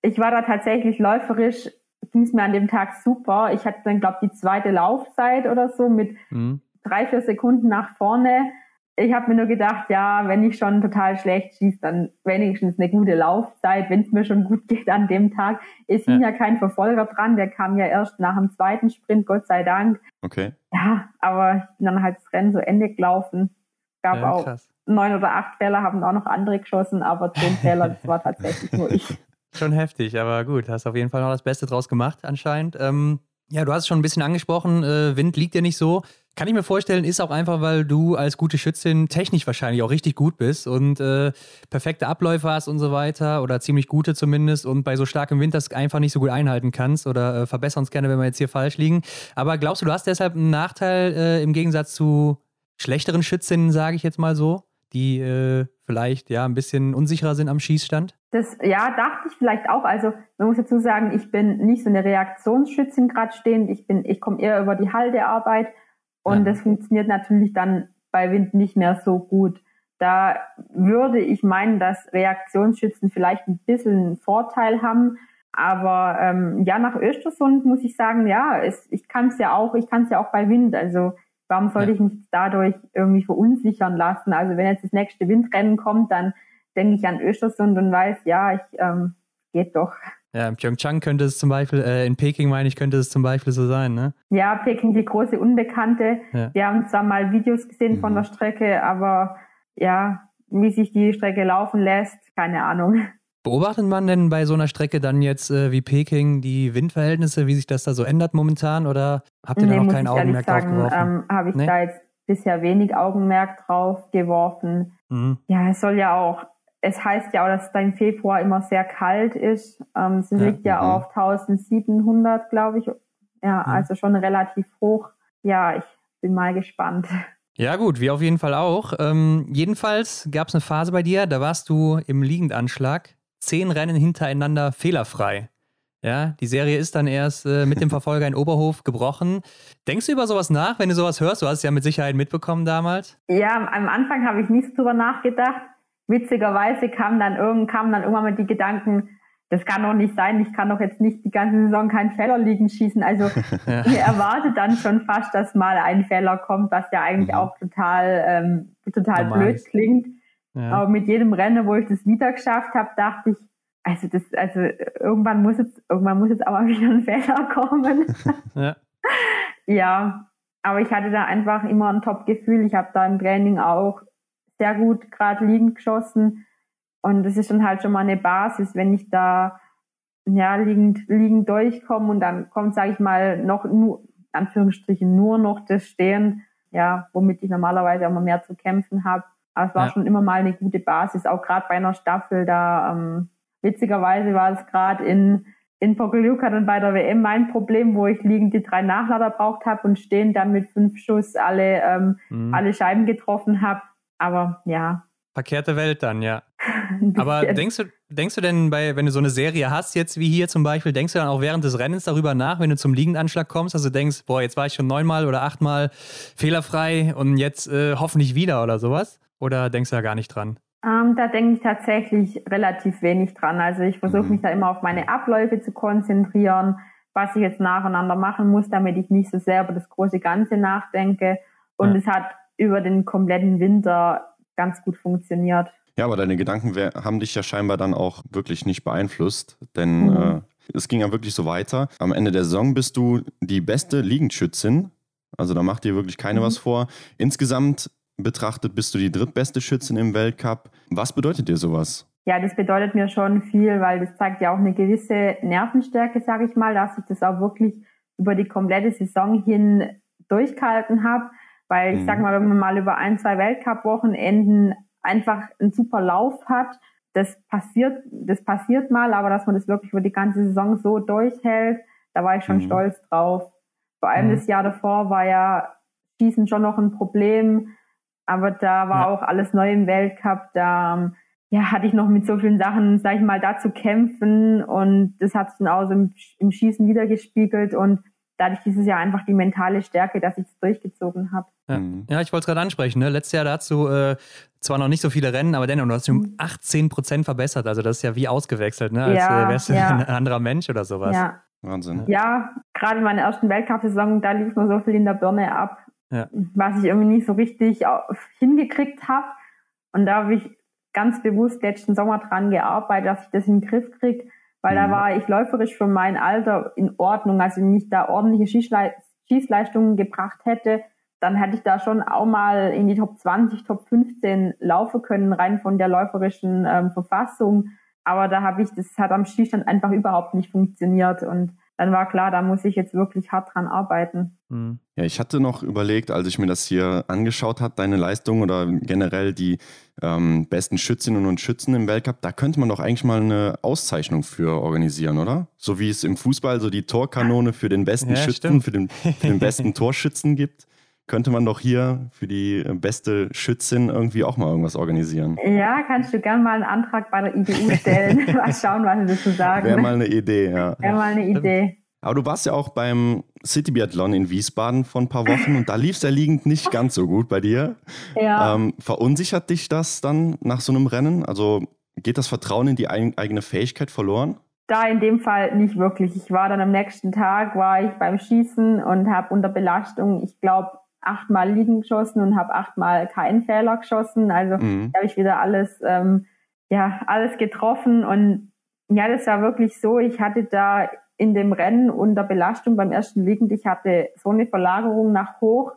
Speaker 3: ich war da tatsächlich läuferisch, ging es mir an dem Tag super. Ich hatte dann, glaube ich, die zweite Laufzeit oder so mit mhm. drei, vier Sekunden nach vorne. Ich habe mir nur gedacht, ja, wenn ich schon total schlecht schieße, dann wenigstens eine gute Laufzeit, wenn es mir schon gut [LAUGHS] geht an dem Tag. Es hing ja. ja kein Verfolger dran, der kam ja erst nach dem zweiten Sprint, Gott sei Dank.
Speaker 1: Okay.
Speaker 3: Ja, aber ich bin dann halt das Rennen so Ende gelaufen. Gab ja, auch krass neun oder acht Fälle haben auch noch andere geschossen, aber zehn [LAUGHS] Fälle, das war tatsächlich nur ich.
Speaker 2: Schon heftig, aber gut, hast auf jeden Fall noch das Beste draus gemacht anscheinend. Ähm, Ja, du hast es schon ein bisschen angesprochen, äh, Wind liegt dir nicht so. Kann ich mir vorstellen, ist auch einfach, weil du als gute Schützin technisch wahrscheinlich auch richtig gut bist und äh, perfekte Abläufe hast und so weiter oder ziemlich gute zumindest und bei so starkem Wind das einfach nicht so gut einhalten kannst oder äh, verbessern uns gerne, wenn wir jetzt hier falsch liegen. Aber glaubst du, du hast deshalb einen Nachteil äh, im Gegensatz zu schlechteren Schützinnen, sage ich jetzt mal so, die äh, vielleicht ja ein bisschen unsicherer sind am Schießstand?
Speaker 3: Das, ja, dachte ich vielleicht auch. Also man muss dazu sagen, ich bin nicht so eine Reaktionsschützin gerade stehend. Ich bin, ich komme eher über die Haltearbeit und ja. das funktioniert natürlich dann bei Wind nicht mehr so gut. Da würde ich meinen, dass Reaktionsschützen vielleicht ein bisschen einen Vorteil haben. Aber ähm, ja, nach Östersund muss ich sagen, ja, es, ich kann es ja auch, ich kann es ja auch bei Wind. Also warum sollte ja. ich mich dadurch irgendwie verunsichern lassen? Also wenn jetzt das nächste Windrennen kommt, dann denke ich an Östersund und weiß, ja, ich ähm, geht doch.
Speaker 2: Ja, in Pyeongchang könnte es zum Beispiel, äh, in Peking meine ich, könnte es zum Beispiel so sein, ne?
Speaker 3: Ja, Peking, die große Unbekannte. Ja. Wir haben zwar mal Videos gesehen mhm. von der Strecke, aber ja, wie sich die Strecke laufen lässt, keine Ahnung.
Speaker 2: Beobachtet man denn bei so einer Strecke dann jetzt äh, wie Peking die Windverhältnisse, wie sich das da so ändert momentan oder habt ihr nee, da noch kein Augenmerk drauf geworfen?
Speaker 3: Ähm, Habe ich nee? da jetzt bisher wenig Augenmerk drauf geworfen. Mhm. Ja, es soll ja auch es heißt ja auch, dass es da im Februar immer sehr kalt ist. Ähm, es liegt ja, ja auf 1700, glaube ich. Ja, mhm. also schon relativ hoch. Ja, ich bin mal gespannt.
Speaker 2: Ja, gut, wir auf jeden Fall auch. Ähm, jedenfalls gab es eine Phase bei dir, da warst du im Liegendanschlag zehn Rennen hintereinander fehlerfrei. Ja, die Serie ist dann erst äh, mit dem [LAUGHS] Verfolger in Oberhof gebrochen. Denkst du über sowas nach, wenn du sowas hörst? Du hast es ja mit Sicherheit mitbekommen damals.
Speaker 3: Ja, am Anfang habe ich nicht drüber nachgedacht witzigerweise kam dann, irgend, kamen dann irgendwann mal die Gedanken, das kann doch nicht sein, ich kann doch jetzt nicht die ganze Saison keinen Fehler liegen schießen. Also [LAUGHS] ja. ihr erwartet dann schon fast, dass mal ein Fehler kommt, was ja eigentlich mhm. auch total, ähm, total blöd klingt. Ja. Aber mit jedem Rennen, wo ich das wieder geschafft habe, dachte ich, also das, also irgendwann muss jetzt, irgendwann muss jetzt aber [LAUGHS] wieder ein Fehler kommen. [LAUGHS] ja. ja, aber ich hatte da einfach immer ein Top-Gefühl. Ich habe da im Training auch sehr gut gerade liegend geschossen. Und das ist dann halt schon mal eine Basis, wenn ich da ja, liegend, liegend durchkomme und dann kommt, sage ich mal, noch nur, Anführungsstrichen, nur noch das Stehen, ja, womit ich normalerweise immer mehr zu kämpfen habe. Aber es war ja. schon immer mal eine gute Basis, auch gerade bei einer Staffel da. Ähm, witzigerweise war es gerade in in Pokljuka dann bei der WM mein Problem, wo ich liegend die drei Nachlader braucht habe und stehen dann mit fünf Schuss alle ähm, mhm. alle Scheiben getroffen habe. Aber ja.
Speaker 2: Verkehrte Welt dann, ja. [LAUGHS] Aber denkst du, denkst du denn, bei, wenn du so eine Serie hast, jetzt wie hier zum Beispiel, denkst du dann auch während des Rennens darüber nach, wenn du zum Liegendanschlag kommst, du denkst, boah, jetzt war ich schon neunmal oder achtmal fehlerfrei und jetzt äh, hoffentlich wieder oder sowas? Oder denkst du da gar nicht dran?
Speaker 3: Ähm, da denke ich tatsächlich relativ wenig dran. Also ich versuche mhm. mich da immer auf meine Abläufe zu konzentrieren, was ich jetzt nacheinander machen muss, damit ich nicht so sehr über das große Ganze nachdenke. Und ja. es hat über den kompletten Winter ganz gut funktioniert.
Speaker 1: Ja, aber deine Gedanken haben dich ja scheinbar dann auch wirklich nicht beeinflusst, denn mhm. äh, es ging ja wirklich so weiter. Am Ende der Saison bist du die beste Liegendschützin. Also da macht dir wirklich keine mhm. was vor. Insgesamt betrachtet bist du die drittbeste Schützin im Weltcup. Was bedeutet dir sowas?
Speaker 3: Ja, das bedeutet mir schon viel, weil das zeigt ja auch eine gewisse Nervenstärke, sage ich mal, dass ich das auch wirklich über die komplette Saison hin durchgehalten habe. Weil ich mhm. sag mal, wenn man mal über ein, zwei Weltcup-Wochenenden einfach einen super Lauf hat, das passiert, das passiert mal, aber dass man das wirklich über die ganze Saison so durchhält, da war ich schon mhm. stolz drauf. Vor allem mhm. das Jahr davor war ja Schießen schon noch ein Problem, aber da war ja. auch alles neu im Weltcup, da ja, hatte ich noch mit so vielen Sachen, sag ich mal, da zu kämpfen und das hat sich dann auch so im, im Schießen wiedergespiegelt und dadurch dieses Jahr einfach die mentale Stärke, dass ich es durchgezogen habe.
Speaker 2: Ja. Mhm. ja. ich wollte es gerade ansprechen. Ne? Letztes Jahr da du äh, zwar noch nicht so viele Rennen, aber dennoch, du hast dich um 18 mhm. Prozent verbessert. Also das ist ja wie ausgewechselt, ne? als ja, äh, wärst du ja. ein anderer Mensch oder sowas.
Speaker 3: Ja. Wahnsinn. Ja, gerade in meiner ersten Weltcup-Saison, da lief mir so viel in der Birne ab, ja. was ich irgendwie nicht so richtig hingekriegt habe. Und da habe ich ganz bewusst letzten Sommer dran gearbeitet, dass ich das in den Griff kriege weil mhm. da war ich läuferisch für mein Alter in Ordnung. Also wenn ich da ordentliche Schießleistungen gebracht hätte, dann hätte ich da schon auch mal in die Top 20, Top 15 laufen können, rein von der läuferischen ähm, Verfassung. Aber da habe ich, das hat am Schießstand einfach überhaupt nicht funktioniert. Und dann war klar, da muss ich jetzt wirklich hart dran arbeiten.
Speaker 1: Hm. Ja, ich hatte noch überlegt, als ich mir das hier angeschaut habe, deine Leistung oder generell die ähm, besten Schützinnen und Schützen im Weltcup, da könnte man doch eigentlich mal eine Auszeichnung für organisieren, oder? So wie es im Fußball so die Torkanone für den besten ja, Schützen, für den, für den besten [LAUGHS] Torschützen gibt könnte man doch hier für die äh, beste Schützin irgendwie auch mal irgendwas organisieren.
Speaker 3: Ja, kannst du gerne mal einen Antrag bei der IDU stellen. [LAUGHS] mal schauen, was sie dazu sagen.
Speaker 1: Wäre mal eine Idee, ja.
Speaker 3: Wäre mal eine Idee.
Speaker 1: Aber du warst ja auch beim City Biathlon in Wiesbaden vor ein paar Wochen und da lief es ja liegend nicht ganz so gut bei dir. Ja. Ähm, verunsichert dich das dann nach so einem Rennen? Also geht das Vertrauen in die eigene Fähigkeit verloren?
Speaker 3: Da in dem Fall nicht wirklich. Ich war dann am nächsten Tag, war ich beim Schießen und habe unter Belastung, ich glaube, achtmal liegen geschossen und habe achtmal keinen Fehler geschossen. Also mhm. habe ich wieder alles, ähm, ja, alles getroffen. Und ja, das war wirklich so. Ich hatte da in dem Rennen unter Belastung beim ersten Liegend, ich hatte so eine Verlagerung nach hoch,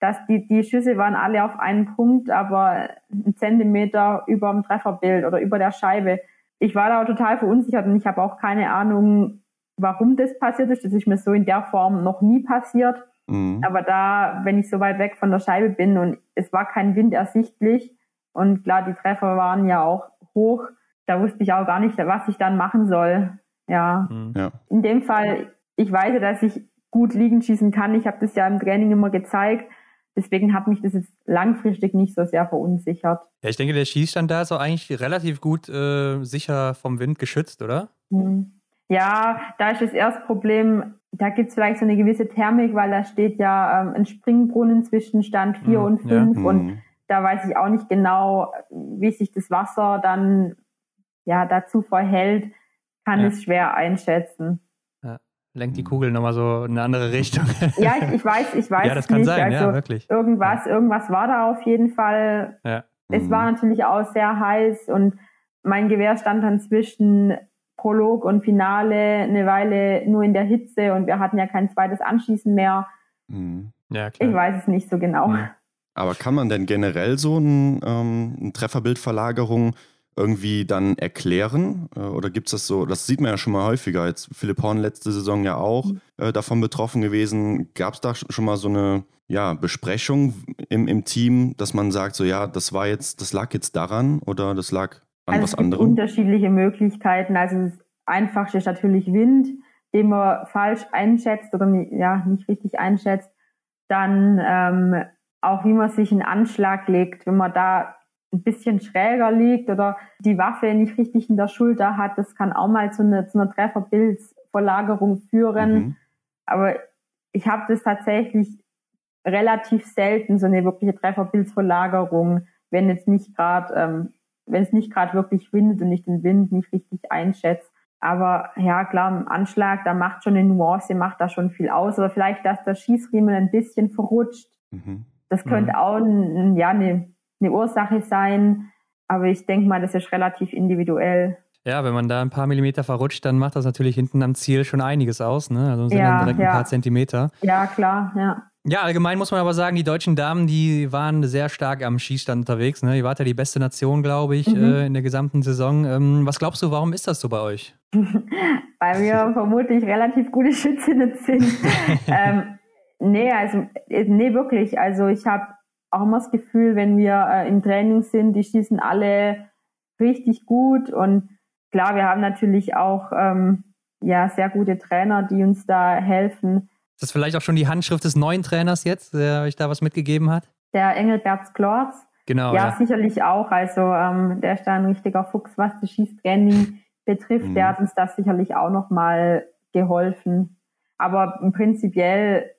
Speaker 3: dass die, die Schüsse waren alle auf einen Punkt, aber einen Zentimeter über dem Trefferbild oder über der Scheibe. Ich war da total verunsichert und ich habe auch keine Ahnung, warum das passiert ist. Das ist mir so in der Form noch nie passiert. Mhm. Aber da, wenn ich so weit weg von der Scheibe bin und es war kein Wind ersichtlich und klar, die Treffer waren ja auch hoch, da wusste ich auch gar nicht, was ich dann machen soll. Ja. Mhm. ja. In dem Fall, ich weiß ja, dass ich gut liegen schießen kann. Ich habe das ja im Training immer gezeigt. Deswegen hat mich das jetzt langfristig nicht so sehr verunsichert.
Speaker 2: Ja, ich denke, der Schießstand da ist auch eigentlich relativ gut äh, sicher vom Wind geschützt, oder?
Speaker 3: Mhm. Ja, da ist das erste Problem, da gibt es vielleicht so eine gewisse Thermik, weil da steht ja ähm, ein Springbrunnen zwischen Stand 4 mhm, und 5 ja. und mhm. da weiß ich auch nicht genau, wie sich das Wasser dann ja dazu verhält, kann ja. es schwer einschätzen.
Speaker 2: Ja. Lenkt die Kugel nochmal so in eine andere Richtung. [LAUGHS]
Speaker 3: ja, ich, ich weiß, ich weiß
Speaker 2: ja, das kann
Speaker 3: nicht.
Speaker 2: Sein,
Speaker 3: also
Speaker 2: ja, wirklich.
Speaker 3: Irgendwas, irgendwas war da auf jeden Fall. Ja. Es mhm. war natürlich auch sehr heiß und mein Gewehr stand dann zwischen Prolog und Finale eine Weile nur in der Hitze und wir hatten ja kein zweites Anschießen mehr. Mhm. Ja, klar. Ich weiß es nicht so genau. Mhm.
Speaker 1: Aber kann man denn generell so ein, ähm, eine Trefferbildverlagerung irgendwie dann erklären? Äh, oder gibt es das so? Das sieht man ja schon mal häufiger. Jetzt Philipp Horn letzte Saison ja auch mhm. äh, davon betroffen gewesen. Gab es da schon mal so eine ja, Besprechung im, im Team, dass man sagt, so ja, das war jetzt, das lag jetzt daran oder das lag an
Speaker 3: also
Speaker 1: was
Speaker 3: es gibt
Speaker 1: anderem?
Speaker 3: unterschiedliche Möglichkeiten. Also das Einfachste ist natürlich Wind, den man falsch einschätzt oder ja, nicht richtig einschätzt. Dann ähm, auch, wie man sich einen Anschlag legt, wenn man da ein bisschen schräger liegt oder die Waffe nicht richtig in der Schulter hat, das kann auch mal zu einer, zu einer Trefferbildsverlagerung führen. Mhm. Aber ich habe das tatsächlich relativ selten, so eine wirkliche Trefferbildsverlagerung, wenn jetzt nicht gerade ähm, wenn es nicht gerade wirklich windet und ich den Wind nicht richtig einschätze. Aber ja, klar, im Anschlag, da macht schon eine Nuance, macht da schon viel aus. Oder vielleicht, dass der Schießriemen ein bisschen verrutscht. Mhm. Das könnte mhm. auch ein, ja, eine, eine Ursache sein. Aber ich denke mal, das ist relativ individuell.
Speaker 2: Ja, wenn man da ein paar Millimeter verrutscht, dann macht das natürlich hinten am Ziel schon einiges aus. Ne? Also sind ja, dann direkt ja. ein paar Zentimeter.
Speaker 3: Ja, klar, ja.
Speaker 2: Ja, allgemein muss man aber sagen, die deutschen Damen, die waren sehr stark am Schießstand unterwegs. Ne? Ihr wart ja die beste Nation, glaube ich, mhm. äh, in der gesamten Saison. Ähm, was glaubst du, warum ist das so bei euch? [LAUGHS]
Speaker 3: Weil wir [LAUGHS] vermutlich relativ gute Schützinnen sind. [LAUGHS] ähm, nee, also, äh, nee, wirklich. Also ich habe auch immer das Gefühl, wenn wir äh, im Training sind, die schießen alle richtig gut. Und klar, wir haben natürlich auch ähm, ja, sehr gute Trainer, die uns da helfen
Speaker 2: ist das vielleicht auch schon die Handschrift des neuen Trainers jetzt, der euch da was mitgegeben hat?
Speaker 3: Der Engelbert Klorz. Genau. Ja, ja, sicherlich auch. Also ähm, der ist da ein richtiger Fuchs, was das Schießtraining betrifft. Mhm. Der hat uns das sicherlich auch nochmal geholfen. Aber prinzipiell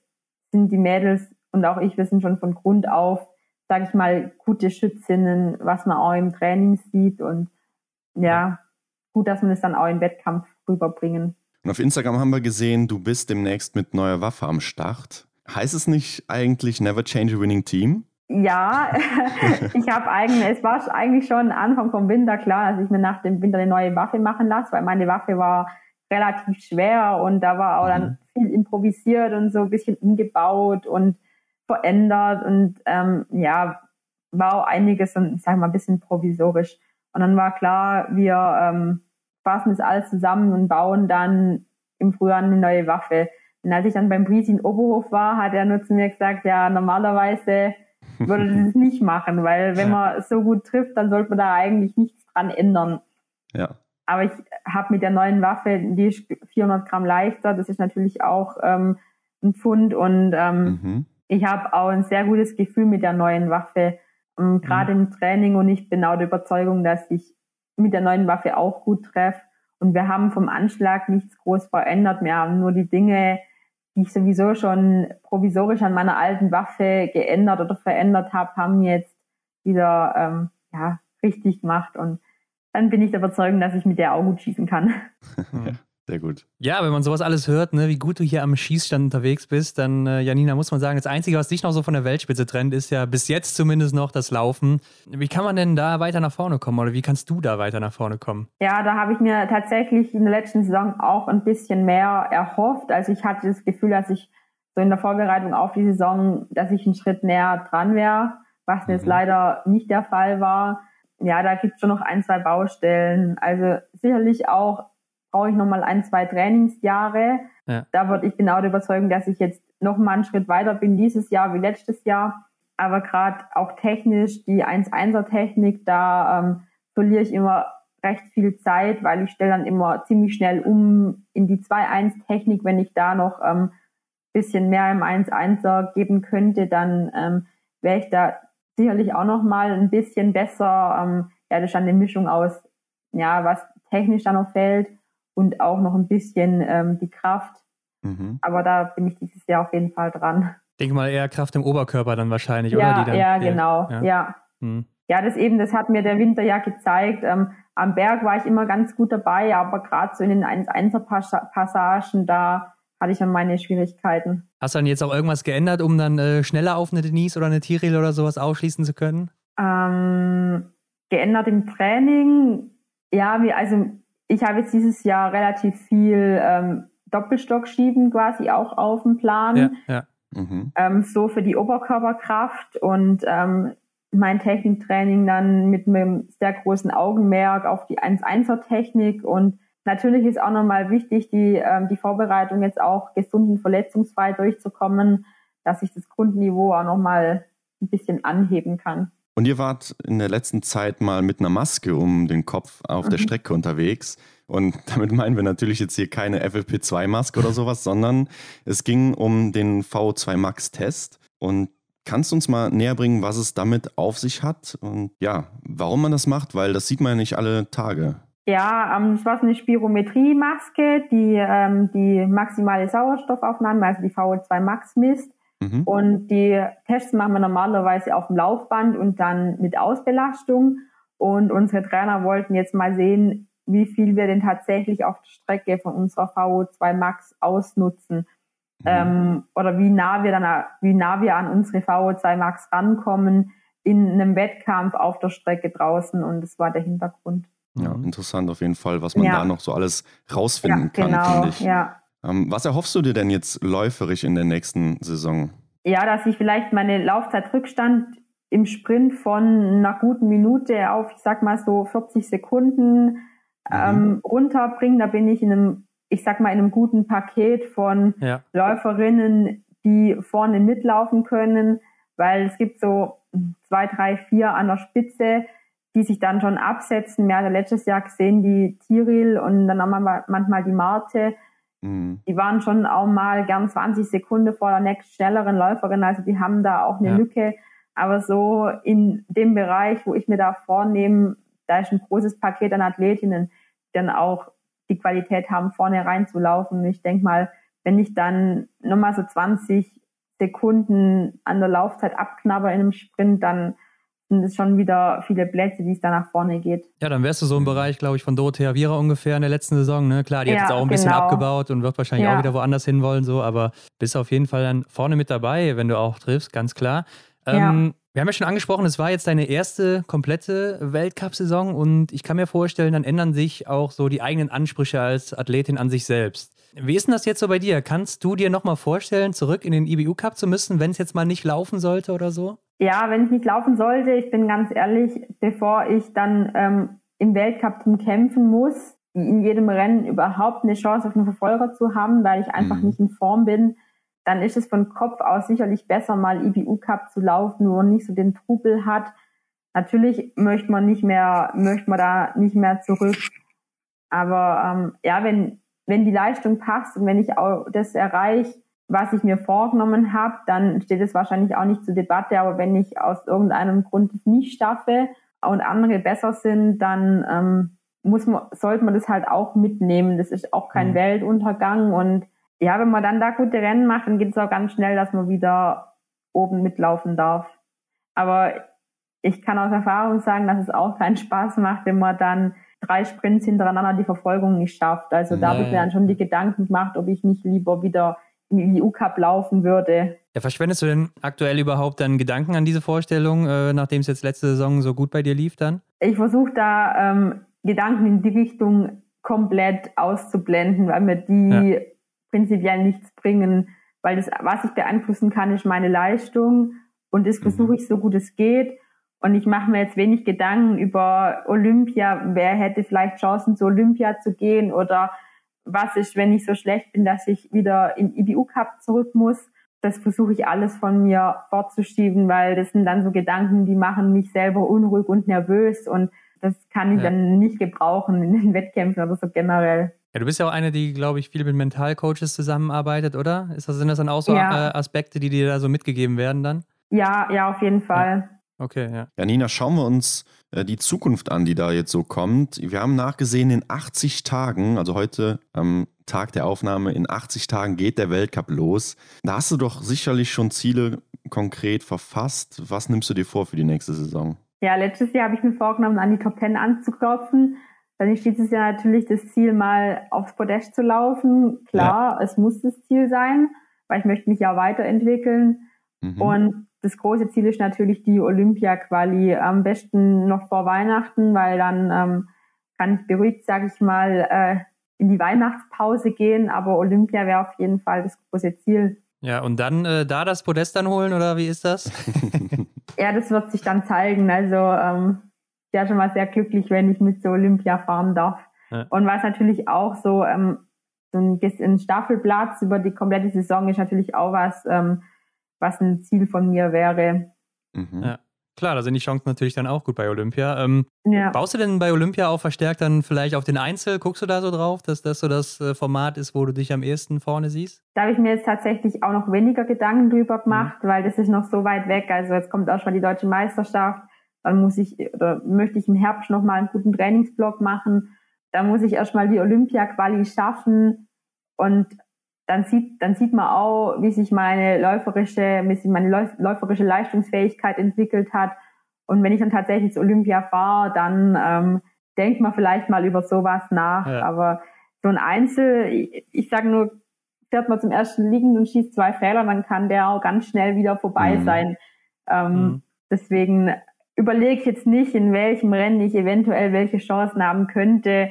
Speaker 3: sind die Mädels und auch ich, wir sind schon von Grund auf, sage ich mal, gute Schützinnen, was man auch im Training sieht. Und ja, gut, dass man es dann auch im Wettkampf rüberbringen.
Speaker 1: Und auf Instagram haben wir gesehen, du bist demnächst mit neuer Waffe am Start. Heißt es nicht eigentlich Never Change a Winning Team?
Speaker 3: Ja, [LAUGHS] ich habe eigentlich, es war eigentlich schon Anfang vom Winter klar, dass ich mir nach dem Winter eine neue Waffe machen lasse, weil meine Waffe war relativ schwer und da war auch dann mhm. viel improvisiert und so ein bisschen umgebaut und verändert und ähm, ja, war auch einiges, sagen wir mal, ein bisschen provisorisch. Und dann war klar, wir ähm, fassen es alles zusammen und bauen dann im Frühjahr eine neue Waffe. Und als ich dann beim Bries in Oberhof war, hat er nur zu mir gesagt, ja, normalerweise [LAUGHS] würde das nicht machen, weil wenn man so gut trifft, dann sollte man da eigentlich nichts dran ändern.
Speaker 1: Ja.
Speaker 3: Aber ich habe mit der neuen Waffe, die ist 400 Gramm leichter, das ist natürlich auch ähm, ein Pfund und ähm, mhm. ich habe auch ein sehr gutes Gefühl mit der neuen Waffe, ähm, gerade mhm. im Training und ich bin auch der Überzeugung, dass ich mit der neuen Waffe auch gut treffe und wir haben vom Anschlag nichts groß verändert, wir haben nur die Dinge, die ich sowieso schon provisorisch an meiner alten Waffe geändert oder verändert habe, haben jetzt wieder ähm, ja, richtig gemacht. Und dann bin ich der Überzeugung, dass ich mit der auch gut schießen kann. [LAUGHS] [LAUGHS]
Speaker 1: ja, sehr gut.
Speaker 2: Ja, wenn man sowas alles hört, ne, wie gut du hier am Schießstand unterwegs bist, dann, äh, Janina, muss man sagen, das Einzige, was dich noch so von der Weltspitze trennt, ist ja bis jetzt zumindest noch das Laufen. Wie kann man denn da weiter nach vorne kommen oder wie kannst du da weiter nach vorne kommen?
Speaker 3: Ja, da habe ich mir tatsächlich in der letzten Saison auch ein bisschen mehr erhofft. Also ich hatte das Gefühl, dass ich so in der Vorbereitung auf die Saison, dass ich einen Schritt näher dran wäre, was mhm. jetzt leider nicht der Fall war ja, da gibt es schon noch ein, zwei Baustellen. Also sicherlich auch brauche ich nochmal ein, zwei Trainingsjahre. Ja. Da würde ich genau der Überzeugung, dass ich jetzt noch mal einen Schritt weiter bin dieses Jahr wie letztes Jahr. Aber gerade auch technisch, die 1-1er Technik, da ähm, verliere ich immer recht viel Zeit, weil ich stelle dann immer ziemlich schnell um in die 2-1 Technik. Wenn ich da noch ein ähm, bisschen mehr im 1-1er geben könnte, dann ähm, wäre ich da sicherlich auch noch mal ein bisschen besser. Ähm, ja, das ist dann eine Mischung aus, ja, was technisch da noch fällt und auch noch ein bisschen ähm, die Kraft. Mhm. Aber da bin ich dieses Jahr auf jeden Fall dran.
Speaker 2: Ich denke mal eher Kraft im Oberkörper dann wahrscheinlich,
Speaker 3: ja,
Speaker 2: oder?
Speaker 3: Dann, ja, genau, ja. Ja. Mhm. ja, das eben, das hat mir der Winter ja gezeigt. Ähm, am Berg war ich immer ganz gut dabei, aber gerade so in den 1-1er-Passagen, da hatte ich dann meine Schwierigkeiten.
Speaker 2: Hast du dann jetzt auch irgendwas geändert, um dann äh, schneller auf eine Denise oder eine Tiril oder sowas aufschließen zu können?
Speaker 3: Ähm, geändert im Training, ja, wie, also ich habe jetzt dieses Jahr relativ viel ähm, Doppelstockschieben quasi auch auf dem Plan. Ja, ja. Mhm. Ähm, so für die Oberkörperkraft und ähm, mein Techniktraining dann mit einem sehr großen Augenmerk auf die 1-1er-Technik und Natürlich ist auch nochmal wichtig, die, ähm, die Vorbereitung jetzt auch gesund und verletzungsfrei durchzukommen, dass ich das Grundniveau auch nochmal ein bisschen anheben kann.
Speaker 1: Und ihr wart in der letzten Zeit mal mit einer Maske um den Kopf auf mhm. der Strecke unterwegs. Und [LAUGHS] damit meinen wir natürlich jetzt hier keine FFP2-Maske oder sowas, sondern es ging um den VO2 Max-Test. Und kannst du uns mal näher bringen, was es damit auf sich hat und ja, warum man das macht? Weil das sieht man ja nicht alle Tage.
Speaker 3: Ja, ähm, das war so eine Spirometriemaske, die ähm, die maximale Sauerstoffaufnahme, also die VO2 Max misst. Mhm. Und die Tests machen wir normalerweise auf dem Laufband und dann mit Ausbelastung. Und unsere Trainer wollten jetzt mal sehen, wie viel wir denn tatsächlich auf der Strecke von unserer VO2 Max ausnutzen. Mhm. Ähm, oder wie nah wir dann, wie nah wir an unsere VO2 Max rankommen in einem Wettkampf auf der Strecke draußen. Und das war der Hintergrund.
Speaker 1: Ja, interessant auf jeden Fall, was man ja. da noch so alles rausfinden ja, kann, genau, finde ich. Ja. Ähm, was erhoffst du dir denn jetzt läuferisch in der nächsten Saison?
Speaker 3: Ja, dass ich vielleicht meine Laufzeitrückstand im Sprint von einer guten Minute auf, ich sag mal so 40 Sekunden mhm. ähm, runterbringe. Da bin ich in einem, ich sag mal, in einem guten Paket von ja. Läuferinnen, die vorne mitlaufen können, weil es gibt so zwei, drei, vier an der Spitze, die sich dann schon absetzen. Wir hatten letztes Jahr gesehen, die Tiril und dann haben wir manchmal die Marte. Mhm. Die waren schon auch mal gern 20 Sekunden vor der nächst schnelleren Läuferin. Also die haben da auch eine ja. Lücke. Aber so in dem Bereich, wo ich mir da vornehme, da ist ein großes Paket an Athletinnen, die dann auch die Qualität haben, vorne reinzulaufen. Und ich denke mal, wenn ich dann nochmal so 20 Sekunden an der Laufzeit abknabber in einem Sprint, dann sind es schon wieder viele Plätze, die es da nach vorne geht.
Speaker 2: Ja, dann wärst du so im Bereich, glaube ich, von Dorothea Viera ungefähr in der letzten Saison. Ne? Klar, die ja, hat jetzt auch ein bisschen genau. abgebaut und wird wahrscheinlich ja. auch wieder woanders hinwollen, so, aber bist auf jeden Fall dann vorne mit dabei, wenn du auch triffst, ganz klar. Ähm, ja. Wir haben ja schon angesprochen, es war jetzt deine erste komplette Weltcup-Saison und ich kann mir vorstellen, dann ändern sich auch so die eigenen Ansprüche als Athletin an sich selbst. Wie ist denn das jetzt so bei dir? Kannst du dir nochmal vorstellen, zurück in den IBU Cup zu müssen, wenn es jetzt mal nicht laufen sollte oder so?
Speaker 3: Ja, wenn es nicht laufen sollte, ich bin ganz ehrlich, bevor ich dann ähm, im Weltcup drum kämpfen muss, in jedem Rennen überhaupt eine Chance auf einen Verfolger zu haben, weil ich einfach mhm. nicht in Form bin, dann ist es von Kopf aus sicherlich besser, mal IBU Cup zu laufen, wo man nicht so den Trubel hat. Natürlich möchte man nicht mehr, möchte man da nicht mehr zurück. Aber ähm, ja, wenn, wenn die Leistung passt und wenn ich auch das erreiche, was ich mir vorgenommen habe, dann steht es wahrscheinlich auch nicht zur Debatte. Aber wenn ich aus irgendeinem Grund es nicht schaffe und andere besser sind, dann ähm, muss man, sollte man das halt auch mitnehmen. Das ist auch kein mhm. Weltuntergang. Und ja, wenn man dann da gute Rennen macht, dann geht es auch ganz schnell, dass man wieder oben mitlaufen darf. Aber ich kann aus Erfahrung sagen, dass es auch keinen Spaß macht, wenn man dann drei Sprints hintereinander die Verfolgung nicht schafft. Also da habe ich mir dann schon die Gedanken gemacht, ob ich nicht lieber wieder im EU-Cup laufen würde.
Speaker 2: Ja, verschwendest du denn aktuell überhaupt dann Gedanken an diese Vorstellung, äh, nachdem es jetzt letzte Saison so gut bei dir lief dann?
Speaker 3: Ich versuche da ähm, Gedanken in die Richtung komplett auszublenden, weil mir die ja. prinzipiell nichts bringen, weil das, was ich beeinflussen kann, ist meine Leistung und das mhm. versuche ich so gut es geht. Und ich mache mir jetzt wenig Gedanken über Olympia, wer hätte vielleicht Chancen zu Olympia zu gehen oder was ist, wenn ich so schlecht bin, dass ich wieder im IBU Cup zurück muss. Das versuche ich alles von mir fortzuschieben, weil das sind dann so Gedanken, die machen mich selber unruhig und nervös und das kann ich ja. dann nicht gebrauchen in den Wettkämpfen oder so generell.
Speaker 2: Ja, du bist ja auch eine, die, glaube ich, viel mit Mentalcoaches zusammenarbeitet, oder? Ist das, sind das dann auch so ja. Äh, Aspekte, die dir da so mitgegeben werden dann?
Speaker 3: Ja, ja, auf jeden Fall.
Speaker 2: Ja. Okay, ja.
Speaker 1: Ja, Nina, schauen wir uns äh, die Zukunft an, die da jetzt so kommt. Wir haben nachgesehen, in 80 Tagen, also heute am Tag der Aufnahme, in 80 Tagen geht der Weltcup los. Da hast du doch sicherlich schon Ziele konkret verfasst. Was nimmst du dir vor für die nächste Saison?
Speaker 3: Ja, letztes Jahr habe ich mir vorgenommen, an die Top 10 anzuklopfen. Dann ist dieses Jahr natürlich das Ziel, mal aufs Podest zu laufen. Klar, ja. es muss das Ziel sein, weil ich möchte mich ja weiterentwickeln. Mhm. Und das große Ziel ist natürlich die Olympia-Quali. Am besten noch vor Weihnachten, weil dann ähm, kann ich beruhigt, sage ich mal, äh, in die Weihnachtspause gehen. Aber Olympia wäre auf jeden Fall das große Ziel.
Speaker 2: Ja, und dann äh, da das Podest dann holen oder wie ist das? [LAUGHS] [LAUGHS]
Speaker 3: ja, das wird sich dann zeigen. Also ähm, ja schon mal sehr glücklich, wenn ich mit so Olympia fahren darf. Ja. Und was natürlich auch so, ähm, so ein, ein Staffelplatz über die komplette Saison ist natürlich auch was, ähm, was ein Ziel von mir wäre.
Speaker 2: Mhm. Ja. Klar, da sind die Chancen natürlich dann auch gut bei Olympia. Ähm, ja. Baust du denn bei Olympia auch verstärkt dann vielleicht auf den Einzel? Guckst du da so drauf, dass das so das äh, Format ist, wo du dich am ehesten vorne siehst?
Speaker 3: Da habe ich mir jetzt tatsächlich auch noch weniger Gedanken drüber gemacht, mhm. weil das ist noch so weit weg. Also jetzt kommt auch schon die deutsche Meisterschaft. Dann muss ich oder möchte ich im Herbst noch mal einen guten Trainingsblock machen. Da muss ich erstmal die Olympia-Quali schaffen. Und dann sieht, dann sieht man auch, wie sich meine läuferische, wie sich meine läuferische Leistungsfähigkeit entwickelt hat. Und wenn ich dann tatsächlich zu Olympia fahre, dann ähm, denkt man vielleicht mal über sowas nach. Ja. Aber so ein Einzel, ich, ich sage nur, fährt man zum ersten liegen und schießt zwei Fehler, dann kann der auch ganz schnell wieder vorbei mhm. sein. Ähm, mhm. Deswegen überlege ich jetzt nicht, in welchem Rennen ich eventuell welche Chancen haben könnte,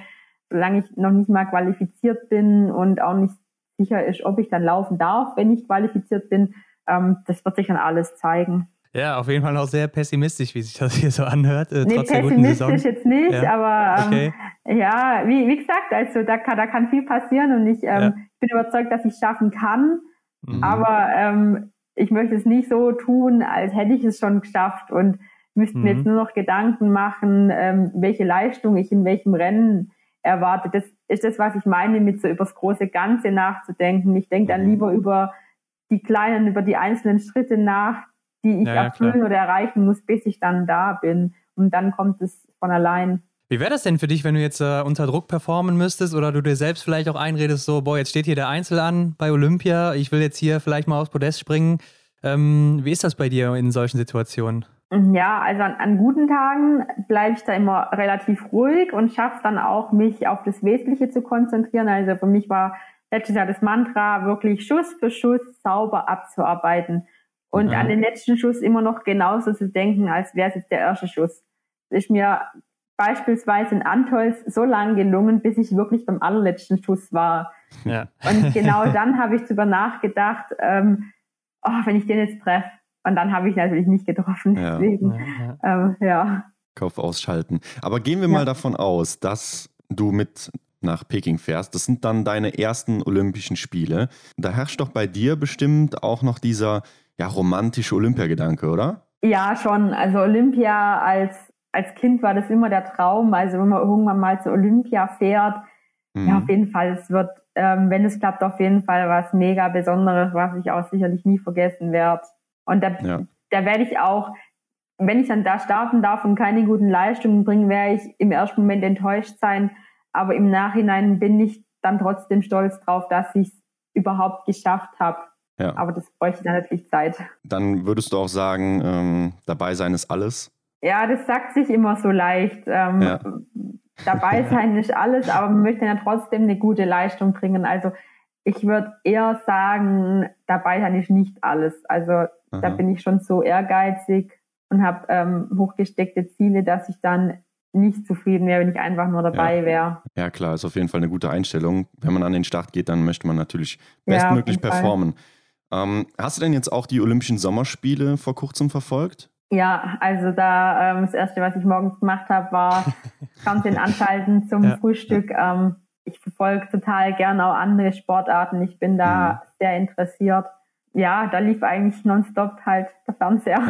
Speaker 3: solange ich noch nicht mal qualifiziert bin und auch nicht sicher ist, ob ich dann laufen darf, wenn ich qualifiziert bin. Ähm, das wird sich dann alles zeigen.
Speaker 2: Ja, auf jeden Fall auch sehr pessimistisch, wie sich das hier so anhört.
Speaker 3: Äh, nee, pessimistisch jetzt nicht, ja. aber ähm, okay. ja, wie, wie gesagt, also da kann, da kann viel passieren und ich ähm, ja. bin überzeugt, dass ich es schaffen kann. Mhm. Aber ähm, ich möchte es nicht so tun, als hätte ich es schon geschafft und müsste mhm. mir jetzt nur noch Gedanken machen, ähm, welche Leistung ich in welchem Rennen erwartet. Das ist das, was ich meine, mit so übers große Ganze nachzudenken. Ich denke dann mhm. lieber über die kleinen, über die einzelnen Schritte nach, die ich ja, erfüllen ja, oder erreichen muss, bis ich dann da bin. Und dann kommt es von allein.
Speaker 2: Wie wäre das denn für dich, wenn du jetzt äh, unter Druck performen müsstest oder du dir selbst vielleicht auch einredest, so, boah, jetzt steht hier der Einzel an bei Olympia, ich will jetzt hier vielleicht mal aufs Podest springen. Ähm, wie ist das bei dir in solchen Situationen?
Speaker 3: Ja, also an, an guten Tagen bleibe ich da immer relativ ruhig und schaffe dann auch, mich auf das Wesentliche zu konzentrieren. Also für mich war letztes Jahr das Mantra, wirklich Schuss für Schuss sauber abzuarbeiten. Und mhm. an den letzten Schuss immer noch genauso zu denken, als wäre es jetzt der erste Schuss. Das ist mir beispielsweise in Antolz so lange gelungen, bis ich wirklich beim allerletzten Schuss war. Ja. Und genau [LAUGHS] dann habe ich darüber nachgedacht, ähm, oh, wenn ich den jetzt treffe, und dann habe ich natürlich nicht getroffen. Ja. Deswegen, ja. Ähm, ja.
Speaker 1: Kauf ausschalten. Aber gehen wir mal davon aus, dass du mit nach Peking fährst, das sind dann deine ersten Olympischen Spiele. Da herrscht doch bei dir bestimmt auch noch dieser ja, romantische Olympiagedanke, oder?
Speaker 3: Ja, schon. Also Olympia als, als Kind war das immer der Traum. Also wenn man irgendwann mal zu Olympia fährt, mhm. ja, auf jeden Fall, es wird, ähm, wenn es klappt, auf jeden Fall was mega Besonderes, was ich auch sicherlich nie vergessen werde. Und da, ja. da werde ich auch, wenn ich dann da starten darf und keine guten Leistungen bringen, werde ich im ersten Moment enttäuscht sein. Aber im Nachhinein bin ich dann trotzdem stolz drauf, dass ich es überhaupt geschafft habe. Ja. Aber das bräuchte dann natürlich Zeit.
Speaker 1: Dann würdest du auch sagen, ähm, dabei sein ist alles?
Speaker 3: Ja, das sagt sich immer so leicht. Ähm, ja. Dabei [LAUGHS] sein ist alles, aber man möchte ja trotzdem eine gute Leistung bringen. Also ich würde eher sagen, dabei sein ist nicht alles. Also Aha. da bin ich schon so ehrgeizig und habe ähm, hochgesteckte Ziele, dass ich dann nicht zufrieden wäre, wenn ich einfach nur dabei
Speaker 1: ja.
Speaker 3: wäre.
Speaker 1: Ja, klar, ist auf jeden Fall eine gute Einstellung. Wenn man an den Start geht, dann möchte man natürlich bestmöglich ja, performen. Ähm, hast du denn jetzt auch die Olympischen Sommerspiele vor kurzem verfolgt?
Speaker 3: Ja, also da ähm, das erste, was ich morgens gemacht habe, war [LAUGHS] Fernsehen anschalten zum ja. Frühstück. Ähm, ich verfolge total gerne auch andere Sportarten. Ich bin da mhm. sehr interessiert. Ja, da lief eigentlich nonstop halt der Fernseher.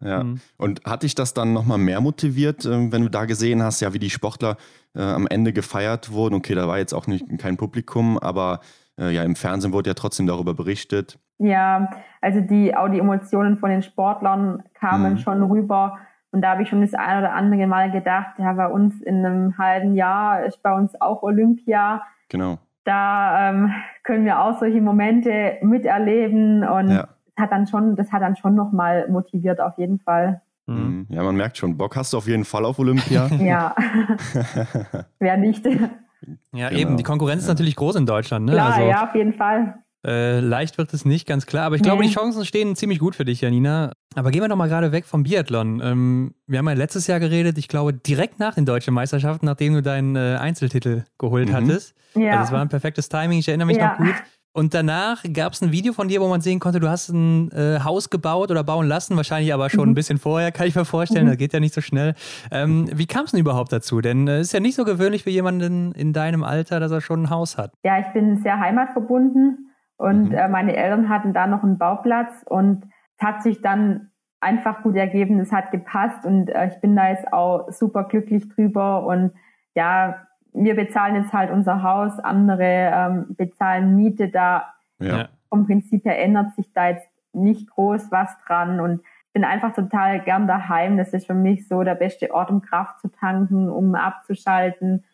Speaker 1: Ja, ja. Mhm. Und hat dich das dann nochmal mehr motiviert, äh, wenn du da gesehen hast, ja, wie die Sportler äh, am Ende gefeiert wurden? Okay, da war jetzt auch nicht kein Publikum, aber äh, ja, im Fernsehen wurde ja trotzdem darüber berichtet.
Speaker 3: Ja, also die, auch die Emotionen von den Sportlern kamen mhm. schon rüber. Und da habe ich schon das ein oder andere Mal gedacht, ja, bei uns in einem halben Jahr ist bei uns auch Olympia.
Speaker 1: Genau.
Speaker 3: Da ähm, können wir auch solche Momente miterleben und ja. das hat dann schon, das hat dann schon nochmal motiviert auf jeden Fall.
Speaker 1: Mhm. Ja, man merkt schon, Bock hast du auf jeden Fall auf Olympia. [LAUGHS]
Speaker 3: ja. [LAUGHS] Wer nicht.
Speaker 2: Ja, genau. eben. Die Konkurrenz ist natürlich groß in Deutschland. Ne?
Speaker 3: Klar, also, ja, auf jeden Fall.
Speaker 2: Äh, leicht wird es nicht, ganz klar. Aber ich glaube, die Chancen stehen ziemlich gut für dich, Janina. Aber gehen wir doch mal gerade weg vom Biathlon. Ähm, wir haben ja letztes Jahr geredet, ich glaube, direkt nach den deutschen Meisterschaften, nachdem du deinen äh, Einzeltitel geholt mhm. hattest. Ja. Also es war ein perfektes Timing, ich erinnere mich ja. noch gut. Und danach gab es ein Video von dir, wo man sehen konnte, du hast ein äh, Haus gebaut oder bauen lassen, wahrscheinlich aber schon mhm. ein bisschen vorher, kann ich mir vorstellen, mhm. das geht ja nicht so schnell. Ähm, wie kam es denn überhaupt dazu? Denn es äh, ist ja nicht so gewöhnlich für jemanden in deinem Alter, dass er schon ein Haus hat.
Speaker 3: Ja, ich bin sehr heimatverbunden und mhm. äh, meine Eltern hatten da noch einen Bauplatz und es hat sich dann einfach gut ergeben, es hat gepasst und äh, ich bin da jetzt auch super glücklich drüber und ja, wir bezahlen jetzt halt unser Haus, andere ähm, bezahlen Miete da. Ja. Vom Prinzip her ändert sich da jetzt nicht groß was dran und ich bin einfach total gern daheim. Das ist für mich so der beste Ort, um Kraft zu tanken, um abzuschalten.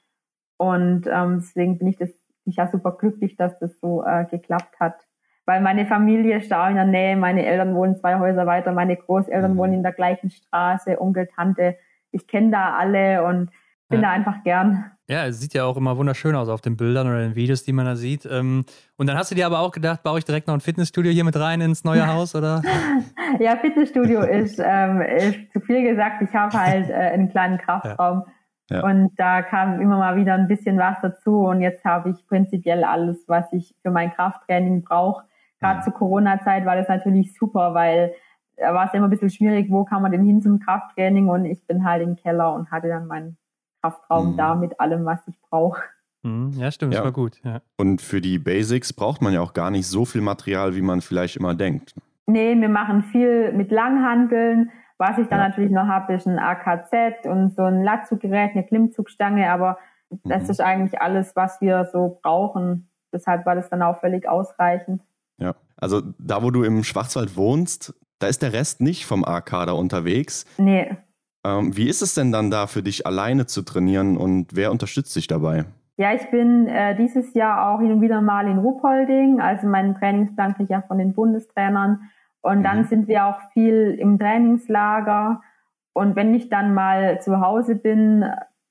Speaker 3: Und ähm, deswegen bin ich das ich ja super glücklich, dass das so äh, geklappt hat. Weil meine Familie ist da in der Nähe, meine Eltern wohnen zwei Häuser weiter, meine Großeltern mhm. wohnen in der gleichen Straße, Onkel, Tante. Ich kenne da alle und bin ja. da einfach gern.
Speaker 2: Ja, es sieht ja auch immer wunderschön aus auf den Bildern oder den Videos, die man da sieht. Ähm, und dann hast du dir aber auch gedacht, baue ich direkt noch ein Fitnessstudio hier mit rein ins neue Haus, oder? [LAUGHS]
Speaker 3: ja, Fitnessstudio ist, ähm, ist zu viel gesagt. Ich habe halt äh, einen kleinen Kraftraum. Ja. Und da kam immer mal wieder ein bisschen was dazu. Und jetzt habe ich prinzipiell alles, was ich für mein Krafttraining brauche. Gerade ja. zur Corona-Zeit war das natürlich super, weil da war es immer ein bisschen schwierig, wo kann man denn hin zum Krafttraining? Und ich bin halt im Keller und hatte dann meinen Kraftraum mhm. da mit allem, was ich brauche.
Speaker 2: Mhm. Ja, stimmt, ja. das war gut. Ja.
Speaker 1: Und für die Basics braucht man ja auch gar nicht so viel Material, wie man vielleicht immer denkt.
Speaker 3: Nee, wir machen viel mit Langhanteln. Was ich dann ja. natürlich noch habe, ist ein AKZ und so ein Latzuggerät, eine Klimmzugstange, aber mhm. das ist eigentlich alles, was wir so brauchen. Deshalb war das dann auch völlig ausreichend.
Speaker 1: Ja, also da, wo du im Schwarzwald wohnst, da ist der Rest nicht vom AK da unterwegs.
Speaker 3: Nee.
Speaker 1: Ähm, wie ist es denn dann da für dich, alleine zu trainieren und wer unterstützt dich dabei?
Speaker 3: Ja, ich bin äh, dieses Jahr auch hin und wieder mal in Ruhpolding. Also meinen Trainingsplan kriege ich ja von den Bundestrainern. Und dann mhm. sind wir auch viel im Trainingslager. Und wenn ich dann mal zu Hause bin,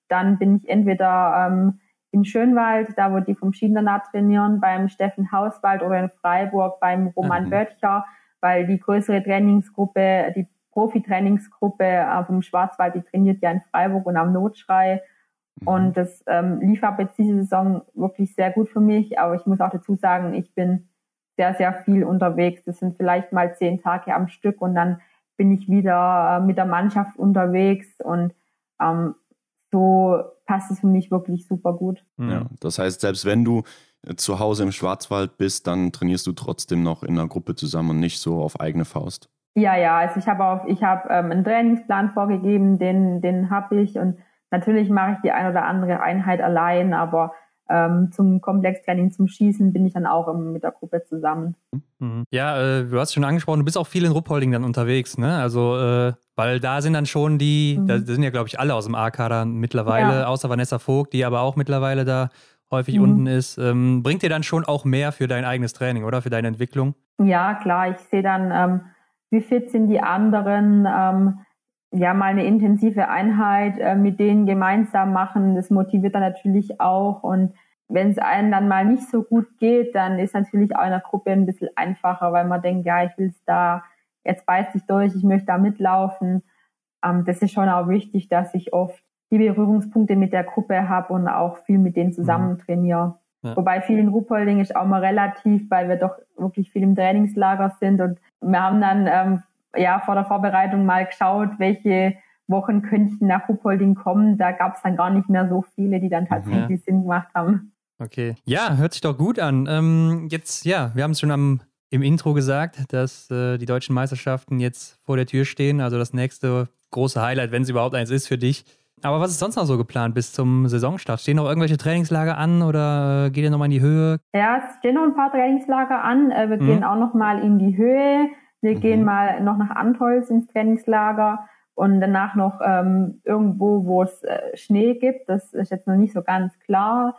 Speaker 3: dann bin ich entweder ähm, in Schönwald, da wo die vom Schienernat trainieren, beim Steffen Hauswald oder in Freiburg beim Roman mhm. Böttcher, weil die größere Trainingsgruppe, die Profi-Trainingsgruppe äh, vom Schwarzwald, die trainiert ja in Freiburg und am Notschrei. Mhm. Und das ähm, lief ab jetzt diese Saison wirklich sehr gut für mich. Aber ich muss auch dazu sagen, ich bin sehr, sehr viel unterwegs. Das sind vielleicht mal zehn Tage am Stück und dann bin ich wieder äh, mit der Mannschaft unterwegs und ähm, so passt es für mich wirklich super gut.
Speaker 1: Mhm. Ja, das heißt, selbst wenn du äh, zu Hause im Schwarzwald bist, dann trainierst du trotzdem noch in einer Gruppe zusammen und nicht so auf eigene Faust.
Speaker 3: Ja, ja, also ich habe auch, ich habe ähm, einen Trainingsplan vorgegeben, den, den habe ich und natürlich mache ich die ein oder andere Einheit allein, aber ähm, zum Komplextraining, zum Schießen bin ich dann auch mit der Gruppe zusammen.
Speaker 2: Mhm. Ja, äh, du hast schon angesprochen, du bist auch viel in Ruppolding dann unterwegs, ne? Also, äh, weil da sind dann schon die, mhm. da sind ja, glaube ich, alle aus dem A-Kader mittlerweile, ja. außer Vanessa Vogt, die aber auch mittlerweile da häufig mhm. unten ist. Ähm, bringt dir dann schon auch mehr für dein eigenes Training, oder? Für deine Entwicklung?
Speaker 3: Ja, klar. Ich sehe dann, ähm, wie fit sind die anderen, ähm, ja, mal eine intensive Einheit äh, mit denen gemeinsam machen. Das motiviert dann natürlich auch. Und wenn es einem dann mal nicht so gut geht, dann ist natürlich auch in der Gruppe ein bisschen einfacher, weil man denkt, ja, ich will es da, jetzt beißt sich durch, ich möchte da mitlaufen. Ähm, das ist schon auch wichtig, dass ich oft die Berührungspunkte mit der Gruppe habe und auch viel mit denen zusammen mhm. trainiere. Ja. Wobei viel in Ruppolding ist auch mal relativ, weil wir doch wirklich viel im Trainingslager sind und wir haben dann ähm, ja vor der Vorbereitung mal geschaut, welche Wochen könnten nach Ruppolding kommen. Da gab es dann gar nicht mehr so viele, die dann mhm. tatsächlich ja. Sinn gemacht haben.
Speaker 2: Okay. Ja, hört sich doch gut an. Ähm, jetzt, ja, wir haben es schon am, im Intro gesagt, dass äh, die deutschen Meisterschaften jetzt vor der Tür stehen. Also das nächste große Highlight, wenn es überhaupt eins ist für dich. Aber was ist sonst noch so geplant bis zum Saisonstart? Stehen noch irgendwelche Trainingslager an oder äh, geht ihr nochmal in die Höhe?
Speaker 3: Ja, es stehen noch ein paar Trainingslager an. Äh, wir mhm. gehen auch nochmal in die Höhe. Wir mhm. gehen mal noch nach Antolz ins Trainingslager und danach noch ähm, irgendwo, wo es äh, Schnee gibt. Das ist jetzt noch nicht so ganz klar.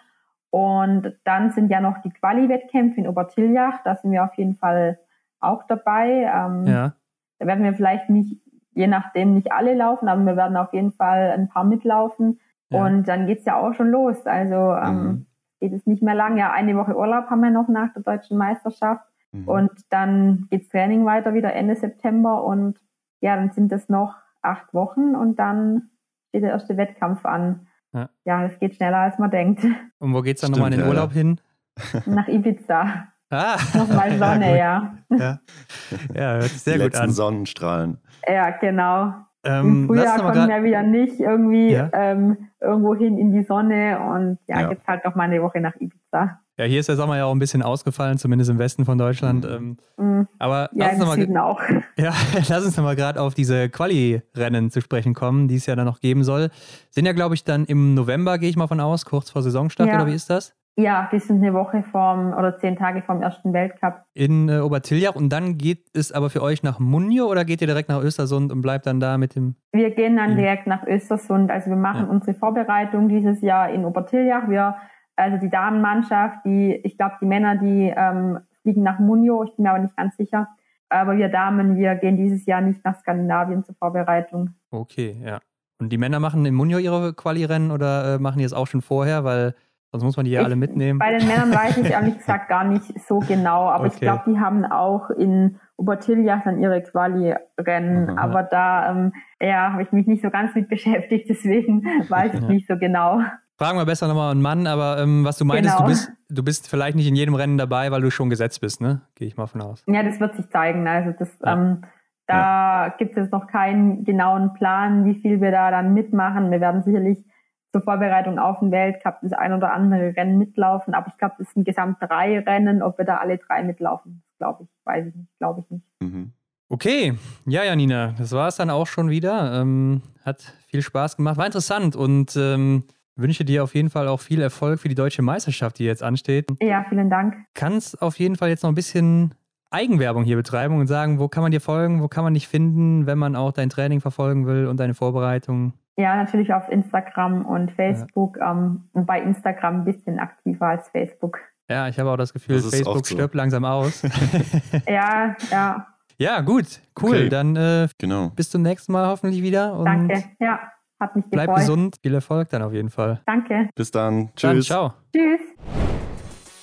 Speaker 3: Und dann sind ja noch die Quali-Wettkämpfe in Obertiljach. Da sind wir auf jeden Fall auch dabei. Ähm, ja. Da werden wir vielleicht nicht, je nachdem, nicht alle laufen, aber wir werden auf jeden Fall ein paar mitlaufen. Ja. Und dann geht's ja auch schon los. Also ähm, mhm. geht es nicht mehr lang. Ja, eine Woche Urlaub haben wir noch nach der deutschen Meisterschaft. Mhm. Und dann geht's Training weiter wieder Ende September und ja, dann sind es noch acht Wochen und dann steht der erste Wettkampf an. Ja, ja es geht schneller als man denkt.
Speaker 2: Und wo geht's dann nochmal in den Urlaub ja. hin?
Speaker 3: Nach Ibiza. [LAUGHS]
Speaker 2: Ah,
Speaker 3: nochmal Sonne, ja.
Speaker 2: Ja, [LAUGHS] ja hört sich sehr
Speaker 1: Die
Speaker 2: gut
Speaker 1: letzten an. Sonnenstrahlen.
Speaker 3: Ja, genau. Ähm, Im Frühjahr kommen wir wieder nicht irgendwie ja? ähm, irgendwo hin in die Sonne und ja, ja. jetzt halt noch mal eine Woche nach Ibiza.
Speaker 2: Ja, hier ist der Sommer ja auch ein bisschen ausgefallen, zumindest im Westen von Deutschland. Mhm. Ähm, mhm. Aber
Speaker 3: ja, lass, uns mal, auch. [LAUGHS]
Speaker 2: Ja, lass uns nochmal gerade auf diese Quali-Rennen zu sprechen kommen, die es ja dann noch geben soll. Sind ja, glaube ich, dann im November, gehe ich mal von aus, kurz vor Saisonstart, ja. oder wie ist das?
Speaker 3: Ja, die sind eine Woche vorm oder zehn Tage vorm ersten Weltcup.
Speaker 2: In äh, Obertiljach und dann geht es aber für euch nach Munjo oder geht ihr direkt nach Östersund und bleibt dann da mit dem?
Speaker 3: Wir gehen dann direkt nach Östersund. Also wir machen ja. unsere Vorbereitung dieses Jahr in Obertiljach. Wir also die Damenmannschaft, die, ich glaube, die Männer, die ähm, fliegen nach Munio, ich bin mir aber nicht ganz sicher. Aber wir Damen, wir gehen dieses Jahr nicht nach Skandinavien zur Vorbereitung.
Speaker 2: Okay, ja. Und die Männer machen in Munio ihre Quali-Rennen oder äh, machen die es auch schon vorher? Weil sonst muss man die ja ich, alle mitnehmen.
Speaker 3: Bei den Männern weiß ich ehrlich [LAUGHS] gesagt gar nicht so genau. Aber okay. ich glaube, die haben auch in Obertiljach dann ihre Quali-Rennen. Mhm. Aber da ähm, ja, habe ich mich nicht so ganz mit [LAUGHS] beschäftigt. Deswegen weiß ich nicht so genau.
Speaker 2: Fragen wir besser nochmal einen Mann, aber ähm, was du meintest, genau. du, bist, du bist vielleicht nicht in jedem Rennen dabei, weil du schon gesetzt bist, ne? Gehe ich mal von aus.
Speaker 3: Ja, das wird sich zeigen. Also das, ja. ähm, da ja. gibt es noch keinen genauen Plan, wie viel wir da dann mitmachen. Wir werden sicherlich zur Vorbereitung auf den Weltcup das ein oder andere Rennen mitlaufen, aber ich glaube, das sind gesamt drei Rennen. Ob wir da alle drei mitlaufen, glaube ich, weiß ich nicht, glaube ich nicht. Mhm.
Speaker 2: Okay, ja, Janina, das war es dann auch schon wieder. Ähm, hat viel Spaß gemacht, war interessant und ähm, wünsche dir auf jeden Fall auch viel Erfolg für die deutsche Meisterschaft, die jetzt ansteht.
Speaker 3: Ja, vielen Dank.
Speaker 2: Kannst auf jeden Fall jetzt noch ein bisschen Eigenwerbung hier betreiben und sagen, wo kann man dir folgen, wo kann man dich finden, wenn man auch dein Training verfolgen will und deine Vorbereitung?
Speaker 3: Ja, natürlich auf Instagram und Facebook. Ja. Ähm, und bei Instagram ein bisschen aktiver als Facebook.
Speaker 2: Ja, ich habe auch das Gefühl, das Facebook so. stirbt langsam aus. [LAUGHS]
Speaker 3: ja, ja.
Speaker 2: Ja, gut, cool. Okay. Dann äh, genau. bis zum nächsten Mal hoffentlich wieder.
Speaker 3: Danke, ja. Hat mich
Speaker 2: gefreut. Bleib gesund, viel Erfolg dann auf jeden Fall.
Speaker 3: Danke.
Speaker 1: Bis dann. Tschüss. Dann,
Speaker 2: ciao.
Speaker 3: Tschüss.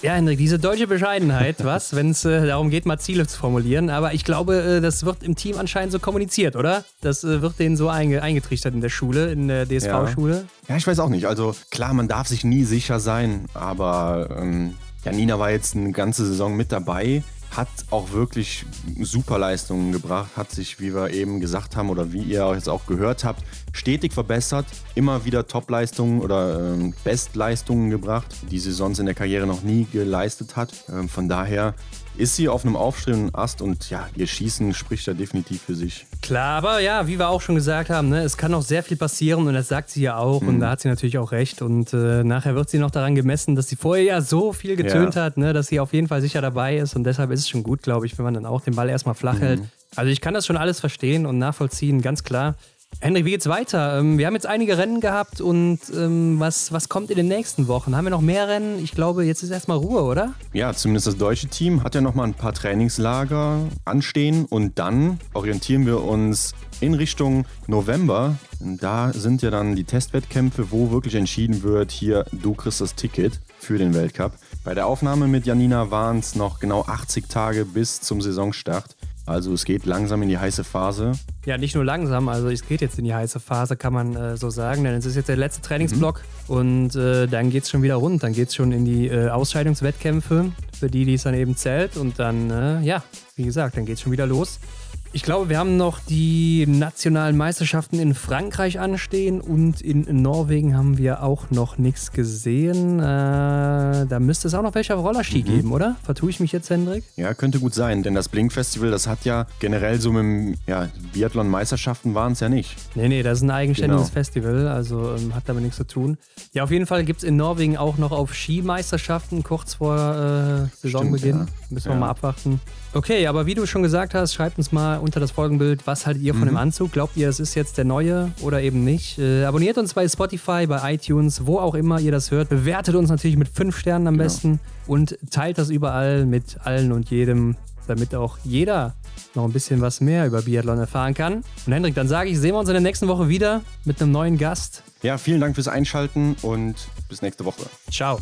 Speaker 2: Ja, Hendrik, diese deutsche Bescheidenheit, [LAUGHS] was, wenn es äh, darum geht, mal Ziele zu formulieren. Aber ich glaube, äh, das wird im Team anscheinend so kommuniziert, oder? Das äh, wird denen so einge eingetrichtert in der Schule, in der DSV-Schule. Ja.
Speaker 1: ja. ich weiß auch nicht. Also klar, man darf sich nie sicher sein, aber ähm, Janina war jetzt eine ganze Saison mit dabei hat auch wirklich super Leistungen gebracht, hat sich, wie wir eben gesagt haben oder wie ihr jetzt auch gehört habt, stetig verbessert, immer wieder Topleistungen oder ähm, Bestleistungen gebracht, die sie sonst in der Karriere noch nie geleistet hat. Ähm, von daher ist sie auf einem aufstrebenden Ast und ja, ihr Schießen spricht da definitiv für sich.
Speaker 2: Klar, aber ja, wie wir auch schon gesagt haben, ne, es kann noch sehr viel passieren und das sagt sie ja auch mhm. und da hat sie natürlich auch recht und äh, nachher wird sie noch daran gemessen, dass sie vorher ja so viel getönt ja. hat, ne, dass sie auf jeden Fall sicher dabei ist und deshalb ist es schon gut, glaube ich, wenn man dann auch den Ball erstmal flach mhm. hält. Also ich kann das schon alles verstehen und nachvollziehen, ganz klar. Henrik, wie geht's weiter? Ähm, wir haben jetzt einige Rennen gehabt und ähm, was, was kommt in den nächsten Wochen? Haben wir noch mehr Rennen? Ich glaube, jetzt ist erstmal Ruhe, oder?
Speaker 1: Ja, zumindest das deutsche Team hat ja noch mal ein paar Trainingslager anstehen und dann orientieren wir uns in Richtung November. Da sind ja dann die Testwettkämpfe, wo wirklich entschieden wird, hier, du kriegst das Ticket für den Weltcup. Bei der Aufnahme mit Janina waren es noch genau 80 Tage bis zum Saisonstart. Also es geht langsam in die heiße Phase.
Speaker 2: Ja, nicht nur langsam, also es geht jetzt in die heiße Phase, kann man äh, so sagen, denn es ist jetzt der letzte Trainingsblock mhm. und äh, dann geht es schon wieder rund. Dann geht es schon in die äh, Ausscheidungswettkämpfe, für die, die es dann eben zählt. Und dann, äh, ja, wie gesagt, dann geht es schon wieder los. Ich glaube, wir haben noch die nationalen Meisterschaften in Frankreich anstehen und in Norwegen haben wir auch noch nichts gesehen. Äh, da müsste es auch noch welche auf Rollerski mhm. geben, oder? Vertue ich mich jetzt, Hendrik?
Speaker 1: Ja, könnte gut sein, denn das Blink Festival, das hat ja generell so mit dem ja, Biathlon-Meisterschaften waren es ja nicht.
Speaker 2: Nee, nee, das ist ein eigenständiges genau. Festival, also ähm, hat damit nichts zu tun. Ja, auf jeden Fall gibt es in Norwegen auch noch auf Skimeisterschaften kurz vor äh, Saisonbeginn. Stimmt, ja. Müssen wir ja. mal abwarten. Okay, aber wie du schon gesagt hast, schreibt uns mal unter das Folgenbild, was haltet ihr von mhm. dem Anzug? Glaubt ihr, es ist jetzt der neue oder eben nicht? Äh, abonniert uns bei Spotify, bei iTunes, wo auch immer ihr das hört. Bewertet uns natürlich mit fünf Sternen am genau. besten und teilt das überall mit allen und jedem, damit auch jeder noch ein bisschen was mehr über Biathlon erfahren kann. Und Hendrik, dann sage ich, sehen wir uns in der nächsten Woche wieder mit einem neuen Gast.
Speaker 1: Ja, vielen Dank fürs Einschalten und bis nächste Woche.
Speaker 2: Ciao.